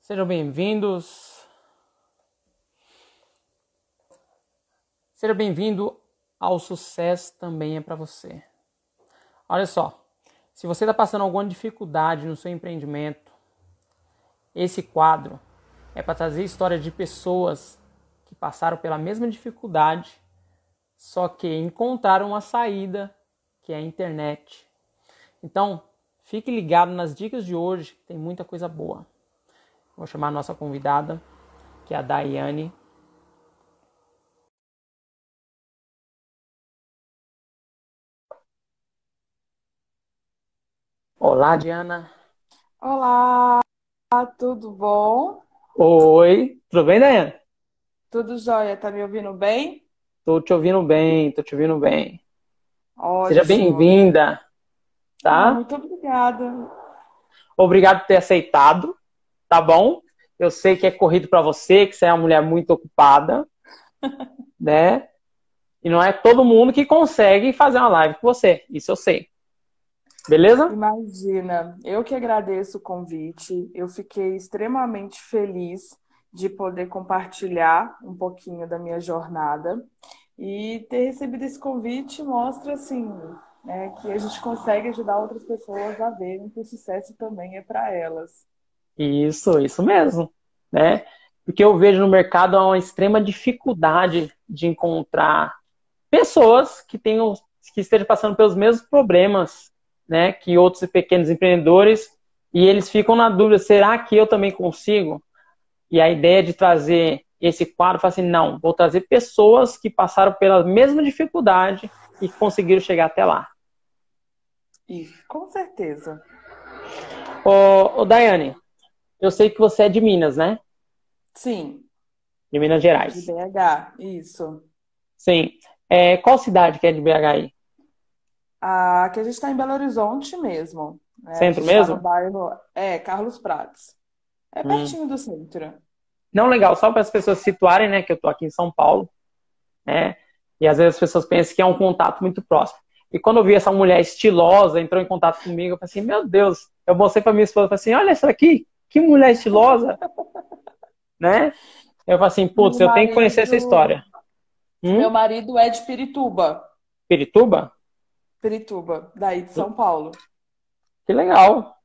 Sejam bem-vindos. Seja bem-vindo ao Sucesso Também é para você. Olha só, se você está passando alguma dificuldade no seu empreendimento, esse quadro é para trazer histórias de pessoas que passaram pela mesma dificuldade, só que encontraram uma saída, que é a internet. Então, fique ligado nas dicas de hoje, tem muita coisa boa. Vou chamar a nossa convidada, que é a Daiane. Olá, Diana. Olá, tudo bom? Oi, tudo bem, Daiane? Tudo jóia, tá me ouvindo bem? Tô te ouvindo bem, tô te ouvindo bem. Ótimo. Seja bem-vinda, tá? Muito obrigada. Obrigado por ter aceitado, tá bom? Eu sei que é corrido para você, que você é uma mulher muito ocupada, né? E não é todo mundo que consegue fazer uma live com você, isso eu sei. Beleza? Imagina, eu que agradeço o convite. Eu fiquei extremamente feliz de poder compartilhar um pouquinho da minha jornada. E ter recebido esse convite mostra, assim, né, que a gente consegue ajudar outras pessoas a verem que o sucesso também é para elas. Isso, isso mesmo, né? Porque eu vejo no mercado uma extrema dificuldade de encontrar pessoas que tenham, que estejam passando pelos mesmos problemas, né, que outros pequenos empreendedores, e eles ficam na dúvida, será que eu também consigo? E a ideia de trazer esse quadro, fala assim, não, vou trazer pessoas que passaram pela mesma dificuldade e conseguiram chegar até lá. Isso, com certeza. Ô, ô Daiane, eu sei que você é de Minas, né? Sim. De Minas Gerais. De BH, isso. Sim. É, qual cidade que é de BH aí? Ah, aqui a gente está em Belo Horizonte mesmo. Né? Centro tá mesmo? no bairro, é, Carlos Prates. É Hum. pertinho do centro. Não, legal, só para as pessoas se situarem, né, que eu tô aqui em São Paulo, né, e às vezes as pessoas pensam que é um contato muito próximo. E quando eu vi essa mulher estilosa, entrou em contato comigo, eu falei assim, meu Deus, eu mostrei para minha esposa, falei assim, olha essa aqui, que mulher estilosa, né? Eu falei assim, putz, Meu eu tenho que conhecer essa marido- história. Hum? Meu marido é de Pirituba. Pirituba? Pirituba, daí de São Paulo. Que legal.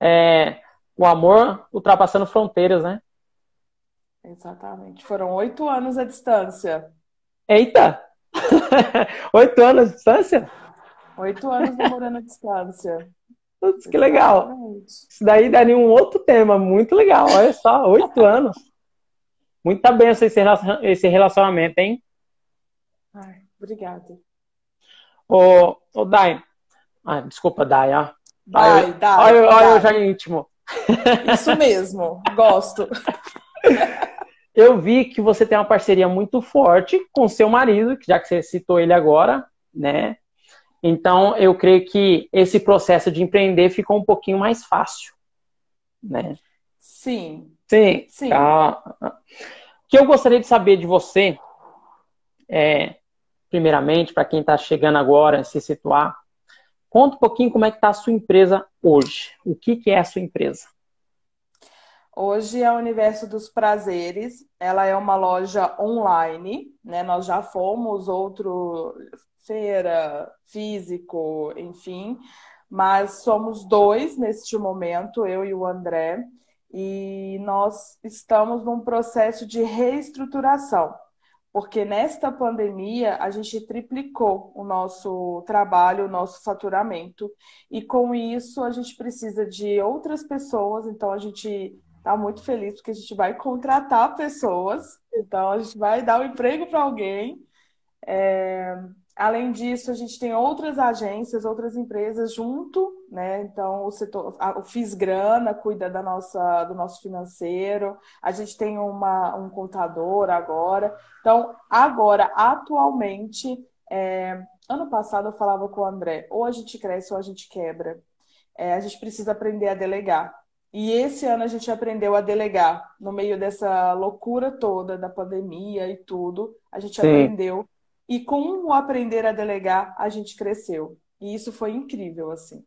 É, o amor ultrapassando fronteiras, né? Exatamente. Foram oito anos a distância. Eita! Oito anos de distância? Oito anos namorando a distância. Putz, que legal. Isso daí daria um outro tema, muito legal. Olha só, oito anos. Muito bem esse relacion- esse relacionamento, hein? Ai, obrigada. Ô, ô Dai. Ah, desculpa, Dai, ó. Vai, dá. Olha, olha eu já íntimo. Isso mesmo, gosto. Eu vi que você tem uma parceria muito forte com seu marido, que já que você citou ele agora, né? Então, eu creio que esse processo de empreender ficou um pouquinho mais fácil, né? Sim, Sim. Sim. Tá. O que eu gostaria de saber de você, é, primeiramente, para quem está chegando agora, se situar, conta um pouquinho como é que está a sua empresa hoje. O que, que é a sua empresa? Hoje é o Universo dos Prazeres. Ela é uma loja online, né? Nós já fomos outro feira, físico, enfim, mas somos dois neste momento, eu e o André, e nós estamos num processo de reestruturação, porque nesta pandemia a gente triplicou o nosso trabalho, o nosso faturamento, e com isso a gente precisa de outras pessoas, então a gente tá muito feliz porque a gente vai contratar pessoas, então a gente vai dar um emprego para alguém. É, além disso, a gente tem outras agências, outras empresas junto, né? Então o setor, o Fisgrana cuida da nossa, do nosso financeiro, a gente tem uma, um contador agora. Então, agora, atualmente, é, ano passado eu falava com o André, ou a gente cresce ou a gente quebra. É, a gente precisa aprender a delegar. E esse ano a gente aprendeu a delegar. No meio dessa loucura toda da pandemia e tudo, a gente Sim. aprendeu. E com o aprender a delegar, a gente cresceu. E isso foi incrível, assim.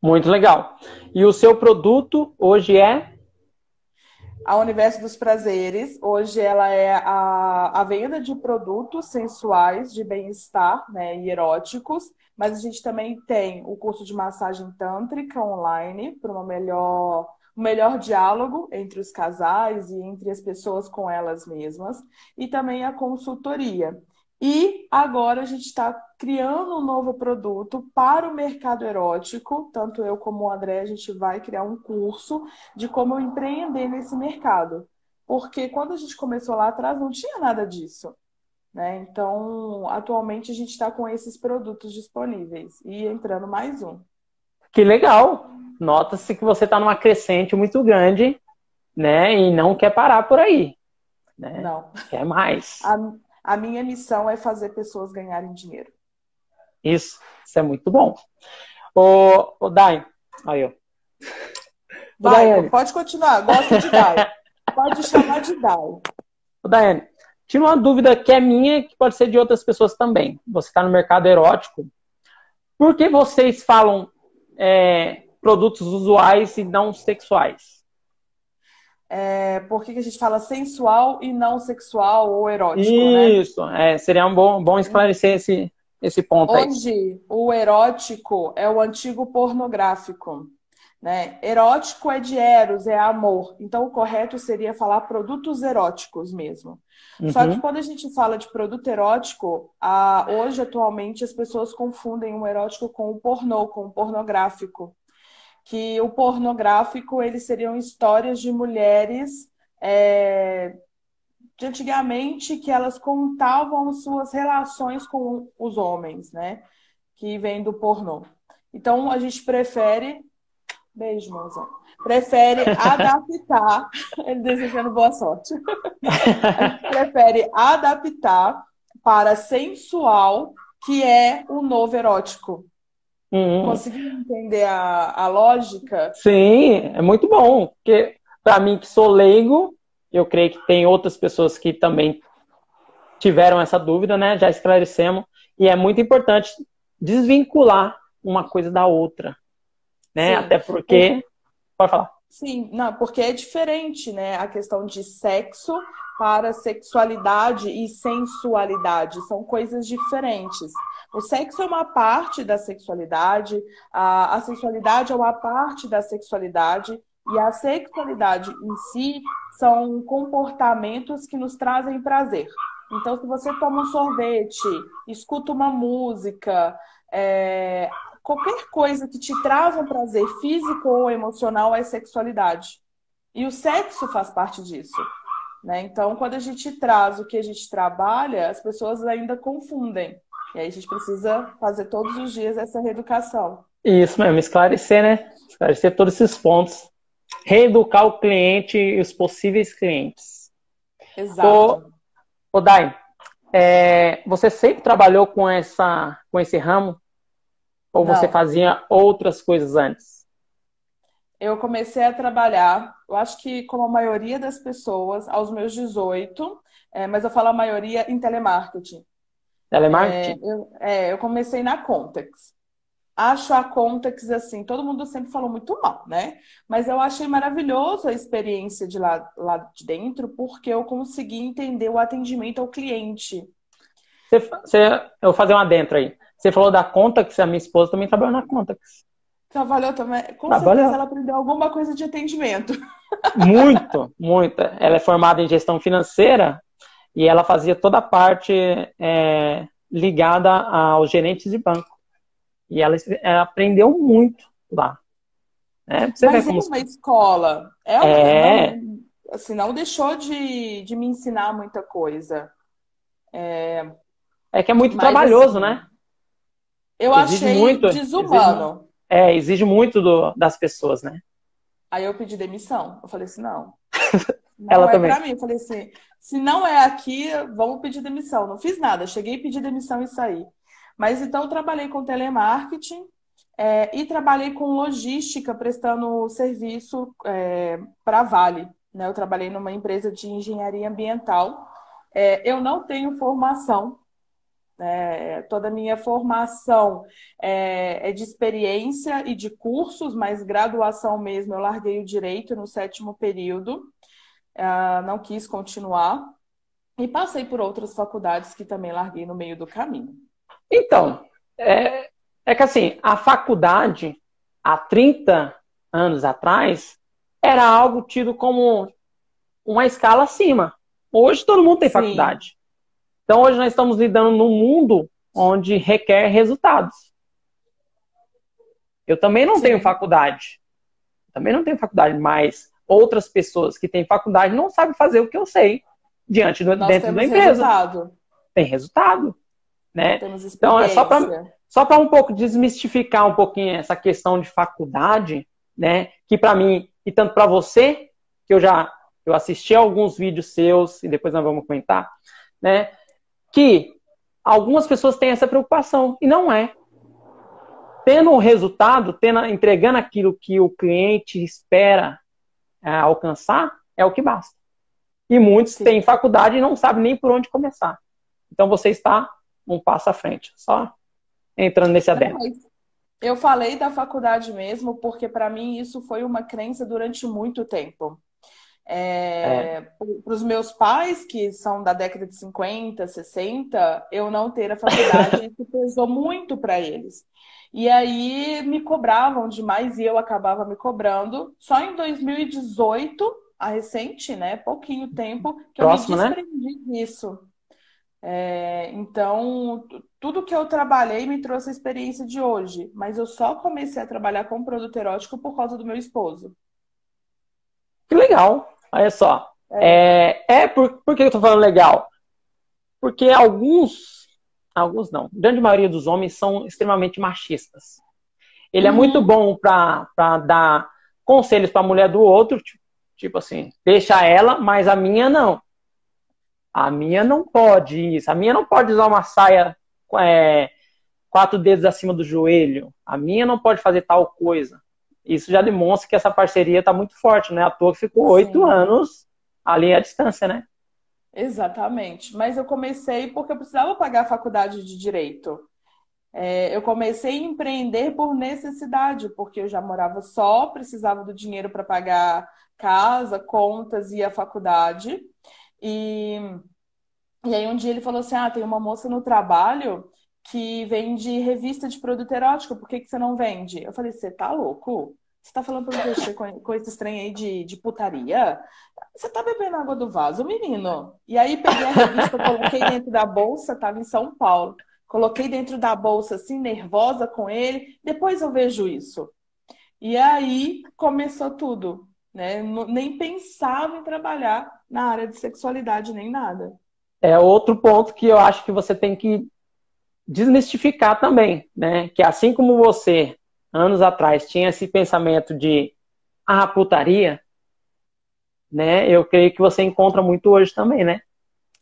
Muito legal. E o seu produto hoje é? A Universo dos Prazeres, hoje ela é a, a venda de produtos sensuais de bem-estar né, e eróticos, mas a gente também tem o curso de massagem tântrica online para uma melhor um melhor diálogo entre os casais e entre as pessoas com elas mesmas, e também a consultoria. E agora a gente está criando um novo produto para o mercado erótico. Tanto eu como o André, a gente vai criar um curso de como empreender nesse mercado. Porque quando a gente começou lá atrás, não tinha nada disso. Né? Então, atualmente a gente está com esses produtos disponíveis e entrando mais um. Que legal! Nota-se que você está numa crescente muito grande, né? E não quer parar por aí. Né? Não. Quer mais. A, a minha missão é fazer pessoas ganharem dinheiro. Isso, isso é muito bom. Ô, ô Dai, aí, ó. Vai, pode continuar, gosto de Dai. pode chamar de Dai. Ô, Daiane, tinha uma dúvida que é minha, que pode ser de outras pessoas também. Você está no mercado erótico. Por que vocês falam é, produtos usuais e não sexuais? É, por que, a gente fala sensual e não sexual ou erótico? Né? Isso, né? é, seria um bom, bom esclarecer esse, esse ponto Hoje, aí. o erótico é o antigo pornográfico. Né? Erótico é de eros, é amor. Então, o correto seria falar produtos eróticos mesmo. Uhum. Só que quando a gente fala de produto erótico, a, hoje, atualmente, as pessoas confundem o erótico com o pornô, com o pornográfico. Que o pornográfico, eles seriam histórias de mulheres é, de antigamente que elas contavam suas relações com os homens, né? Que vem do pornô. Então, a gente prefere Beijo, mozão. Prefere adaptar. Ele desejando boa sorte. prefere adaptar para sensual, que é o novo erótico. Uhum. Conseguiu entender a, a lógica? Sim, é muito bom. Porque, para mim, que sou leigo, eu creio que tem outras pessoas que também tiveram essa dúvida, né? Já esclarecemos. E é muito importante desvincular uma coisa da outra né? Sim. Até porque. Pode falar. Sim, não, porque é diferente, né? A questão de sexo para sexualidade e sensualidade. São coisas diferentes. O sexo é uma parte da sexualidade, a, a sensualidade é uma parte da sexualidade, e a sexualidade em si são comportamentos que nos trazem prazer. Então, se você toma um sorvete, escuta uma música, é, qualquer coisa que te traz um prazer físico ou emocional é sexualidade. E o sexo faz parte disso. Né? Então, quando a gente traz o que a gente trabalha, as pessoas ainda confundem. E aí a gente precisa fazer todos os dias essa reeducação. Isso mesmo, esclarecer, né? Esclarecer todos esses pontos. Reeducar o cliente e os possíveis clientes. Exato. Ô, ô Dai, é, você sempre trabalhou com, essa, com esse ramo ou Não. você fazia outras coisas antes? Eu comecei a trabalhar, eu acho que como a maioria das pessoas, aos meus 18, é, mas eu falo a maioria em telemarketing. Telemarketing? É, eu, é, eu comecei na Contex. Acho a Contex assim, todo mundo sempre falou muito mal, né? Mas eu achei maravilhoso a experiência de lá, lá de dentro, porque eu consegui entender o atendimento ao cliente. Você, você, eu vou fazer um adentro aí. Você falou da Contax, a minha esposa também trabalhou na Contax. Trabalhou também. Com Trabalhou. certeza ela aprendeu alguma coisa de atendimento. Muito, muito. Ela é formada em gestão financeira e ela fazia toda a parte é, ligada aos gerentes de banco. E ela, ela aprendeu muito lá. É, você Mas como... uma escola. É, uma, é... Não, assim, não deixou de, de me ensinar muita coisa. É, é que é muito Mas, trabalhoso, assim, né? Eu exige achei muito, desumano. Exige, é, exige muito do, das pessoas, né? Aí eu pedi demissão. Eu falei assim, não. Não Ela é também. pra mim. Eu falei assim, se não é aqui, vamos pedir demissão. Não fiz nada. Cheguei, pedi demissão e saí. Mas então eu trabalhei com telemarketing é, e trabalhei com logística, prestando serviço é, para Vale. Né? Eu trabalhei numa empresa de engenharia ambiental. É, eu não tenho formação é, toda a minha formação é, é, de experiência e de cursos, mas graduação mesmo, eu larguei o direito no sétimo período. uh, não quis continuar e passei por outras faculdades que também larguei no meio do caminho. Então, é, é que assim, a faculdade, há 30 anos atrás, era algo tido como uma escala acima. Hoje todo mundo tem Sim. faculdade. Então hoje nós estamos lidando num mundo onde requer resultados. Eu também não Sim. tenho faculdade. Também não tenho faculdade, mas outras pessoas que têm faculdade não sabem fazer o que eu sei diante do, Nós dentro da empresa. Resultado. Tem resultado. Né? então é só para só para um pouco desmistificar um pouquinho essa questão de faculdade, né? Que para mim e tanto para você, que eu já eu assisti alguns vídeos seus e depois nós vamos comentar, né? Que algumas pessoas têm essa preocupação e não é. Tendo o resultado, tendo, entregando aquilo que o cliente espera é, alcançar, é o que basta. E muitos Sim. têm faculdade e não sabem nem por onde começar. Então você está um passo à frente. Só entrando nesse adendo. Eu falei da faculdade mesmo, porque para mim isso foi uma crença durante muito tempo. É, é. Para os meus pais, que são da década de 50, 60, eu não ter a faculdade, isso pesou muito para eles. E aí me cobravam demais e eu acabava me cobrando. Só em 2018 a recente, né? Pouquinho tempo que Próximo, eu me né? desprendi né? disso. É, então, tudo que eu trabalhei me trouxe a experiência de hoje, mas eu só comecei a trabalhar com produto erótico por causa do meu esposo. Que legal! Olha só. É, é, é por, por que eu tô falando legal? Porque alguns, alguns não, a grande maioria dos homens são extremamente machistas. Ele é uhum. é muito bom para dar conselhos para a mulher do outro, tipo, Tipo assim, deixa ela, mas a minha não. A minha não pode isso. A minha não pode usar uma saia é, quatro dedos acima do joelho. A minha não pode fazer tal coisa. Isso já demonstra que essa parceria está muito forte, né? A toa ficou oito anos ali à distância, né? Exatamente. Mas eu comecei porque eu precisava pagar a faculdade de direito. É, eu comecei a empreender por necessidade, porque eu já morava só, precisava do dinheiro para pagar casa, contas e a faculdade. E, e aí um dia ele falou assim: Ah, tem uma moça no trabalho que vende revista de produto erótico, por que, que você não vende? Eu falei, você tá louco? Você tá falando pra mexer com, esse trem aí de, de putaria? Você tá bebendo água do vaso, menino? E aí peguei a revista, coloquei dentro da bolsa, tava em São Paulo. Coloquei dentro da bolsa, assim, nervosa com ele. Depois eu vejo isso. E aí começou tudo né? Nem pensava em trabalhar na área de sexualidade nem nada. É outro ponto que eu acho que você tem que desmistificar também, né? Que assim como você anos atrás tinha esse pensamento de ah, putaria, né? Eu creio que você encontra muito hoje também, né?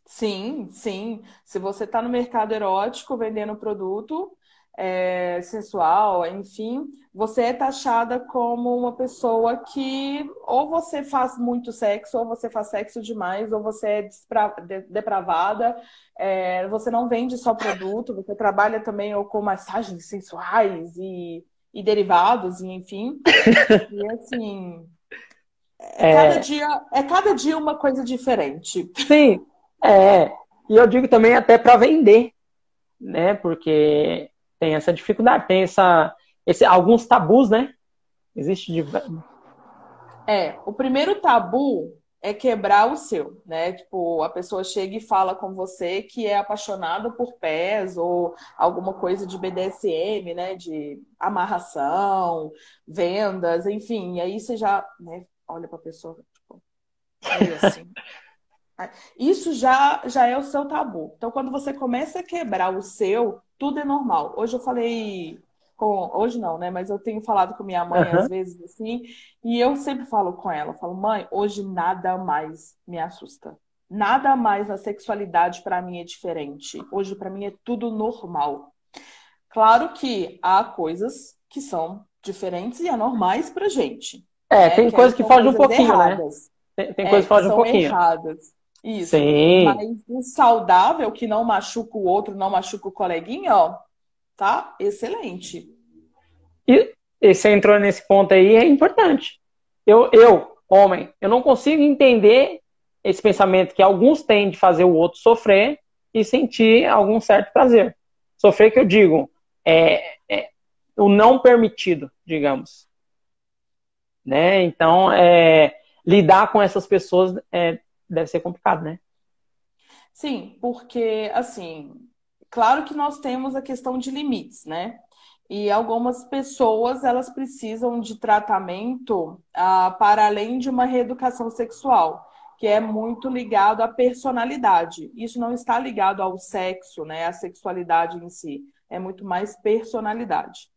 Sim, sim. Se você está no mercado erótico vendendo produto, é, sensual, enfim, você é taxada como uma pessoa que ou você faz muito sexo, ou você faz sexo demais, ou você é depravada, é, você não vende só produto, você trabalha também ou com massagens sensuais e, e derivados, e enfim. E assim. É, é... Cada dia, é cada dia uma coisa diferente. Sim, é. E eu digo também até para vender, né? Porque tem essa dificuldade, tem essa, esse, alguns tabus, né? Existe de... É, o primeiro tabu é quebrar o seu, né? Tipo, a pessoa chega e fala com você que é apaixonada por pés ou alguma coisa de BDSM, né? De amarração, vendas, enfim. E aí você já né, olha para a pessoa, tipo, é assim. Isso já, já é o seu tabu. Então, quando você começa a quebrar o seu, tudo é normal. Hoje eu falei com. Hoje não, né? Mas eu tenho falado com minha mãe uhum. às vezes assim, e eu sempre falo com ela: falo, mãe, hoje nada mais me assusta. Nada mais na sexualidade para mim é diferente. Hoje para mim é tudo normal. Claro que há coisas que são diferentes e anormais pra gente. É, né? tem que coisas que fogem um pouquinho, né? erradas. né? Tem, tem é, coisas que fogem um pouquinho. Erradas. Isso. Sim. Mas o saudável, que não machuca o outro, não machuca o coleguinha, ó, tá excelente. E, e você entrou nesse ponto aí, é importante. Eu, eu, homem, eu não consigo entender esse pensamento que alguns têm de fazer o outro sofrer e sentir algum certo prazer. Sofrer que eu digo é, é o não permitido, digamos. Né? Então, é, lidar com essas pessoas é, deve ser complicado, né? Sim, porque, assim, claro que nós temos a questão de limites, né? E algumas pessoas, elas precisam de tratamento ah, para além de uma reeducação sexual, que é muito ligado à personalidade. Isso não está ligado ao sexo, né? À sexualidade em si. É muito mais personalidade.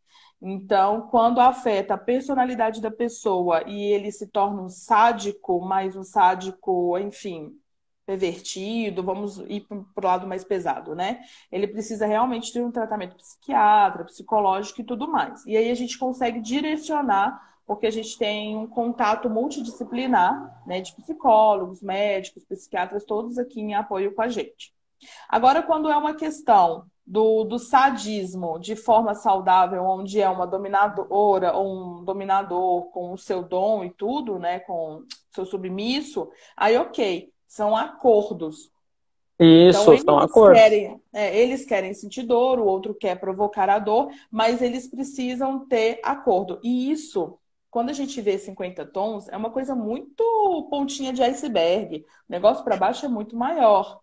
Então, quando afeta a personalidade da pessoa e ele se torna um sádico, mais um sádico, enfim, pervertido, vamos ir para o lado mais pesado, né? Ele precisa realmente ter um tratamento psiquiatra, psicológico e tudo mais. E aí a gente consegue direcionar, porque a gente tem um contato multidisciplinar, né, de psicólogos, médicos, psiquiatras, todos aqui em apoio com a gente. Agora, quando é uma questão do, do sadismo de forma saudável, onde é uma dominadora ou um dominador com o seu dom e tudo, né, com seu submisso, aí ok, são acordos. Isso, então, são acordos. Querem, é, eles querem sentir dor, o outro quer provocar a dor, mas eles precisam ter acordo. E isso, quando a gente vê 50 tons, é uma coisa muito pontinha de iceberg. O negócio para baixo é muito maior.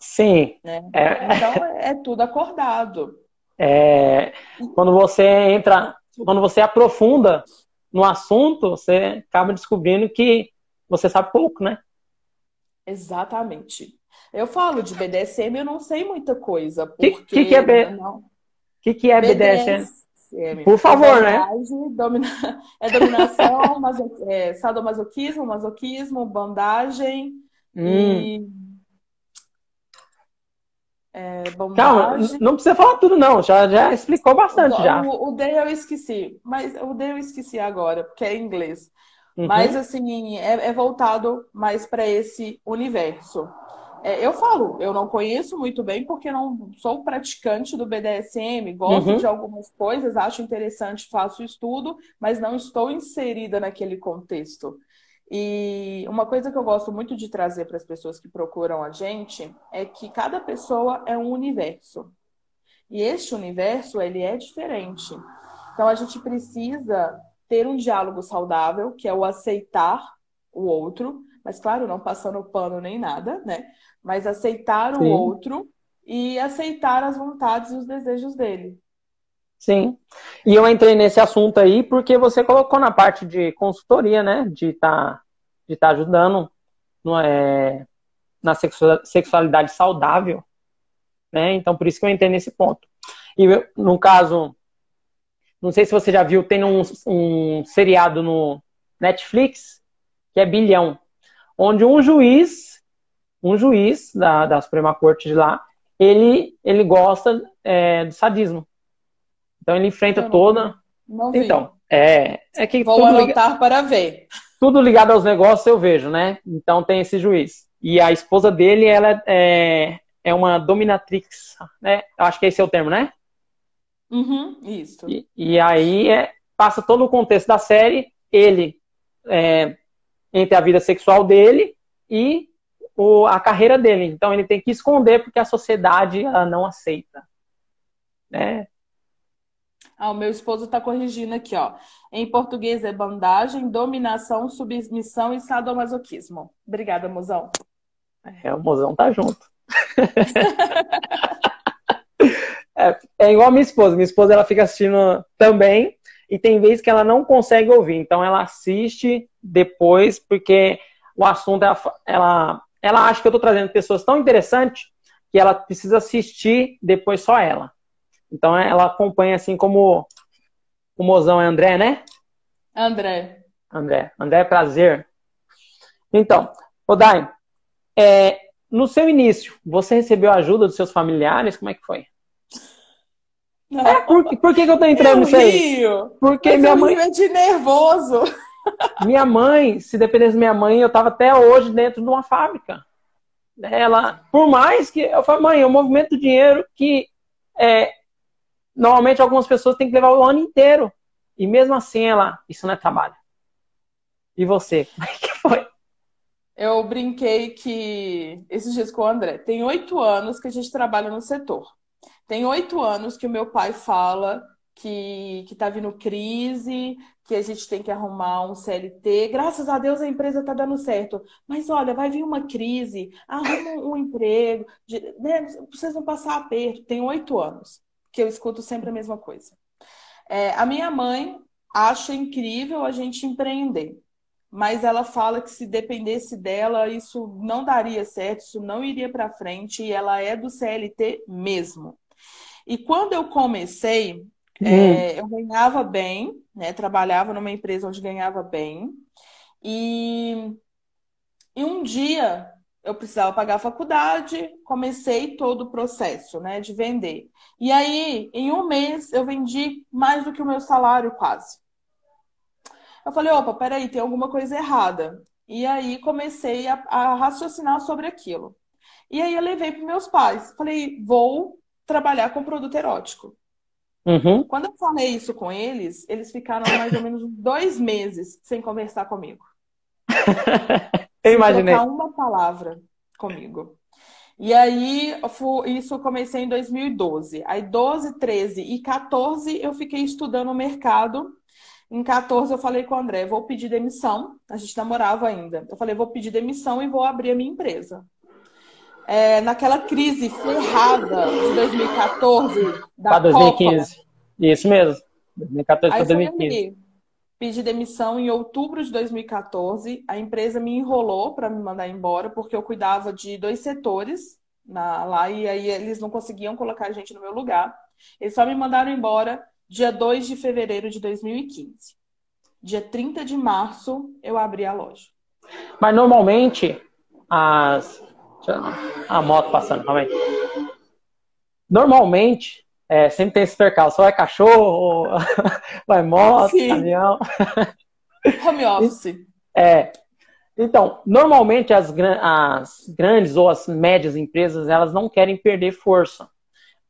Sim. Né? É... Então é, é tudo acordado. É... Quando você entra, quando você aprofunda no assunto, você acaba descobrindo que você sabe pouco, né? Exatamente. Eu falo de BDSM, eu não sei muita coisa. O que, que, que, é, B... não... que, que é BDSM? BDSM? Por favor, né? Domina... É dominação, maso... é, sadomasoquismo, masoquismo, bandagem hum. e é, Calma, não precisa falar tudo, não. Já, já explicou bastante. O, já. O, o D eu esqueci, mas o D eu esqueci agora, porque é inglês. Uhum. Mas, assim, é, é voltado mais para esse universo. É, eu falo, eu não conheço muito bem porque não sou praticante do BDSM, gosto uhum. de algumas coisas, acho interessante, faço estudo, mas não estou inserida naquele contexto. E uma coisa que eu gosto muito de trazer para as pessoas que procuram a gente é que cada pessoa é um universo. E este universo, ele é diferente. Então a gente precisa ter um diálogo saudável, que é o aceitar o outro, mas claro, não passando pano nem nada, né? Mas aceitar Sim. o outro e aceitar as vontades e os desejos dele. Sim. E eu entrei nesse assunto aí porque você colocou na parte de consultoria, né? De estar tá, de tá ajudando no, é, na sexualidade saudável. Né? Então, por isso que eu entrei nesse ponto. E no caso, não sei se você já viu, tem um, um seriado no Netflix que é Bilhão, onde um juiz, um juiz da, da Suprema Corte de lá, ele, ele gosta é, do sadismo. Então ele enfrenta não, toda. Não. Então, é, é que. Vou anotar para ver. Tudo ligado aos negócios eu vejo, né? Então tem esse juiz. E a esposa dele, ela é, é uma dominatrix, né? Acho que esse é o termo, né? Uhum, isso. E, e aí é, passa todo o contexto da série, ele é, entre a vida sexual dele e o, a carreira dele. Então ele tem que esconder porque a sociedade não aceita. Né? Ah, o meu esposo está corrigindo aqui, ó. Em português é bandagem, dominação, submissão e sadomasoquismo. Obrigada, mozão. É, o mozão tá junto. é, é, igual a minha esposa. Minha esposa ela fica assistindo também e tem vezes que ela não consegue ouvir. Então ela assiste depois porque o assunto ela, ela, ela acha que eu estou trazendo pessoas tão interessantes que ela precisa assistir depois só ela. Então ela acompanha assim como o mozão é André, né? André. André. André, prazer. Então, Odai, é, no seu início, você recebeu ajuda dos seus familiares? Como é que foi? Não. É, por, por que, que eu tô entrando nisso aí? Porque minha mãe. é de nervoso. Minha mãe, se dependesse da minha mãe, eu tava até hoje dentro de uma fábrica. Ela, por mais que. Eu falei, mãe, é um movimento de dinheiro que é, normalmente algumas pessoas têm que levar o ano inteiro. E mesmo assim, ela, isso não é trabalho. E você, como é que foi? Eu brinquei que esses dias com o André, tem oito anos que a gente trabalha no setor. Tem oito anos que o meu pai fala que está vindo crise, que a gente tem que arrumar um CLT. Graças a Deus a empresa está dando certo. Mas olha, vai vir uma crise, arruma um emprego, né, vocês vão passar aperto. Tem oito anos que eu escuto sempre a mesma coisa. É, a minha mãe acha incrível a gente empreender. Mas ela fala que se dependesse dela, isso não daria certo, isso não iria para frente, e ela é do CLT mesmo. E quando eu comecei, é, eu ganhava bem, né? Trabalhava numa empresa onde ganhava bem. E, e um dia eu precisava pagar a faculdade, comecei todo o processo, né, de vender. E aí, em um mês, eu vendi mais do que o meu salário quase. Eu falei, opa, peraí, tem alguma coisa errada. E aí comecei a, a raciocinar sobre aquilo. E aí eu levei para meus pais. Falei, vou trabalhar com produto erótico. Uhum. Quando eu falei isso com eles, eles ficaram mais ou menos dois meses sem conversar comigo. eu imaginei. Sem uma palavra comigo. E aí, isso eu comecei em 2012. Aí, 12, 13 e 14, eu fiquei estudando o mercado. Em 14, eu falei com o André: vou pedir demissão. A gente namorava ainda. Eu falei: vou pedir demissão e vou abrir a minha empresa é, naquela crise ferrada de 2014 da Para 2015. Copa. Isso mesmo. 2014 para 2015. Pedi demissão em outubro de 2014. A empresa me enrolou para me mandar embora, porque eu cuidava de dois setores na, lá e aí eles não conseguiam colocar a gente no meu lugar. Eles só me mandaram embora dia 2 de fevereiro de 2015. Dia 30 de março eu abri a loja. Mas normalmente as a moto passando, calma aí. Normalmente, é, sempre tem esse percalço. Ou é cachorro, vai moto, Sim. caminhão. Home office. É. Então, normalmente as, as, grandes ou as médias empresas, elas não querem perder força.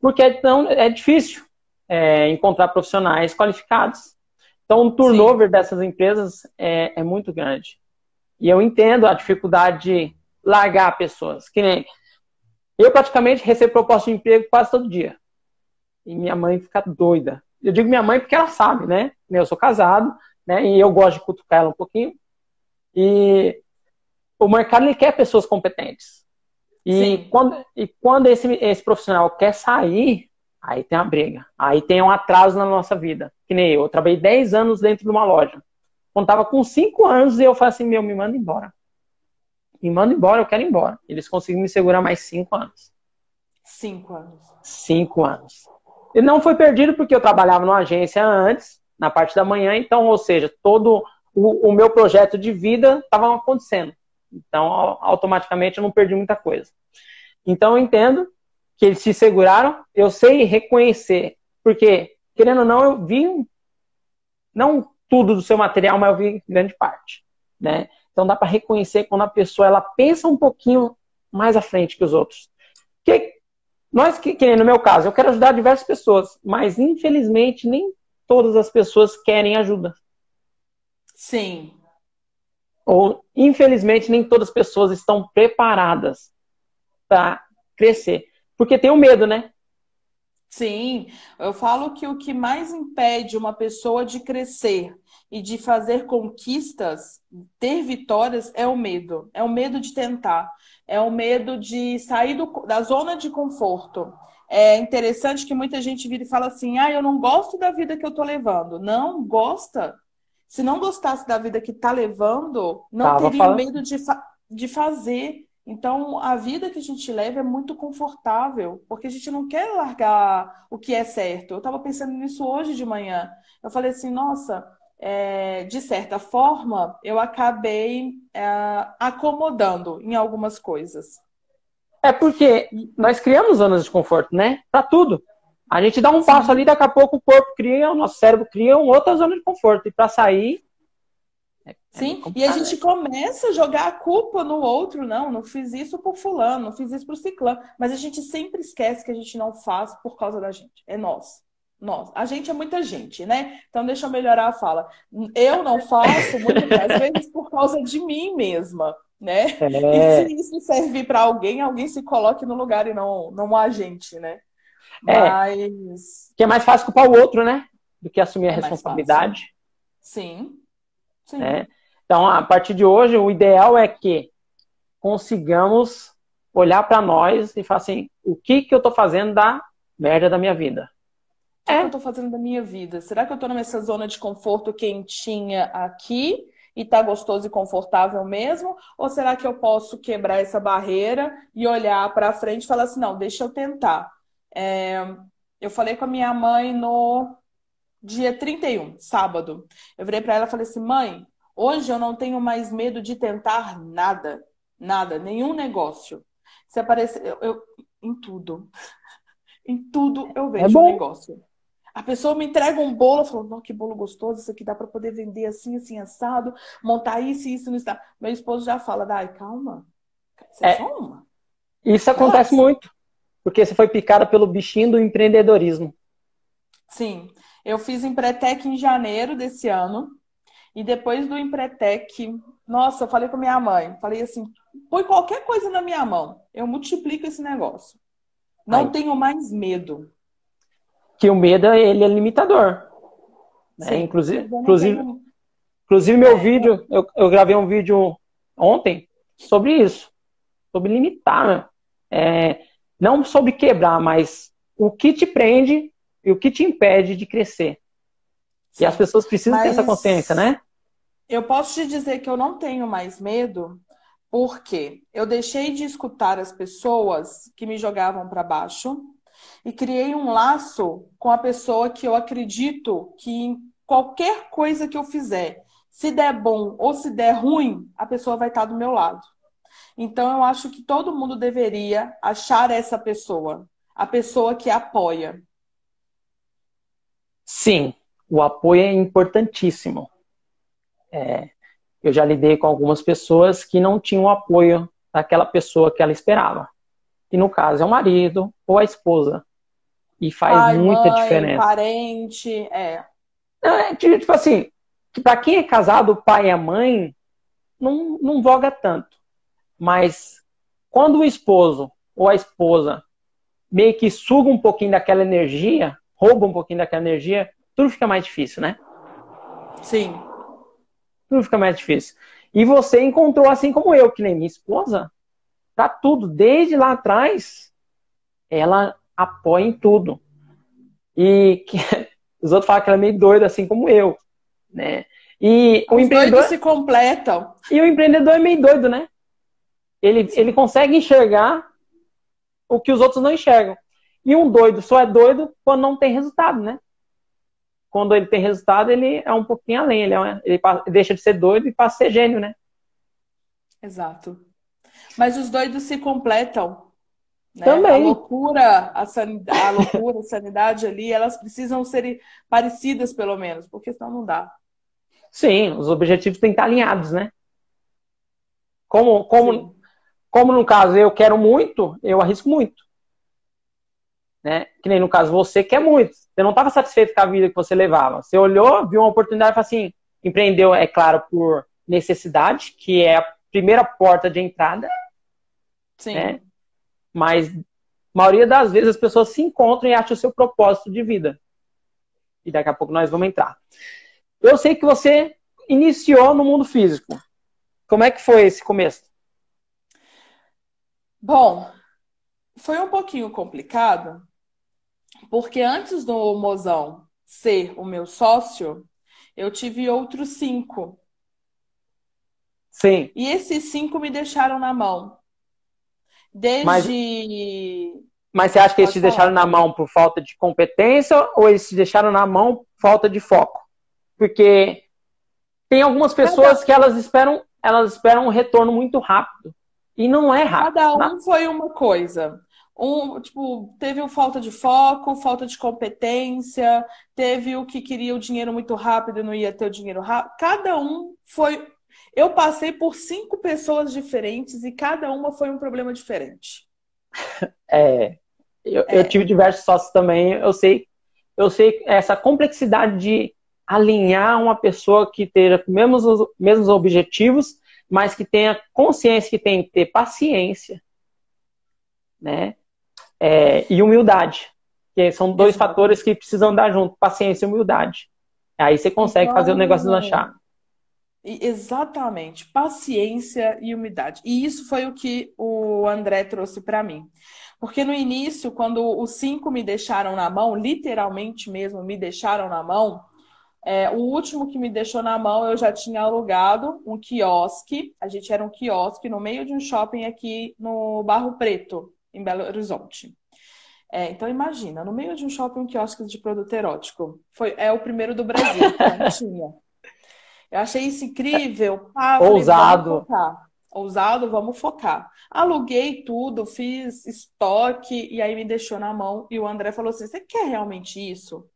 Porque então, é difícil é, encontrar profissionais qualificados. Então, o turnover Sim. dessas empresas é, é muito grande. E eu entendo a dificuldade largar pessoas. Que nem eu praticamente recebo proposta de emprego quase todo dia. E minha mãe fica doida. Eu digo minha mãe porque ela sabe, né? Eu sou casado, né? E eu gosto de cutucar ela um pouquinho. E o mercado ele quer pessoas competentes. E quando, e quando esse, esse profissional quer sair, aí tem uma briga. Aí tem um atraso na nossa vida. Que nem eu. Eu trabalhei 10 anos dentro de uma loja. Quando tava com 5 anos, eu falei assim, meu, me manda embora me manda embora, eu quero ir embora. Eles conseguiram me segurar mais cinco anos. Cinco anos. Cinco anos. E não foi perdido porque eu trabalhava numa agência antes, na parte da manhã, então, ou seja, todo o, o meu projeto de vida estava acontecendo. Então, automaticamente eu não perdi muita coisa. Então, eu entendo que eles se seguraram, eu sei reconhecer, porque, querendo ou não, eu vi, não tudo do seu material, mas eu vi grande parte, né? Então dá para reconhecer quando a pessoa ela pensa um pouquinho mais à frente que os outros. Que nós que, que no meu caso, eu quero ajudar diversas pessoas, mas infelizmente nem todas as pessoas querem ajuda. Sim. Ou infelizmente nem todas as pessoas estão preparadas para crescer, porque tem o medo, né? Sim, eu falo que o que mais impede uma pessoa de crescer e de fazer conquistas, ter vitórias, é o medo. É o medo de tentar. É o medo de sair do, da zona de conforto. É interessante que muita gente vira e fala assim: ah, eu não gosto da vida que eu tô levando. Não, gosta. Se não gostasse da vida que tá levando, não Tava teria falando... medo de, fa de fazer. Então, a vida que a gente leva é muito confortável, porque a gente não quer largar o que é certo. Eu estava pensando nisso hoje de manhã. Eu falei assim, nossa, é, de certa forma, eu acabei é, acomodando em algumas coisas. É porque nós criamos zonas de conforto, né? Para tudo. A gente dá um Sim. passo ali, daqui a pouco o corpo cria, o nosso cérebro cria uma outra zona de conforto. E para sair, é, é Sim, e a gente começa a jogar a culpa no outro, não, não fiz isso por fulano, não fiz isso por ciclano, mas a gente sempre esquece que a gente não faz por causa da gente, é nós. Nós. A gente é muita gente, né? Então deixa eu melhorar a fala. Eu não faço muitas vezes por causa de mim mesma. né? É. E se isso servir para alguém, alguém se coloque no lugar e não, não um agente, né? É. Mas. Que é mais fácil culpar o outro, né? Do que assumir a é responsabilidade. Sim. Né? Então, a partir de hoje, o ideal é que consigamos olhar para nós e falar assim: o que, que eu estou fazendo da merda da minha vida? O que, é. que eu estou fazendo da minha vida? Será que eu estou nessa zona de conforto quentinha aqui e tá gostoso e confortável mesmo? Ou será que eu posso quebrar essa barreira e olhar para frente e falar assim: não, deixa eu tentar? É... eu falei com a minha mãe no dia 31, sábado. Eu virei para ela e falei assim: mãe, hoje eu não tenho mais medo de tentar nada. Nada, nenhum negócio. Se aparecer, eu, eu em tudo. em tudo eu vejo é um negócio. A pessoa me entrega um bolo, eu falo, não, que bolo gostoso, isso aqui dá para poder vender assim, assim, assado, montar isso e isso, não está. Meu esposo já fala, Dai, calma. Você é, é só uma. Isso acontece Nossa. muito. Porque você foi picada pelo bichinho do empreendedorismo. Sim. Eu fiz Empretec em janeiro desse ano. E depois do Empretec, nossa, eu falei com minha mãe, falei assim, põe qualquer coisa na minha mão, eu multiplico esse negócio. Não Ai. tenho mais medo. Que o medo, ele é limitador. Né? Inclusive, inclusive, tenho... inclusive, meu é. vídeo, eu, eu gravei um vídeo ontem sobre isso. Sobre limitar, né? É, não sobre quebrar, mas o que te prende o que te impede de crescer. Sim. E as pessoas precisam Mas ter essa consciência, né? Eu posso te dizer que eu não tenho mais medo, porque eu deixei de escutar as pessoas que me jogavam para baixo e criei um laço com a pessoa que eu acredito que em qualquer coisa que eu fizer, se der bom ou se der ruim, a pessoa vai estar do meu lado. Então eu acho que todo mundo deveria achar essa pessoa, a pessoa que apoia. Sim, o apoio é importantíssimo. É, eu já lidei com algumas pessoas que não tinham o apoio daquela pessoa que ela esperava. E no caso é o marido ou a esposa. E faz Pai, muita mãe, diferença. Parente, é. é tipo assim, para quem é casado, o pai e a mãe não, não voga tanto. Mas quando o esposo ou a esposa meio que suga um pouquinho daquela energia, rouba um pouquinho daquela energia, tudo fica mais difícil, né? Sim. Tudo fica mais difícil. E você encontrou, assim como eu, que nem minha esposa, tá tudo, desde lá atrás, ela apoia em tudo. E que, os outros falam que ela é meio doida, assim como eu, né? E o Os empreendedor se completam. E o empreendedor é meio doido, né? Ele, ele consegue enxergar o que os outros não enxergam. E um doido só é doido quando não tem resultado, né? Quando ele tem resultado, ele é um pouquinho além. Ele, é, ele deixa de ser doido e passa a ser gênio, né? Exato. Mas os doidos se completam. Né? Também. A loucura, a, sanidade, a loucura, a sanidade ali, elas precisam ser parecidas, pelo menos, porque senão não dá. Sim, os objetivos têm que estar alinhados, né? Como, como, como no caso eu quero muito, eu arrisco muito né? Que nem no caso você quer muito. Você não estava satisfeito com a vida que você levava. Você olhou, viu uma oportunidade e falou assim, empreendeu, é claro, por necessidade, que é a primeira porta de entrada. Sim. Né? Mas a maioria das vezes as pessoas se encontram e acham o seu propósito de vida. E daqui a pouco nós vamos entrar. Eu sei que você iniciou no mundo físico. Como é que foi esse começo? Bom, foi um pouquinho complicado, porque antes do Mozão ser o meu sócio, eu tive outros cinco. Sim. E esses cinco me deixaram na mão. Desde. Mas, mas você acha que eles te deixaram na mão por falta de competência ou eles te deixaram na mão por falta de foco? Porque tem algumas pessoas que elas esperam, elas esperam um retorno muito rápido. E não é rápido. Cada um foi uma coisa um, tipo, teve o falta de foco, falta de competência, teve o que queria o dinheiro muito rápido e não ia ter o dinheiro rápido. Cada um foi. Eu passei por cinco pessoas diferentes e cada uma foi um problema diferente. É, eu, é. eu tive diversos sócios também. Eu sei, eu sei essa complexidade de alinhar uma pessoa que os mesmos, mesmos objetivos, mas que tenha consciência que tem que ter paciência, né? É, e humildade, que são dois Exato. fatores que precisam dar junto, paciência e humildade. Aí você consegue então, fazer o negócio lanchar. Exatamente, paciência e humildade. E isso foi o que o André trouxe para mim. Porque no início, quando os cinco me deixaram na mão, literalmente mesmo me deixaram na mão, é, o último que me deixou na mão, eu já tinha alugado um quiosque. A gente era um quiosque no meio de um shopping aqui no Barro Preto, em Belo Horizonte. É, então imagina, no meio de um shopping, um quiosque de produto erótico. Foi, é o primeiro do Brasil, tinha. Eu achei isso incrível. Ah, Ousado. Falei, Ousado, vamos focar. Aluguei tudo, fiz estoque e aí me deixou na mão. E o André falou assim: Você quer realmente isso?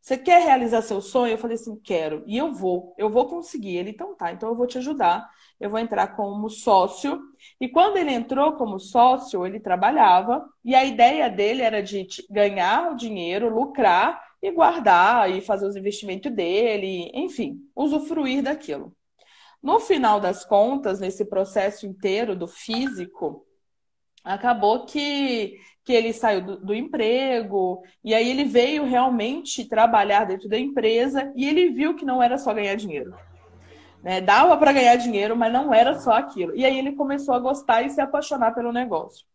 Você quer realizar seu sonho? Eu falei assim: Quero. E eu vou, eu vou conseguir. Ele, então tá, então eu vou te ajudar. Eu vou entrar como sócio. E quando ele entrou como sócio, ele trabalhava. E a ideia dele era de ganhar o dinheiro, lucrar e guardar e fazer os investimentos dele, enfim, usufruir daquilo. No final das contas, nesse processo inteiro do físico, acabou que, que ele saiu do, do, emprego e aí ele veio realmente trabalhar dentro da empresa e ele viu que não era só ganhar dinheiro. Né? Dava para ganhar dinheiro, mas não era só aquilo. E aí ele começou a gostar e se apaixonar pelo negócio.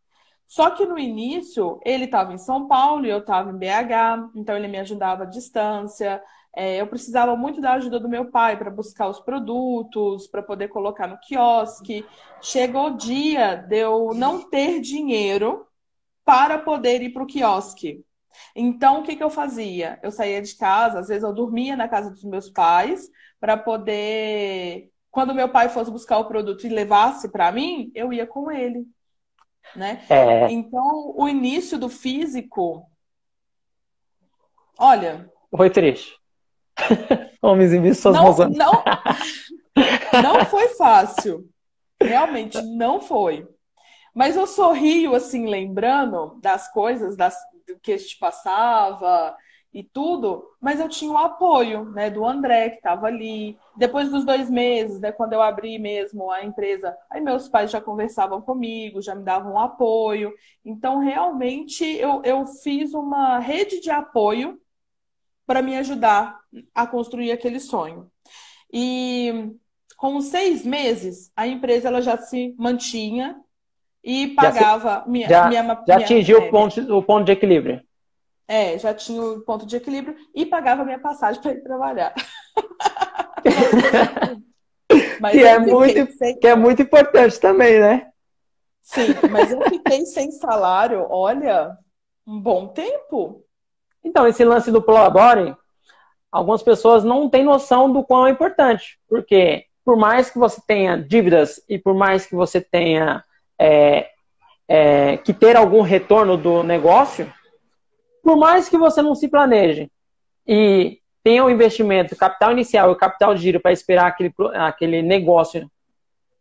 Só que no início ele estava em São Paulo e eu estava em BH, então ele me ajudava à distância. É, eu precisava muito da ajuda do meu pai para buscar os produtos, para poder colocar no quiosque. Chegou o dia de eu não ter dinheiro para poder ir para o quiosque. Então, o que, que eu fazia? Eu saía de casa, às vezes eu dormia na casa dos meus pais, para poder. Quando meu pai fosse buscar o produto e levasse para mim, eu ia com ele. Né? É... Então, o início do físico. Olha. Foi triste. Homens em suas não, não, não foi fácil. Realmente não foi. Mas eu sorrio, assim, lembrando das coisas, das, do que a gente passava e tudo, mas eu tinha o apoio, né, do André, que estava ali. Depois dos dois meses, né, quando eu abri mesmo a empresa, aí meus pais já conversavam comigo, já me davam apoio. Então, realmente, eu, eu fiz uma rede de apoio para me ajudar a construir aquele sonho. E com seis meses, a empresa ela já se mantinha e pagava já, minha, já, minha, já minha, atingiu o, ponto, o ponto de equilíbrio. É, já tinha o ponto de equilíbrio e pagava minha passagem para ir trabalhar. mas que, é muito, sem... que é muito importante também, né? Sim, mas eu fiquei sem salário, olha, um bom tempo. Então, esse lance do Prolabore, algumas pessoas não têm noção do quão é importante. Porque, por mais que você tenha dívidas e por mais que você tenha é, é, que ter algum retorno do negócio, por mais que você não se planeje e tenha o um investimento, capital inicial e capital de giro para esperar aquele, aquele negócio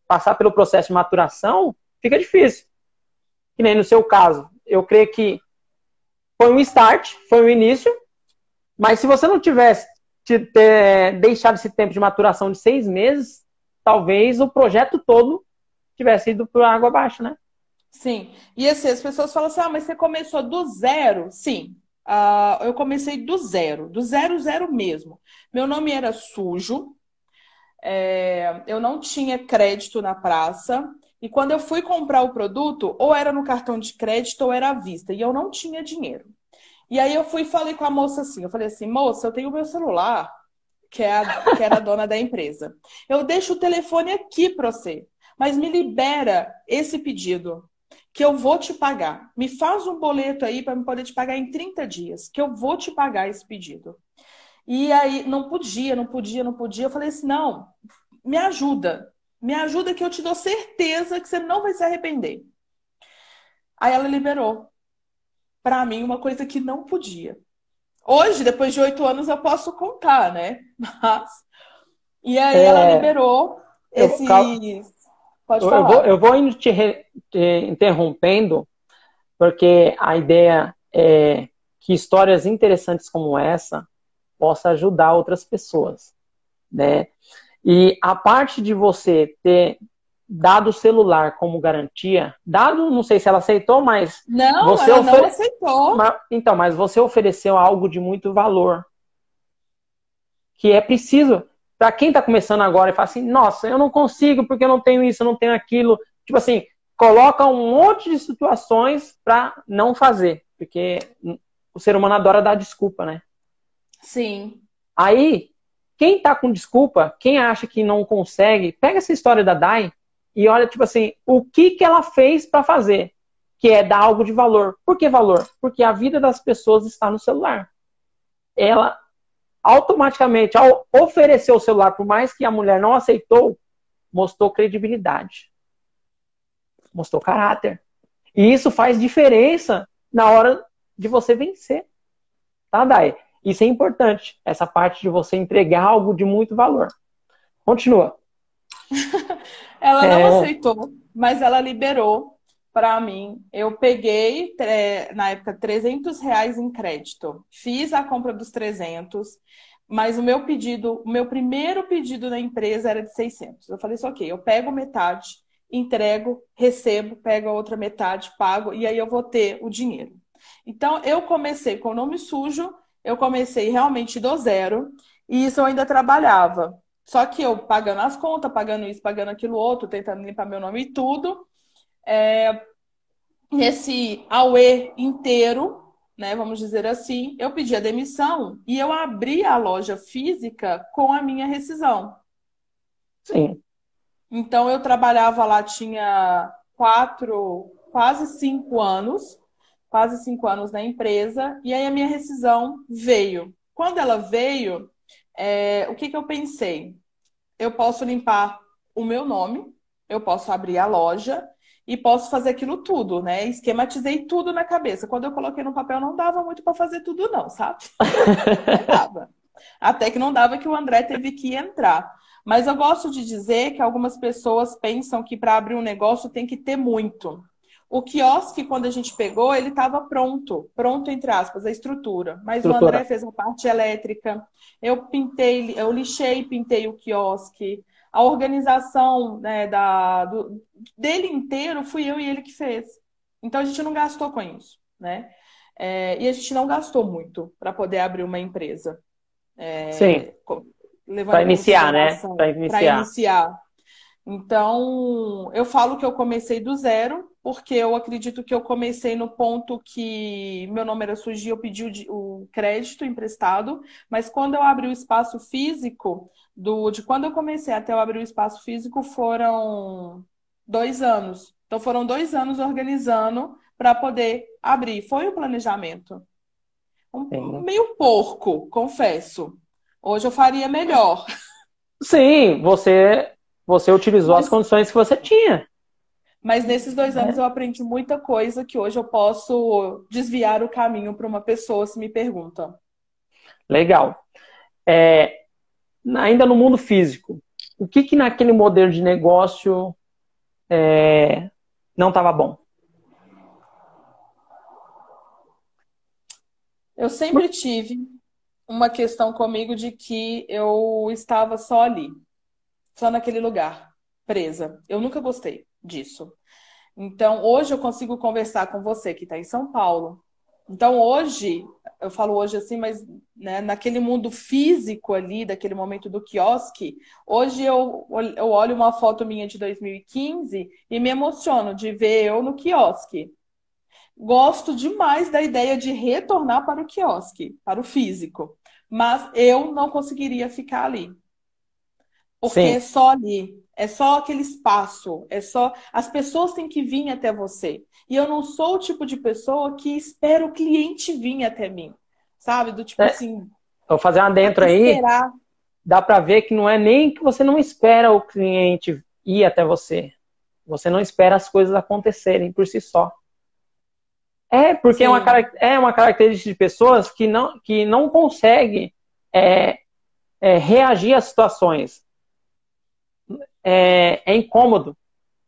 passar pelo processo de maturação, fica difícil. Que nem no seu caso. Eu creio que foi um start, foi um início, mas se você não tivesse ter, deixado esse tempo de maturação de seis meses, talvez o projeto todo tivesse ido por água abaixo, né? Sim. E assim, as pessoas falam assim: ah, mas você começou do zero? Sim. Uh, eu comecei do zero, do zero, zero mesmo. Meu nome era sujo, é, eu não tinha crédito na praça, e quando eu fui comprar o produto, ou era no cartão de crédito ou era à vista, e eu não tinha dinheiro. E aí eu fui e falei com a moça assim, eu falei assim, moça, eu tenho meu celular, que, é a, que era a dona da empresa. Eu deixo o telefone aqui para você, mas me libera esse pedido, que eu vou te pagar. Me faz um boleto aí para eu poder te pagar em 30 dias, que eu vou te pagar esse pedido. E aí não podia, não podia, não podia. Eu falei assim, não, me ajuda. Me ajuda que eu te dou certeza que você não vai se arrepender. Aí ela liberou. Para mim, uma coisa que não podia. Hoje, depois de oito anos, eu posso contar, né? Mas. E aí é... ela liberou esses. Pode eu, falar. Eu vou, eu vou indo te, re... te interrompendo, porque a ideia é que histórias interessantes como essa possa ajudar outras pessoas, né? E a parte de você ter dado o celular como garantia, dado, não sei se ela aceitou, mas. Não, você ela ofere... não aceitou. Mas, então, mas você ofereceu algo de muito valor. Que é preciso. Para quem está começando agora e fala assim, nossa, eu não consigo porque eu não tenho isso, eu não tenho aquilo. Tipo assim, coloca um monte de situações para não fazer. Porque o ser humano adora dar desculpa, né? Sim. Aí, quem tá com desculpa, quem acha que não consegue, pega essa história da Dai e olha, tipo assim, o que, que ela fez para fazer, que é dar algo de valor. Por que valor? Porque a vida das pessoas está no celular. Ela automaticamente, ao oferecer o celular, por mais que a mulher não aceitou, mostrou credibilidade, mostrou caráter. E isso faz diferença na hora de você vencer. Tá, Dai? Isso é importante, essa parte de você entregar algo de muito valor. Continua. ela não é... aceitou, mas ela liberou para mim. Eu peguei, na época, 300 reais em crédito. Fiz a compra dos 300, mas o meu pedido, o meu primeiro pedido na empresa era de 600. Eu falei assim, ok, eu pego metade, entrego, recebo, pego a outra metade, pago, e aí eu vou ter o dinheiro. Então, eu comecei com o nome sujo, eu comecei realmente do zero e isso eu ainda trabalhava. Só que eu pagando as contas, pagando isso, pagando aquilo outro, tentando limpar meu nome e tudo. É, esse AUE inteiro, né, vamos dizer assim, eu pedi a demissão e eu abri a loja física com a minha rescisão. Sim. Então eu trabalhava lá, tinha quatro, quase cinco anos quase cinco anos na empresa, e aí a minha rescisão veio. Quando ela veio, é, o que, que eu pensei? Eu posso limpar o meu nome, eu posso abrir a loja e posso fazer aquilo tudo, né? Esquematizei tudo na cabeça. Quando eu coloquei no papel, não dava muito para fazer tudo, não, sabe? Não dava. Até que não dava que o André teve que entrar. Mas eu gosto de dizer que algumas pessoas pensam que para abrir um negócio tem que ter muito. O quiosque, quando a gente pegou, ele estava pronto, pronto entre aspas, a estrutura. Mas estrutura. o André fez a parte elétrica. Eu pintei, eu lixei e pintei o quiosque. A organização né, da, do, dele inteiro fui eu e ele que fez. Então a gente não gastou com isso, né? É, e a gente não gastou muito para poder abrir uma empresa. É, Sim. Para iniciar, né? Para iniciar. iniciar. Então, eu falo que eu comecei do zero, porque eu acredito que eu comecei no ponto que meu nome era surgir, eu pedi o, crédito emprestado, mas quando eu abri o espaço físico, do, de quando eu comecei até eu abrir o espaço físico, foram dois anos. Então, foram dois anos organizando para poder abrir. Foi o planejamento. Um, meio porco, confesso. Hoje eu faria melhor. Sim, você você utilizou mas, as condições que você tinha. Mas nesses dois anos é. eu aprendi muita coisa que hoje eu posso desviar o caminho para uma pessoa se me pergunta. Legal. É, ainda no mundo físico, o que, que naquele modelo de negócio é, não estava bom? Eu sempre tive uma questão comigo de que eu estava só ali só naquele lugar, presa. Eu nunca gostei disso. Então, hoje eu consigo conversar com você que está em São Paulo. Então, hoje, eu falo hoje assim, mas né, naquele mundo físico ali, daquele momento do quiosque, hoje eu, eu olho uma foto minha de 2015 e me emociono de ver eu no quiosque. Gosto demais da ideia de retornar para o quiosque, para o físico, mas eu não conseguiria ficar ali. Porque Sim. é só ali, é só aquele espaço, é só. As pessoas têm que vir até você. E eu não sou o tipo de pessoa que espera o cliente vir até mim. Sabe? Do tipo é. assim. Vou fazer uma dentro aí. Esperar. Dá para ver que não é nem que você não espera o cliente ir até você. Você não espera as coisas acontecerem por si só. É, porque é uma, é uma característica de pessoas que não, que não consegue é, é, reagir às situações é, é incômodo.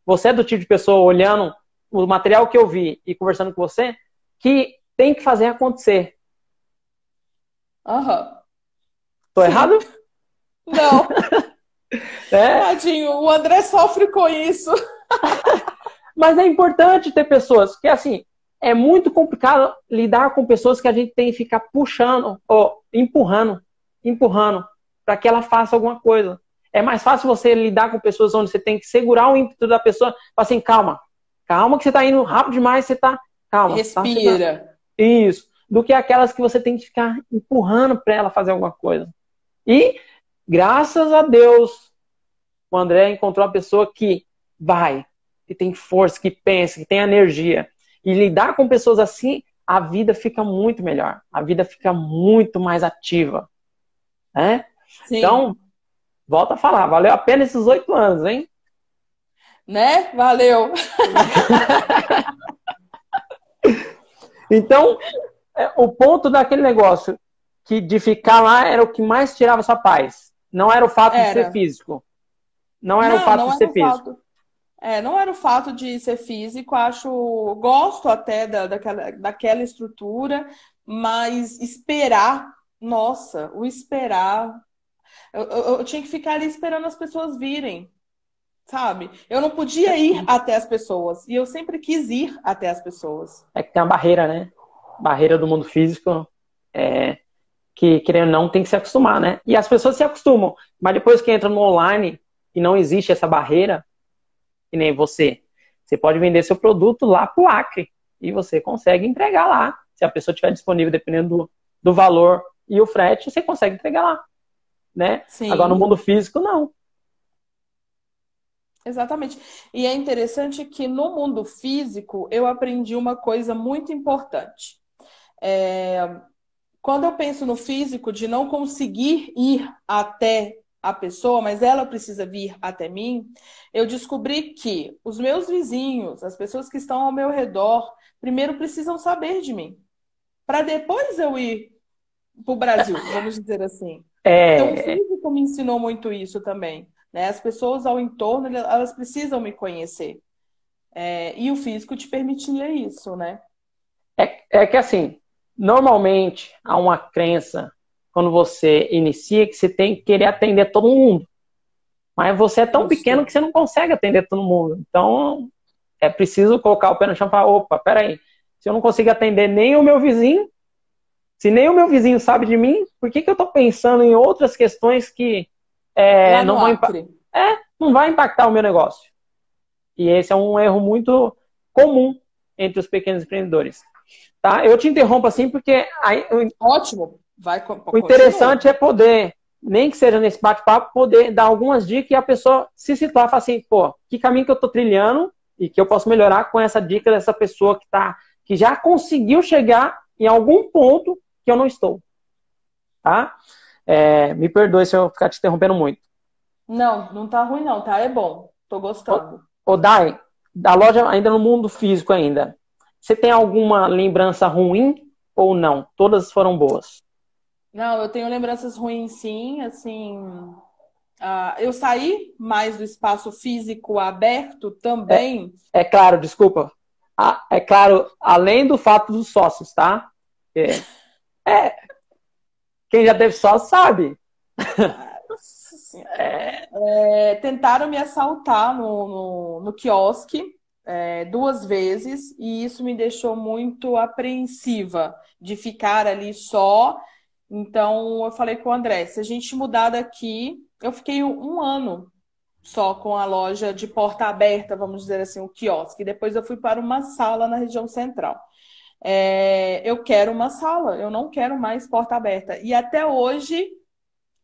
Você é do tipo de pessoa olhando o material que eu vi e conversando com você que tem que fazer acontecer. Aham. Uhum. Tô errado? Não. É. Tadinho, o André sofre com isso. Mas é importante ter pessoas, porque assim, é muito complicado lidar com pessoas que a gente tem que ficar puxando ou empurrando, empurrando, para que ela faça alguma coisa. É mais fácil você lidar com pessoas onde você tem que segurar o ímpeto da pessoa, falar assim, calma, calma que você está indo rápido demais, você está calma. Respira. Tá, Isso. Do que aquelas que você tem que ficar empurrando para ela fazer alguma coisa. E, graças a Deus, o André encontrou uma pessoa que vai, que tem força, que pensa, que tem energia. E lidar com pessoas assim, a vida fica muito melhor. A vida fica muito mais ativa. Né? Então, volta a falar, valeu a pena esses oito anos, hein? Né? Valeu. então, é, o ponto daquele negócio que de ficar lá era o que mais tirava sua paz. Não era o fato era. de ser físico. Não era não, o fato de ser físico. Fato. É, não era o fato de ser físico, acho, gosto até da, daquela, daquela estrutura, mas esperar, nossa, o esperar eu, eu, tinha que ficar ali esperando as pessoas virem, sabe? Eu não podia ir até as pessoas. E eu sempre quis ir até as pessoas. É que tem uma barreira, né? Barreira do mundo físico. É, que, querendo ou não, tem que se acostumar, né? E as pessoas se acostumam. Mas depois que entra no online e não existe essa barreira, que nem você, você pode vender seu produto lá pro Acre. E você consegue entregar lá. Se a pessoa estiver disponível, dependendo do, do valor e o frete, você consegue entregar lá né? Sim. Agora no mundo físico, não. Exatamente. E é interessante que no mundo físico eu aprendi uma coisa muito importante. É... Quando eu penso no físico de não conseguir ir até a pessoa, mas ela precisa vir até mim, eu descobri que os meus vizinhos, as pessoas que estão ao meu redor, primeiro precisam saber de mim, para depois eu ir para o Brasil, vamos dizer assim. É... Então, o físico me ensinou muito isso também. Né? As pessoas ao entorno, elas precisam me conhecer. É... E o físico te permitia isso, né? É, é que assim, normalmente há uma crença quando você inicia que você tem que querer atender todo mundo. Mas você é tão pequeno que você não consegue atender todo mundo. Então, é preciso colocar o pé no chão e falar, opa, peraí, se eu não consigo atender nem o meu vizinho, se nem o meu vizinho sabe de mim, por que, que eu estou pensando em outras questões que é, não, vão é, não vai impactar o meu negócio? E esse é um erro muito comum entre os pequenos empreendedores. Tá? Eu te interrompo assim porque. Aí, Ótimo. Vai, o interessante é poder, nem que seja nesse bate-papo, poder dar algumas dicas e a pessoa se situar e falar assim, pô, que caminho que eu estou trilhando e que eu posso melhorar com essa dica dessa pessoa que tá, que já conseguiu chegar em algum ponto que eu não estou. Tá? É, me perdoe se eu ficar te interrompendo muito. Não, não tá ruim não, tá? É bom. Tô gostando. O Dai, da loja ainda no mundo físico ainda, você tem alguma lembrança ruim ou não? Todas foram boas? Não, eu tenho lembranças ruins sim, assim... Uh, eu saí mais do espaço físico aberto também. É, é claro, desculpa. Ah, é claro, além do fato dos sócios, tá? É. É. Quem já teve só sabe. É. É, tentaram me assaltar no, no, no quiosque é, duas vezes e isso me deixou muito apreensiva de ficar ali só. Então eu falei com o André, se a gente mudar daqui, eu fiquei um, um ano só com a loja de porta aberta, vamos dizer assim, o quiosque. Depois eu fui para uma sala na região central é, eu quero uma sala, eu não quero mais porta aberta. E até hoje,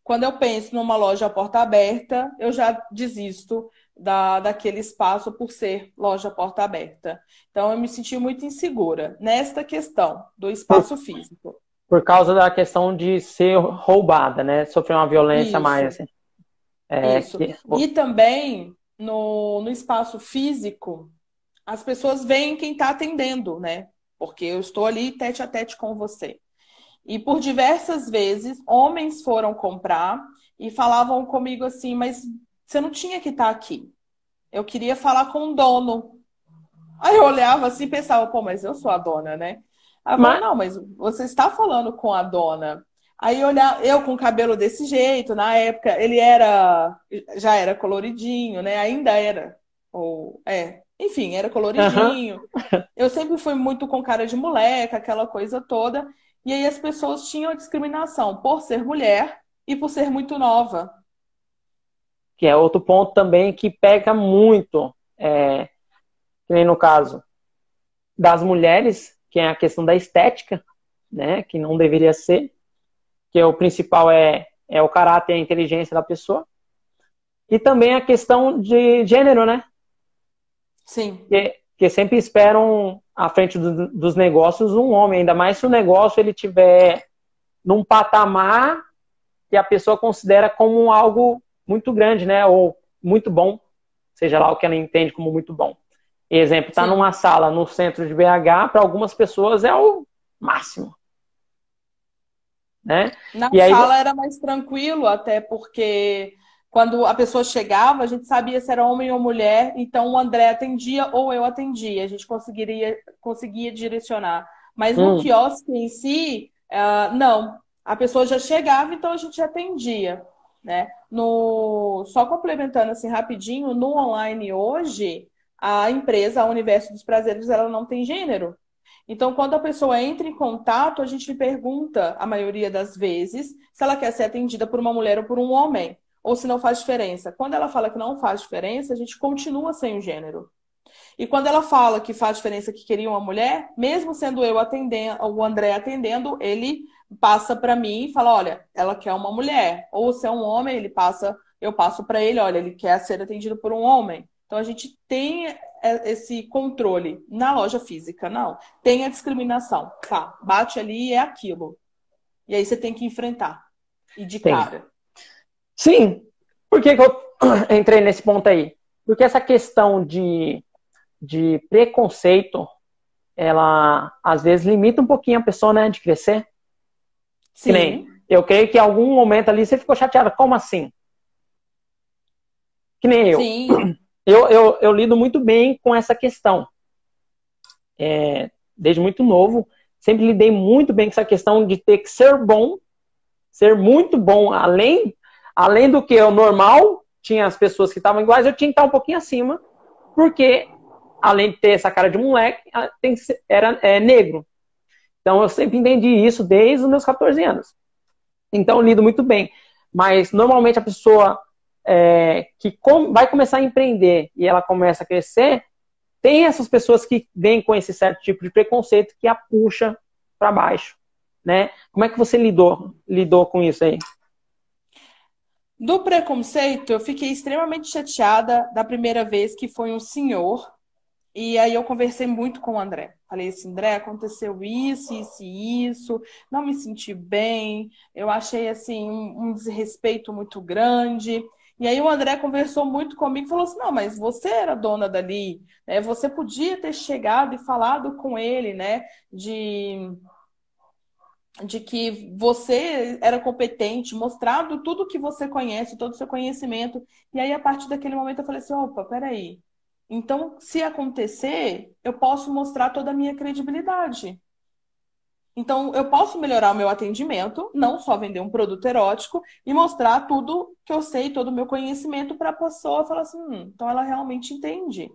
quando eu penso numa loja porta aberta, eu já desisto da, daquele espaço por ser loja porta aberta. Então, eu me senti muito insegura nesta questão do espaço por, físico. Por causa da questão de ser roubada, né? Sofrer uma violência Isso. mais. Assim. É, Isso. Que... E também no, no espaço físico, as pessoas veem quem está atendendo, né? Porque eu estou ali tete a tete com você. E por diversas vezes, homens foram comprar e falavam comigo assim: mas você não tinha que estar aqui. Eu queria falar com o dono. Aí eu olhava assim e pensava: pô, mas eu sou a dona, né? Aí eu mas... não, mas você está falando com a dona. Aí olhar, eu com cabelo desse jeito, na época, ele era, já era coloridinho, né? Ainda era, ou é, enfim, era coloridinho. Uhum. Eu sempre fui muito com cara de moleca, aquela coisa toda. E aí as pessoas tinham discriminação por ser mulher e por ser muito nova. Que é outro ponto também que pega muito, é, que nem no caso das mulheres, que é a questão da estética, né? Que não deveria ser que é o principal é, é o caráter e a inteligência da pessoa. E também a questão de gênero, né? Sim. Que, que sempre esperam à frente do, dos negócios um homem, ainda mais se o negócio ele tiver num patamar que a pessoa considera como algo muito grande, né? Ou muito bom, seja lá o que ela entende como muito bom. Exemplo, tá Sim. numa sala no centro de BH, para algumas pessoas é o máximo né? Na e sala aí... era mais tranquilo, até porque quando a pessoa chegava, a gente sabia se era homem ou mulher, então o André atendia ou eu atendia, a gente conseguiria, conseguia direcionar. Mas no hum. quiosque em si, uh, não. A pessoa já chegava, então a gente atendia. Né? No... Só complementando assim rapidinho, no online hoje, a empresa, a Universo dos Prazeres, ela não tem gênero. Então, quando a pessoa entra em contato, a gente pergunta, a maioria das vezes, se ela quer ser atendida por uma mulher ou por um homem, ou se não faz diferença. Quando ela fala que não faz diferença, a gente continua sem o gênero. E quando ela fala que faz diferença que queria uma mulher, mesmo sendo eu atendendo, o André atendendo, ele passa para mim e fala: olha, ela quer uma mulher. Ou se é um homem, ele passa, eu passo para ele: olha, ele quer ser atendido por um homem. Então a gente tem é, esse controle na loja física, não. Tem a discriminação. Tá, bate ali e é aquilo. E aí você tem que enfrentar. E de tem. cara. Sim. Por que, que eu entrei nesse ponto aí? Porque essa questão de, de preconceito, ela às vezes limita um pouquinho a pessoa, né, de crescer. Sim. nem, eu creio que em algum momento ali você ficou chateada. Como assim? Que nem eu. Sim eu, eu, eu lido muito bem com essa questão. É, desde muito novo, sempre lidei muito bem com essa questão de ter que ser bom, ser muito bom, além, além do que é o normal, tinha as pessoas que estavam iguais, eu tinha que estar um pouquinho acima, porque além de ter essa cara de moleque, ser, era é, negro. Então eu sempre entendi isso desde os meus 14 anos. Então lido muito bem. Mas normalmente a pessoa é, que com, vai começar a empreender e ela começa a crescer, tem essas pessoas que vêm com esse certo tipo de preconceito que a puxa para baixo, né? Como é que você lidou, lidou com isso aí? Do preconceito, eu fiquei extremamente chateada da primeira vez que foi um senhor. E aí eu conversei muito com o André. Falei assim, André, aconteceu isso, isso e isso, não me senti bem, eu achei assim um, um desrespeito muito grande. E aí o André conversou muito comigo e falou assim: não, mas você era dona dali, né? Você podia ter chegado e falado com ele, né? De, de que você era competente, mostrado tudo que você conhece, todo o seu conhecimento. E aí, a partir daquele momento, eu falei assim: opa, peraí. Então, se acontecer, eu posso mostrar toda a minha credibilidade. Então, eu posso melhorar o meu atendimento, não só vender um produto erótico, e mostrar tudo que eu sei, todo o meu conhecimento para a pessoa falar assim: hum, então ela realmente entende.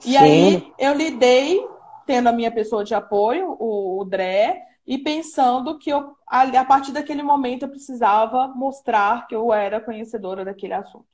Sim. E aí eu lidei tendo a minha pessoa de apoio, o, o Dré, e pensando que eu, a, partir daquele momento eu precisava mostrar que eu era conhecedora daquele assunto.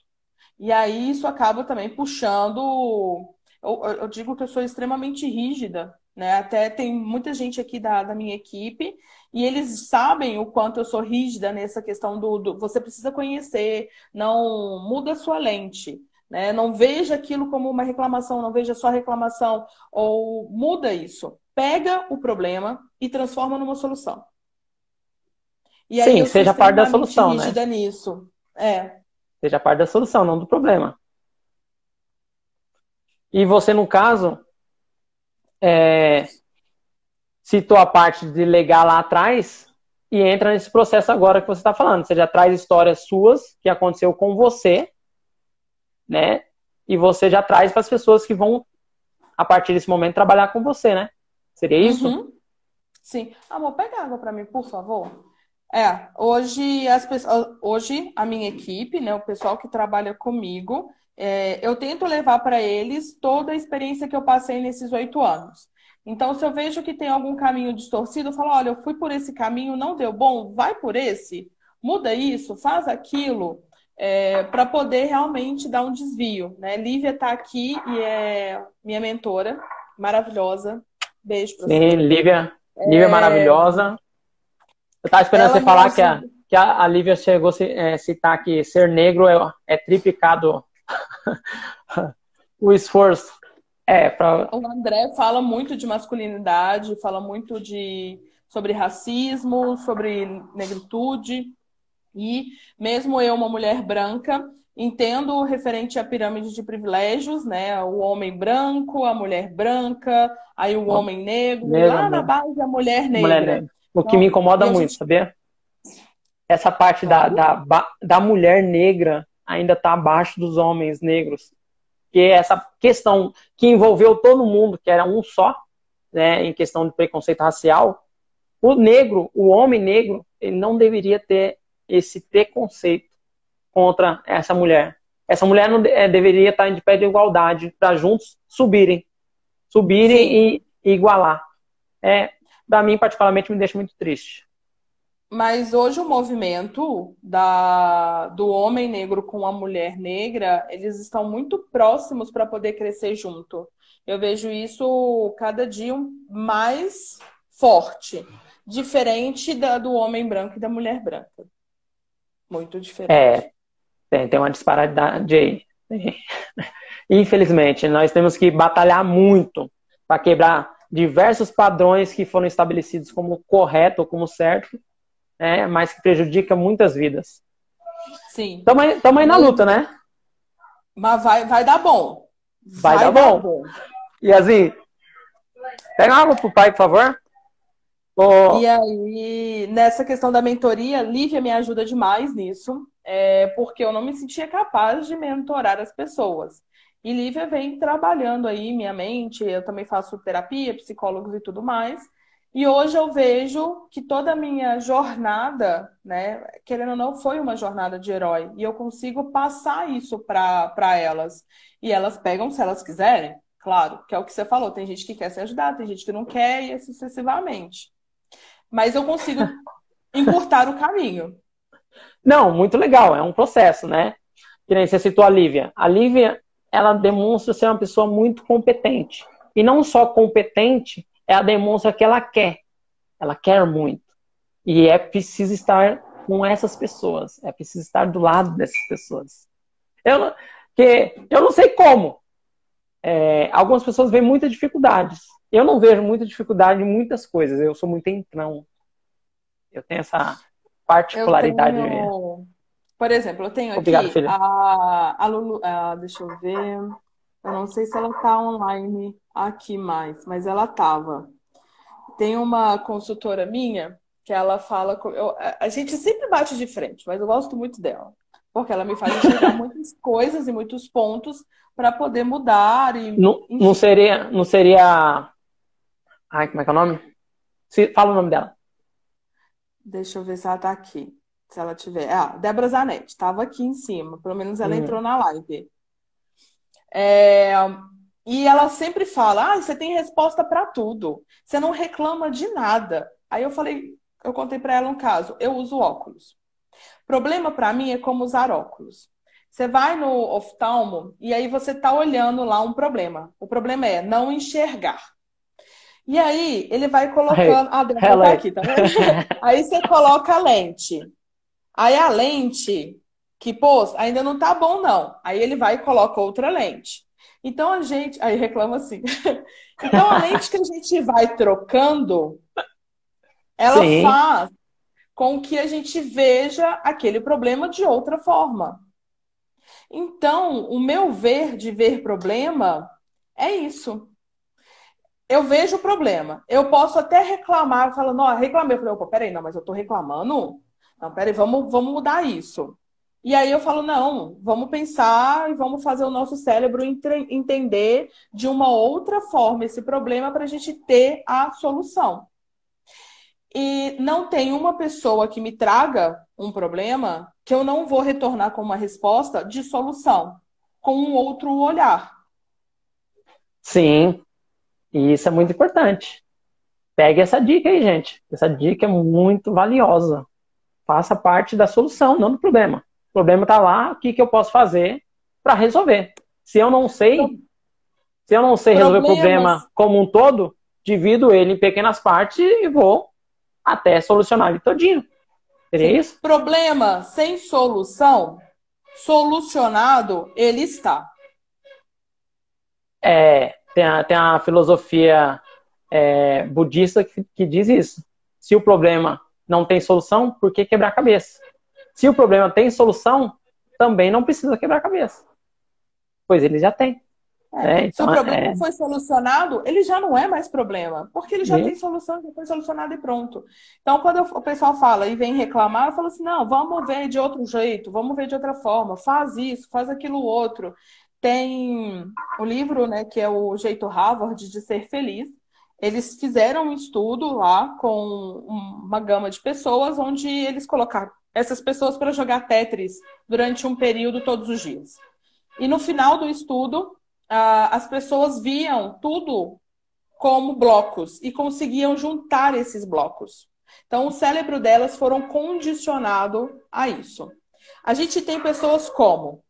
E aí isso acaba também puxando. Eu, eu digo que eu sou extremamente rígida né? Até tem muita gente aqui da, da minha equipe e eles sabem o quanto eu sou rígida nessa questão do, do você precisa conhecer, não muda sua lente. Né? Não veja aquilo como uma reclamação, não veja só reclamação, ou muda isso. Pega o problema e transforma numa solução. E aí Sim, seja parte da solução, né? nisso. É. Seja parte da solução, não do problema. E você, no caso, é, citou a parte de legal lá atrás e entra nesse processo agora que você está falando. Você já traz histórias suas que aconteceu com você, né? E você já traz para as pessoas que vão, a partir desse momento, trabalhar com você, né? Seria isso? Uhum. Sim. Amor, pega água para mim, por favor. É, hoje as pessoas, hoje a minha equipe, né, o pessoal que trabalha comigo, é, eu tento levar para eles toda a experiência que eu passei nesses oito anos. Então, se eu vejo que tem algum caminho distorcido, eu falo, olha, eu fui por esse caminho, não deu bom, vai por esse, muda isso, faz aquilo, é, para poder realmente dar um desvio. Né? Lívia está aqui e é minha mentora, maravilhosa. Beijo para você. Sim, Lívia, Lívia é... maravilhosa. Eu estava esperando Ela você falar que a, que a, Lívia chegou a é, citar que ser negro é, é triplicado o esforço. É, pra... O André fala muito de masculinidade, fala muito de sobre racismo, sobre negritude. E mesmo eu, uma mulher branca, entendo referente à pirâmide de privilégios, né? O homem branco, a mulher branca, aí o homem negro, negro lá na base a mulher negra. Mulher negra. O então, que me incomoda muito, gente... sabia? Essa parte da, da, da mulher negra ainda está abaixo dos homens negros. Que é essa questão que envolveu todo mundo, que era um só, né, em questão de preconceito racial, o negro, o homem negro, ele não deveria ter esse preconceito contra essa mulher. Essa mulher não é, deveria estar de pé de igualdade para juntos subirem, subirem e, e, igualar. É, para mim particularmente me deixa muito triste. Mas hoje o movimento da, do homem negro com a mulher negra, eles estão muito próximos para poder crescer junto. Eu vejo isso cada dia mais forte, diferente da, do homem branco e da mulher branca. Muito diferente. É, tem, tem uma disparidade aí. Infelizmente, nós temos que batalhar muito para quebrar diversos padrões que foram estabelecidos como correto ou como certo né, mas que prejudica muitas vidas. Sim. Estamos aí na luta, né? Mas vai, vai dar bom. Vai, vai dar, dar bom. bom. E assim, pega água pro pai, por favor. Oh. E aí, nessa questão da mentoria, Lívia me ajuda demais nisso, é, porque eu não me sentia capaz de mentorar as pessoas. E Lívia vem trabalhando aí minha mente, eu também faço terapia, psicólogos e tudo mais. E hoje eu vejo que toda a minha jornada, né, querendo ou não, foi uma jornada de herói. E eu consigo passar isso para elas. E elas pegam se elas quiserem, claro, que é o que você falou. Tem gente que quer se ajudar, tem gente que não quer, e assim sucessivamente. Mas eu consigo encurtar o caminho. Não, muito legal, é um processo, né? Que nem você citou a Lívia. A Lívia, ela demonstra ser uma pessoa muito competente. E não só competente, ela demonstra que ela quer. Ela quer muito. E é preciso estar com essas pessoas. É preciso estar do lado dessas pessoas. Eu, que, eu não sei como. É, algumas pessoas veem muitas dificuldades. Eu não vejo muita dificuldade em muitas coisas. Eu sou muito entrão. Eu tenho essa particularidade. Eu tenho... Por exemplo, eu tenho Obrigado, aqui filha. a, a Lulu. A, deixa eu ver. Eu não sei se ela está online aqui mais, mas ela estava. Tem uma consultora minha que ela fala. Eu, a gente sempre bate de frente, mas eu gosto muito dela. Porque ela me faz enxergar muitas coisas e muitos pontos para poder mudar. E, não, não seria. Não seria. Ai, como é que é o nome? Fala o nome dela. Deixa eu ver se ela está aqui. Se ela tiver. Ah, Débora Zanetti, estava aqui em cima. Pelo menos ela hum. entrou na live. É, e ela sempre fala: ah, você tem resposta para tudo, você não reclama de nada. Aí eu falei, eu contei para ela um caso: eu uso óculos. Problema para mim é como usar óculos. Você vai no oftalmo e aí você tá olhando lá um problema. O problema é não enxergar. E aí ele vai colocando. Ah, deu tá aqui, tá vendo? aí você coloca a lente. Aí a lente que, pô, ainda não tá bom, não. Aí ele vai e coloca outra lente. Então a gente. Aí reclama assim. então a lente que a gente vai trocando, ela Sim. faz com que a gente veja aquele problema de outra forma. Então, o meu ver de ver problema é isso. Eu vejo o problema. Eu posso até reclamar, falando, não, reclamei. Eu falei, opa, peraí, não, mas eu tô reclamando. Não, peraí, vamos, vamos mudar isso. E aí eu falo, não, vamos pensar e vamos fazer o nosso cérebro entender de uma outra forma esse problema para a gente ter a solução. e não tem uma pessoa que me traga um problema que eu não vou retornar com uma resposta de solução, com um outro olhar. Sim, e isso é muito importante. Pegue essa dica aí, gente. Essa dica é muito valiosa. Faça parte da solução, não do problema. O problema está lá, o que, que eu posso fazer para resolver? Se eu não sei, se eu não sei resolver o problema como um todo, divido ele em pequenas partes e vou até solucionar ele todinho. Seria Sim. isso? Problema sem solução, solucionado ele está. É, tem a, tem a filosofia é, budista que, que diz isso. Se o problema não tem solução, por que quebrar a cabeça? Se o problema tem solução, também não precisa quebrar a cabeça. Pois ele já tem. É, então, Se o então, problema é... foi solucionado, ele já não é mais problema, porque ele já tem solução, já foi solucionado e pronto. Então, quando o pessoal fala e vem reclamar, eu falo assim: não, vamos ver de outro jeito, vamos ver de outra forma, faz isso, faz aquilo outro. Tem o livro, né, que é o Jeito Harvard de Ser Feliz. Eles fizeram um estudo lá com uma gama de pessoas, onde eles colocaram essas pessoas para jogar Tetris durante um período todos os dias. E no final do estudo, as pessoas viam tudo como blocos e conseguiam juntar esses blocos. Então, o cérebro delas foram condicionado a isso. A gente tem pessoas como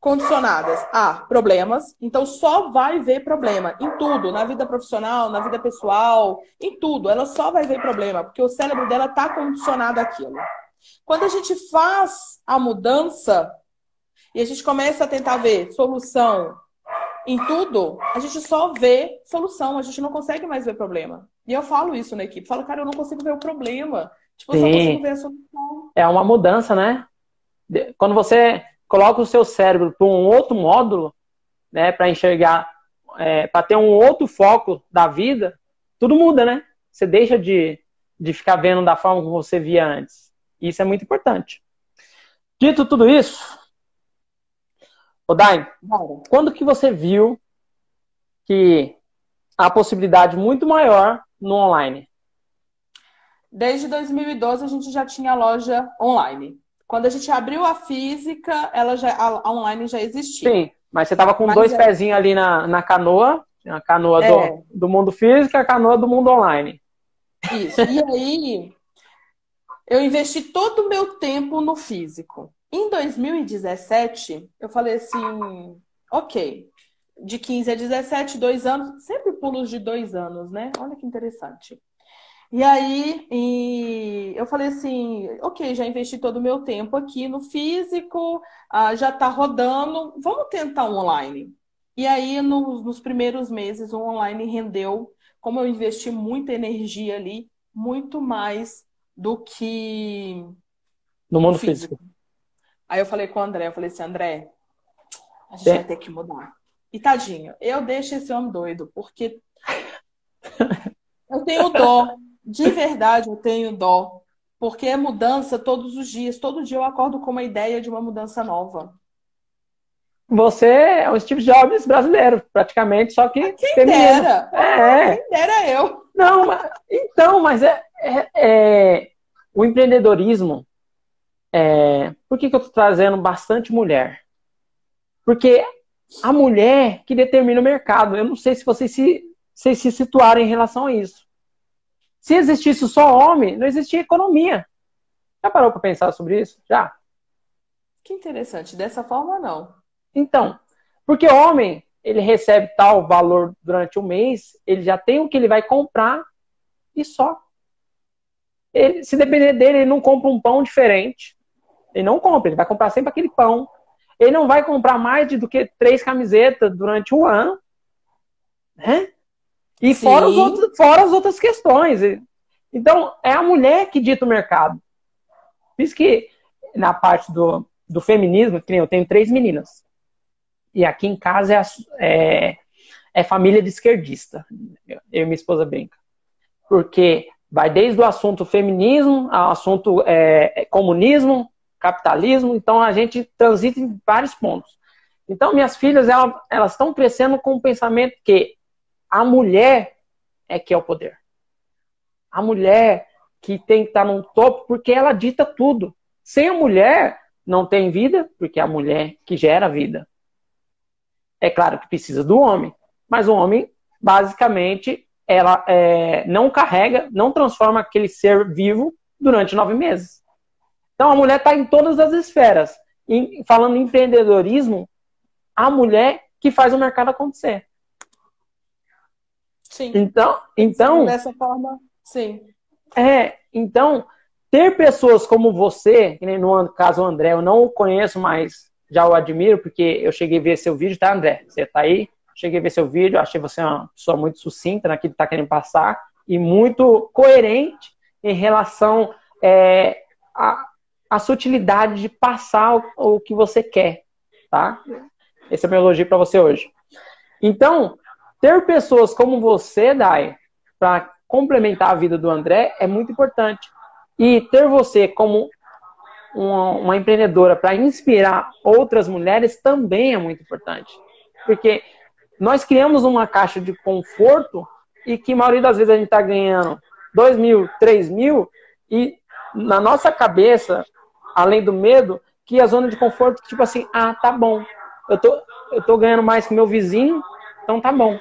condicionadas a problemas, então só vai ver problema em tudo, na vida profissional, na vida pessoal, em tudo. Ela só vai ver problema, porque o cérebro dela está condicionado àquilo. Quando a gente faz a mudança, e a gente começa a tentar ver solução em tudo, a gente só vê solução, a gente não consegue mais ver problema. E eu falo isso na equipe, falo, cara, eu não consigo ver o problema. Tipo, eu só consigo ver a solução. É uma mudança, né? Quando você coloca o seu cérebro para um outro módulo, né, para enxergar, é, para ter um outro foco da vida, tudo muda, né? Você deixa de, de ficar vendo da forma como você via antes. Isso é muito importante. Dito tudo isso, Ô, Dain, quando que você viu que há possibilidade muito maior no online? Desde 2012 a gente já tinha loja online. Quando a gente abriu a física, ela já, a online já existia. Sim, mas você estava com mas dois é... pezinhos ali na, na canoa, a canoa é. do, do mundo físico e a canoa do mundo online. Isso. E aí, eu investi todo o meu tempo no físico. Em 2017, eu falei assim, ok, de 15 a 17, dois anos, sempre pulos de dois anos, né? Olha que interessante. E aí, e eu falei assim, ok, já investi todo o meu tempo aqui no físico, ah, já está rodando, vamos tentar um online. E aí, no, nos primeiros meses, o online rendeu, como eu investi muita energia ali, muito mais do que no mundo físico. físico. Aí eu falei com o André, eu falei assim, André, a gente é. vai ter que mudar. E tadinho, eu deixo esse homem doido, porque eu tenho dó. De verdade, eu tenho dó. Porque é mudança todos os dias. Todo dia eu acordo com uma ideia de uma mudança nova. Você é o Steve Jobs brasileiro, praticamente, só que. Quem feminino. dera! É. Quem dera eu! Não, mas, então, mas é, é, é o empreendedorismo é, por que, que eu estou trazendo bastante mulher? Porque a mulher que determina o mercado. Eu não sei se vocês se, se, se situaram em relação a isso. Se existisse só homem, não existia economia. Já parou para pensar sobre isso? Já? Que interessante. Dessa forma, não. Então, porque homem, ele recebe tal valor durante o mês, ele já tem o que ele vai comprar e só. Ele, se depender dele, ele não compra um pão diferente. Ele não compra, ele vai comprar sempre aquele pão. Ele não vai comprar mais do que três camisetas durante um ano. Né? E fora, os outros, fora as outras questões. Então, é a mulher que dita o mercado. Por isso que na parte do, do feminismo, eu tenho três meninas. E aqui em casa é, é, é família de esquerdista. Eu e minha esposa brinca. Porque vai desde o assunto feminismo ao assunto é, comunismo, capitalismo, então a gente transita em vários pontos. Então, minhas filhas, elas estão crescendo com o pensamento que a mulher é que é o poder. a mulher que tem que estar no topo porque ela dita tudo. Sem a mulher, não tem vida, porque é a mulher que gera vida. É claro que precisa do homem, mas o homem, basicamente, ela é, não carrega, não transforma aquele ser vivo durante nove meses. Então a mulher está em todas as esferas. E, falando em empreendedorismo, a mulher que faz o mercado acontecer. Sim. Então, então dessa forma, sim. É, então ter pessoas como você, que nem no caso o André, eu não o conheço, mas já o admiro, porque eu cheguei a ver seu vídeo, tá, André? Você tá aí? Cheguei a ver seu vídeo, achei você uma pessoa muito sucinta naquilo que tá querendo passar e muito coerente em relação é, à, à sutilidade de passar o, o que você quer, tá? Esse é meu elogio para você hoje. Então, ter pessoas como você, Dai, para complementar a vida do André é muito importante. E ter você como uma, uma empreendedora para inspirar outras mulheres também é muito importante. Porque nós criamos uma caixa de conforto e que a maioria das vezes a gente está ganhando 2 mil, 3 mil, e na nossa cabeça, além do medo, que a zona de conforto, tipo assim, ah, tá bom, eu tô, eu tô ganhando mais que meu vizinho, então tá bom.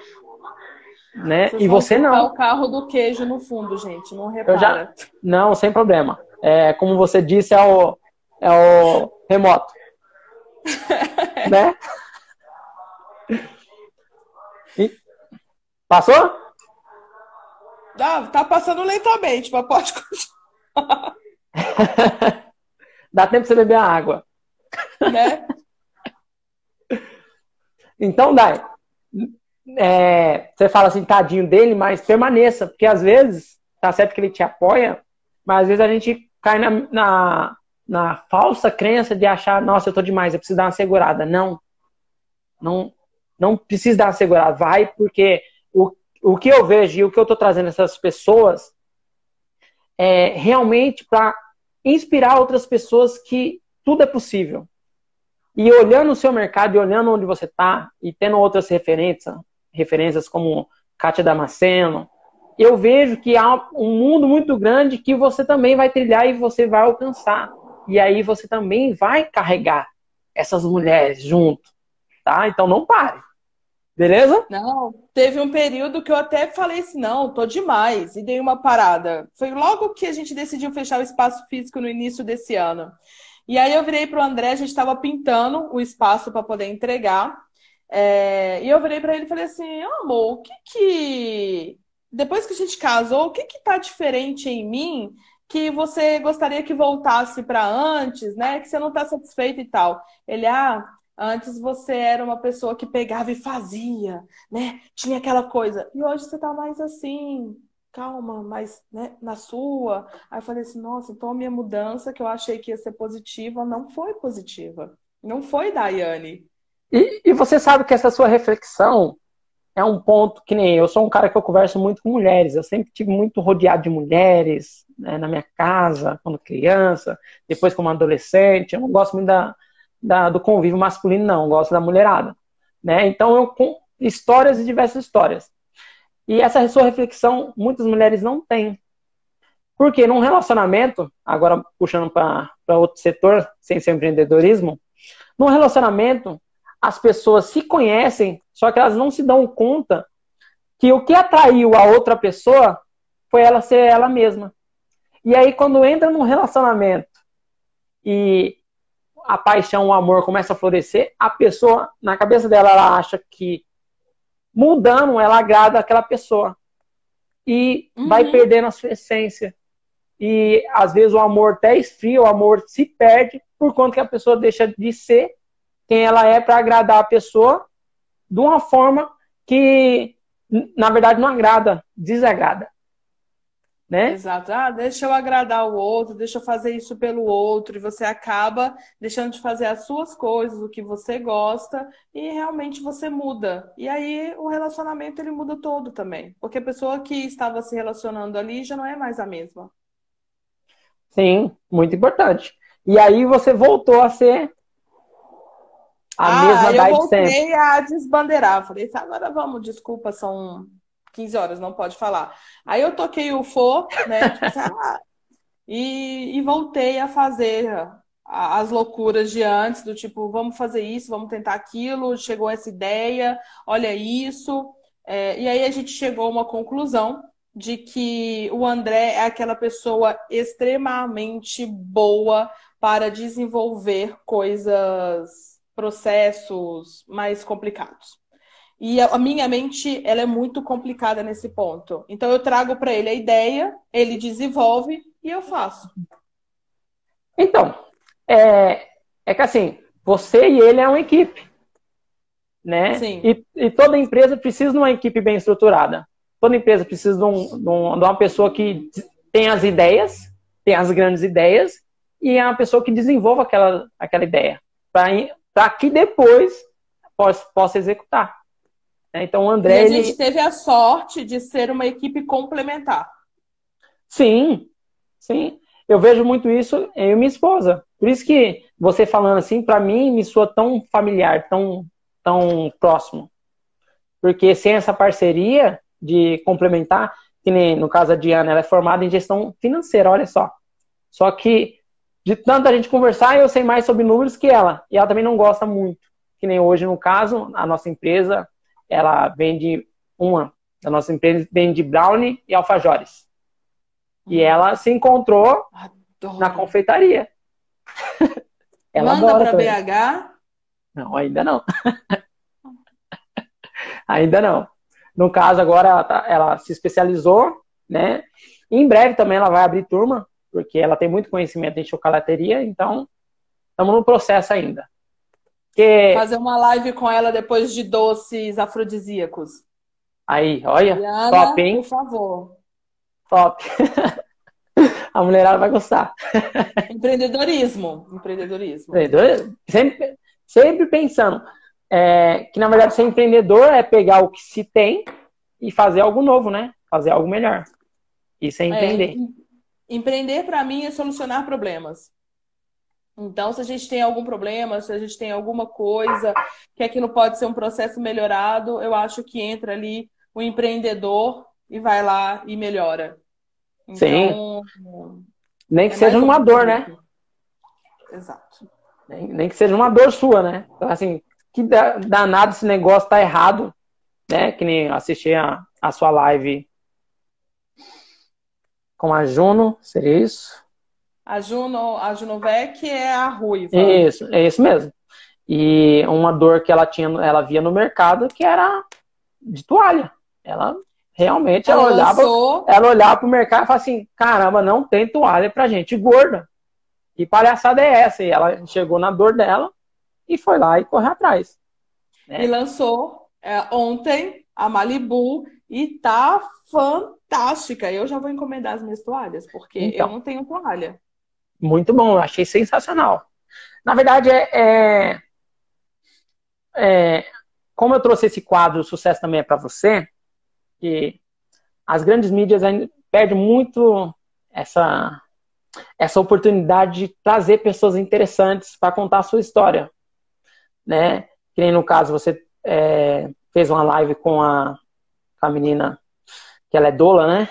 Né? Vocês e você não. o carro do queijo no fundo, gente, não repara. Eu já... Não, sem problema. É, como você disse, é o, é o remoto. né? E... Passou? Ah, tá passando lentamente, mas pode continuar. Dá tempo pra você beber a água. Né? Então, Dai, é, você fala assim, tadinho dele, mas permaneça, porque às vezes, tá certo que ele te apoia, mas às vezes a gente cai na, na, na falsa crença de achar, nossa, eu tô demais, eu preciso dar uma segurada. Não. Não, não precisa dar uma segurada. Vai, porque o, o que eu vejo e o que eu tô trazendo essas pessoas é realmente para inspirar outras pessoas que tudo é possível. E olhando o seu mercado e olhando onde você está e tendo outras referências, referências como Kátia Damasceno, eu vejo que há um mundo muito grande que você também vai trilhar e você vai alcançar. E aí você também vai carregar essas mulheres junto, tá? Então não pare. Beleza? Não, teve um período que eu até falei assim, não, tô demais, e dei uma parada. Foi logo que a gente decidiu fechar o espaço físico no início desse ano. E aí eu virei para o André, a gente estava pintando o espaço para poder entregar. É, e eu virei para ele e falei assim, amor, o que que... Depois que a gente casou, o que que tá diferente em mim que você gostaria que voltasse para antes, né? Que você não está satisfeito e tal. Ele, ah, antes você era uma pessoa que pegava e fazia, né? Tinha aquela coisa. E hoje você está mais assim, calma, mas né, na sua. Aí eu falei assim, nossa, então a minha mudança que eu achei que ia ser positiva não foi positiva. Não foi, Daiane. E, e você sabe que essa sua reflexão é um ponto que nem eu sou um cara que eu converso muito com mulheres. Eu sempre tive muito rodeado de mulheres né, na minha casa, quando criança, depois como adolescente. Eu não gosto muito da, da, do convívio masculino, não. Eu gosto da mulherada. Né? Então eu com histórias e diversas histórias. E essa sua reflexão muitas mulheres não têm. Porque num relacionamento, agora puxando para outro setor, sem ser empreendedorismo, num relacionamento as pessoas se conhecem, só que elas não se dão conta que o que atraiu a outra pessoa foi ela ser ela mesma. E aí, quando entra num relacionamento e a paixão, o amor começa a florescer, a pessoa, na cabeça dela, ela acha que mudando, ela agrada aquela pessoa. E uhum. vai perdendo a sua essência. E às vezes o amor até esfria, o amor se perde por conta que a pessoa deixa de ser quem ela é para agradar a pessoa de uma forma que, na verdade, não agrada, desagrada. Né? Exato. Ah, deixa eu agradar o outro, deixa eu fazer isso pelo outro, e você acaba deixando de fazer as suas coisas, o que você gosta, e realmente você muda. E aí o relacionamento ele muda todo também, porque a pessoa que estava se relacionando ali já não é mais a mesma. Sim, muito importante. E aí você voltou a ser a ah, mesma eu voltei sempre. a desbandeirar. Falei, agora vamos, desculpa, são 15 horas, não pode falar. Aí eu toquei o fô, né? Tipo assim, ah, e, e voltei a fazer as loucuras de antes, do tipo, vamos fazer isso, vamos tentar aquilo, chegou essa ideia, olha isso. É, e aí a gente chegou a uma conclusão de que o André é aquela pessoa extremamente boa para desenvolver coisas, processos mais complicados. E a minha mente, ela é muito complicada nesse ponto. Então eu trago para ele a ideia, ele desenvolve e eu faço. Então, é, é que assim, você e ele é uma equipe. Né? Sim. E, e toda empresa precisa de uma equipe bem estruturada. Toda empresa precisa de, um, de, um, de uma pessoa que tem as ideias, tem as grandes ideias, e é uma pessoa que desenvolva aquela, aquela ideia, para que depois possa, possa executar. Né? Então, o André. E a gente teve a sorte de ser uma equipe complementar. Sim, sim. Eu vejo muito isso eu e minha esposa. Por isso que você falando assim, para mim, me soa tão familiar, tão, tão próximo. Porque sem essa parceria de complementar, que nem no caso da Diana, ela é formada em gestão financeira, olha só. Só que de tanta gente conversar, eu sei mais sobre números que ela. E ela também não gosta muito. Que nem hoje, no caso, a nossa empresa, ela vende uma. A nossa empresa vende brownie e alfajores. E ela se encontrou Adoro. na confeitaria. ela Manda para BH? Não, ainda não. ainda não. No caso, agora ela, tá, ela se especializou, né? E em breve também ela vai abrir turma, porque ela tem muito conhecimento em chocolateria, então estamos no processo ainda. Que... Fazer uma live com ela depois de doces afrodisíacos. Aí, olha, top, hein? Por favor. Top. A mulherada vai gostar. Empreendedorismo. Empreendedorismo. Sempre, sempre pensando é, que, na verdade, ser empreendedor é pegar o que se tem e fazer algo novo, né? Fazer algo melhor. Isso é, é empreender. É, empreender, para mim, é solucionar problemas. Então, se a gente tem algum problema, se a gente tem alguma coisa que aquilo pode ser um processo melhorado, eu acho que entra ali o empreendedor e vai lá e melhora. Então, Sim. Nem que é seja uma dor, né? Exato. Nem, nem, que seja uma dor sua, né? Então, assim, que danado esse negócio tá errado, né? Que nem assisti a, a sua live com a Juno, seria isso? A Juno, a Junovec é a ruiva. Isso, é isso mesmo. E uma dor que ela tinha, ela via no mercado que era de toalha. Ela realmente ela, ela olhava, lançou... ela olhava pro mercado e falava assim: caramba, não tem toalha pra gente gorda. Que palhaçada é essa? E ela chegou na dor dela e foi lá e correu atrás. Né? E lançou é, ontem a Malibu e tá fantástica. Eu já vou encomendar as minhas toalhas, porque então, eu não tenho toalha. Muito bom, eu achei sensacional. Na verdade, é, é, é como eu trouxe esse quadro, o sucesso também é para você, que as grandes mídias ainda perdem muito essa, essa oportunidade de trazer pessoas interessantes para contar a sua história. Né? Que nem no caso, você é, fez uma live com a, com a menina que ela é doula, né?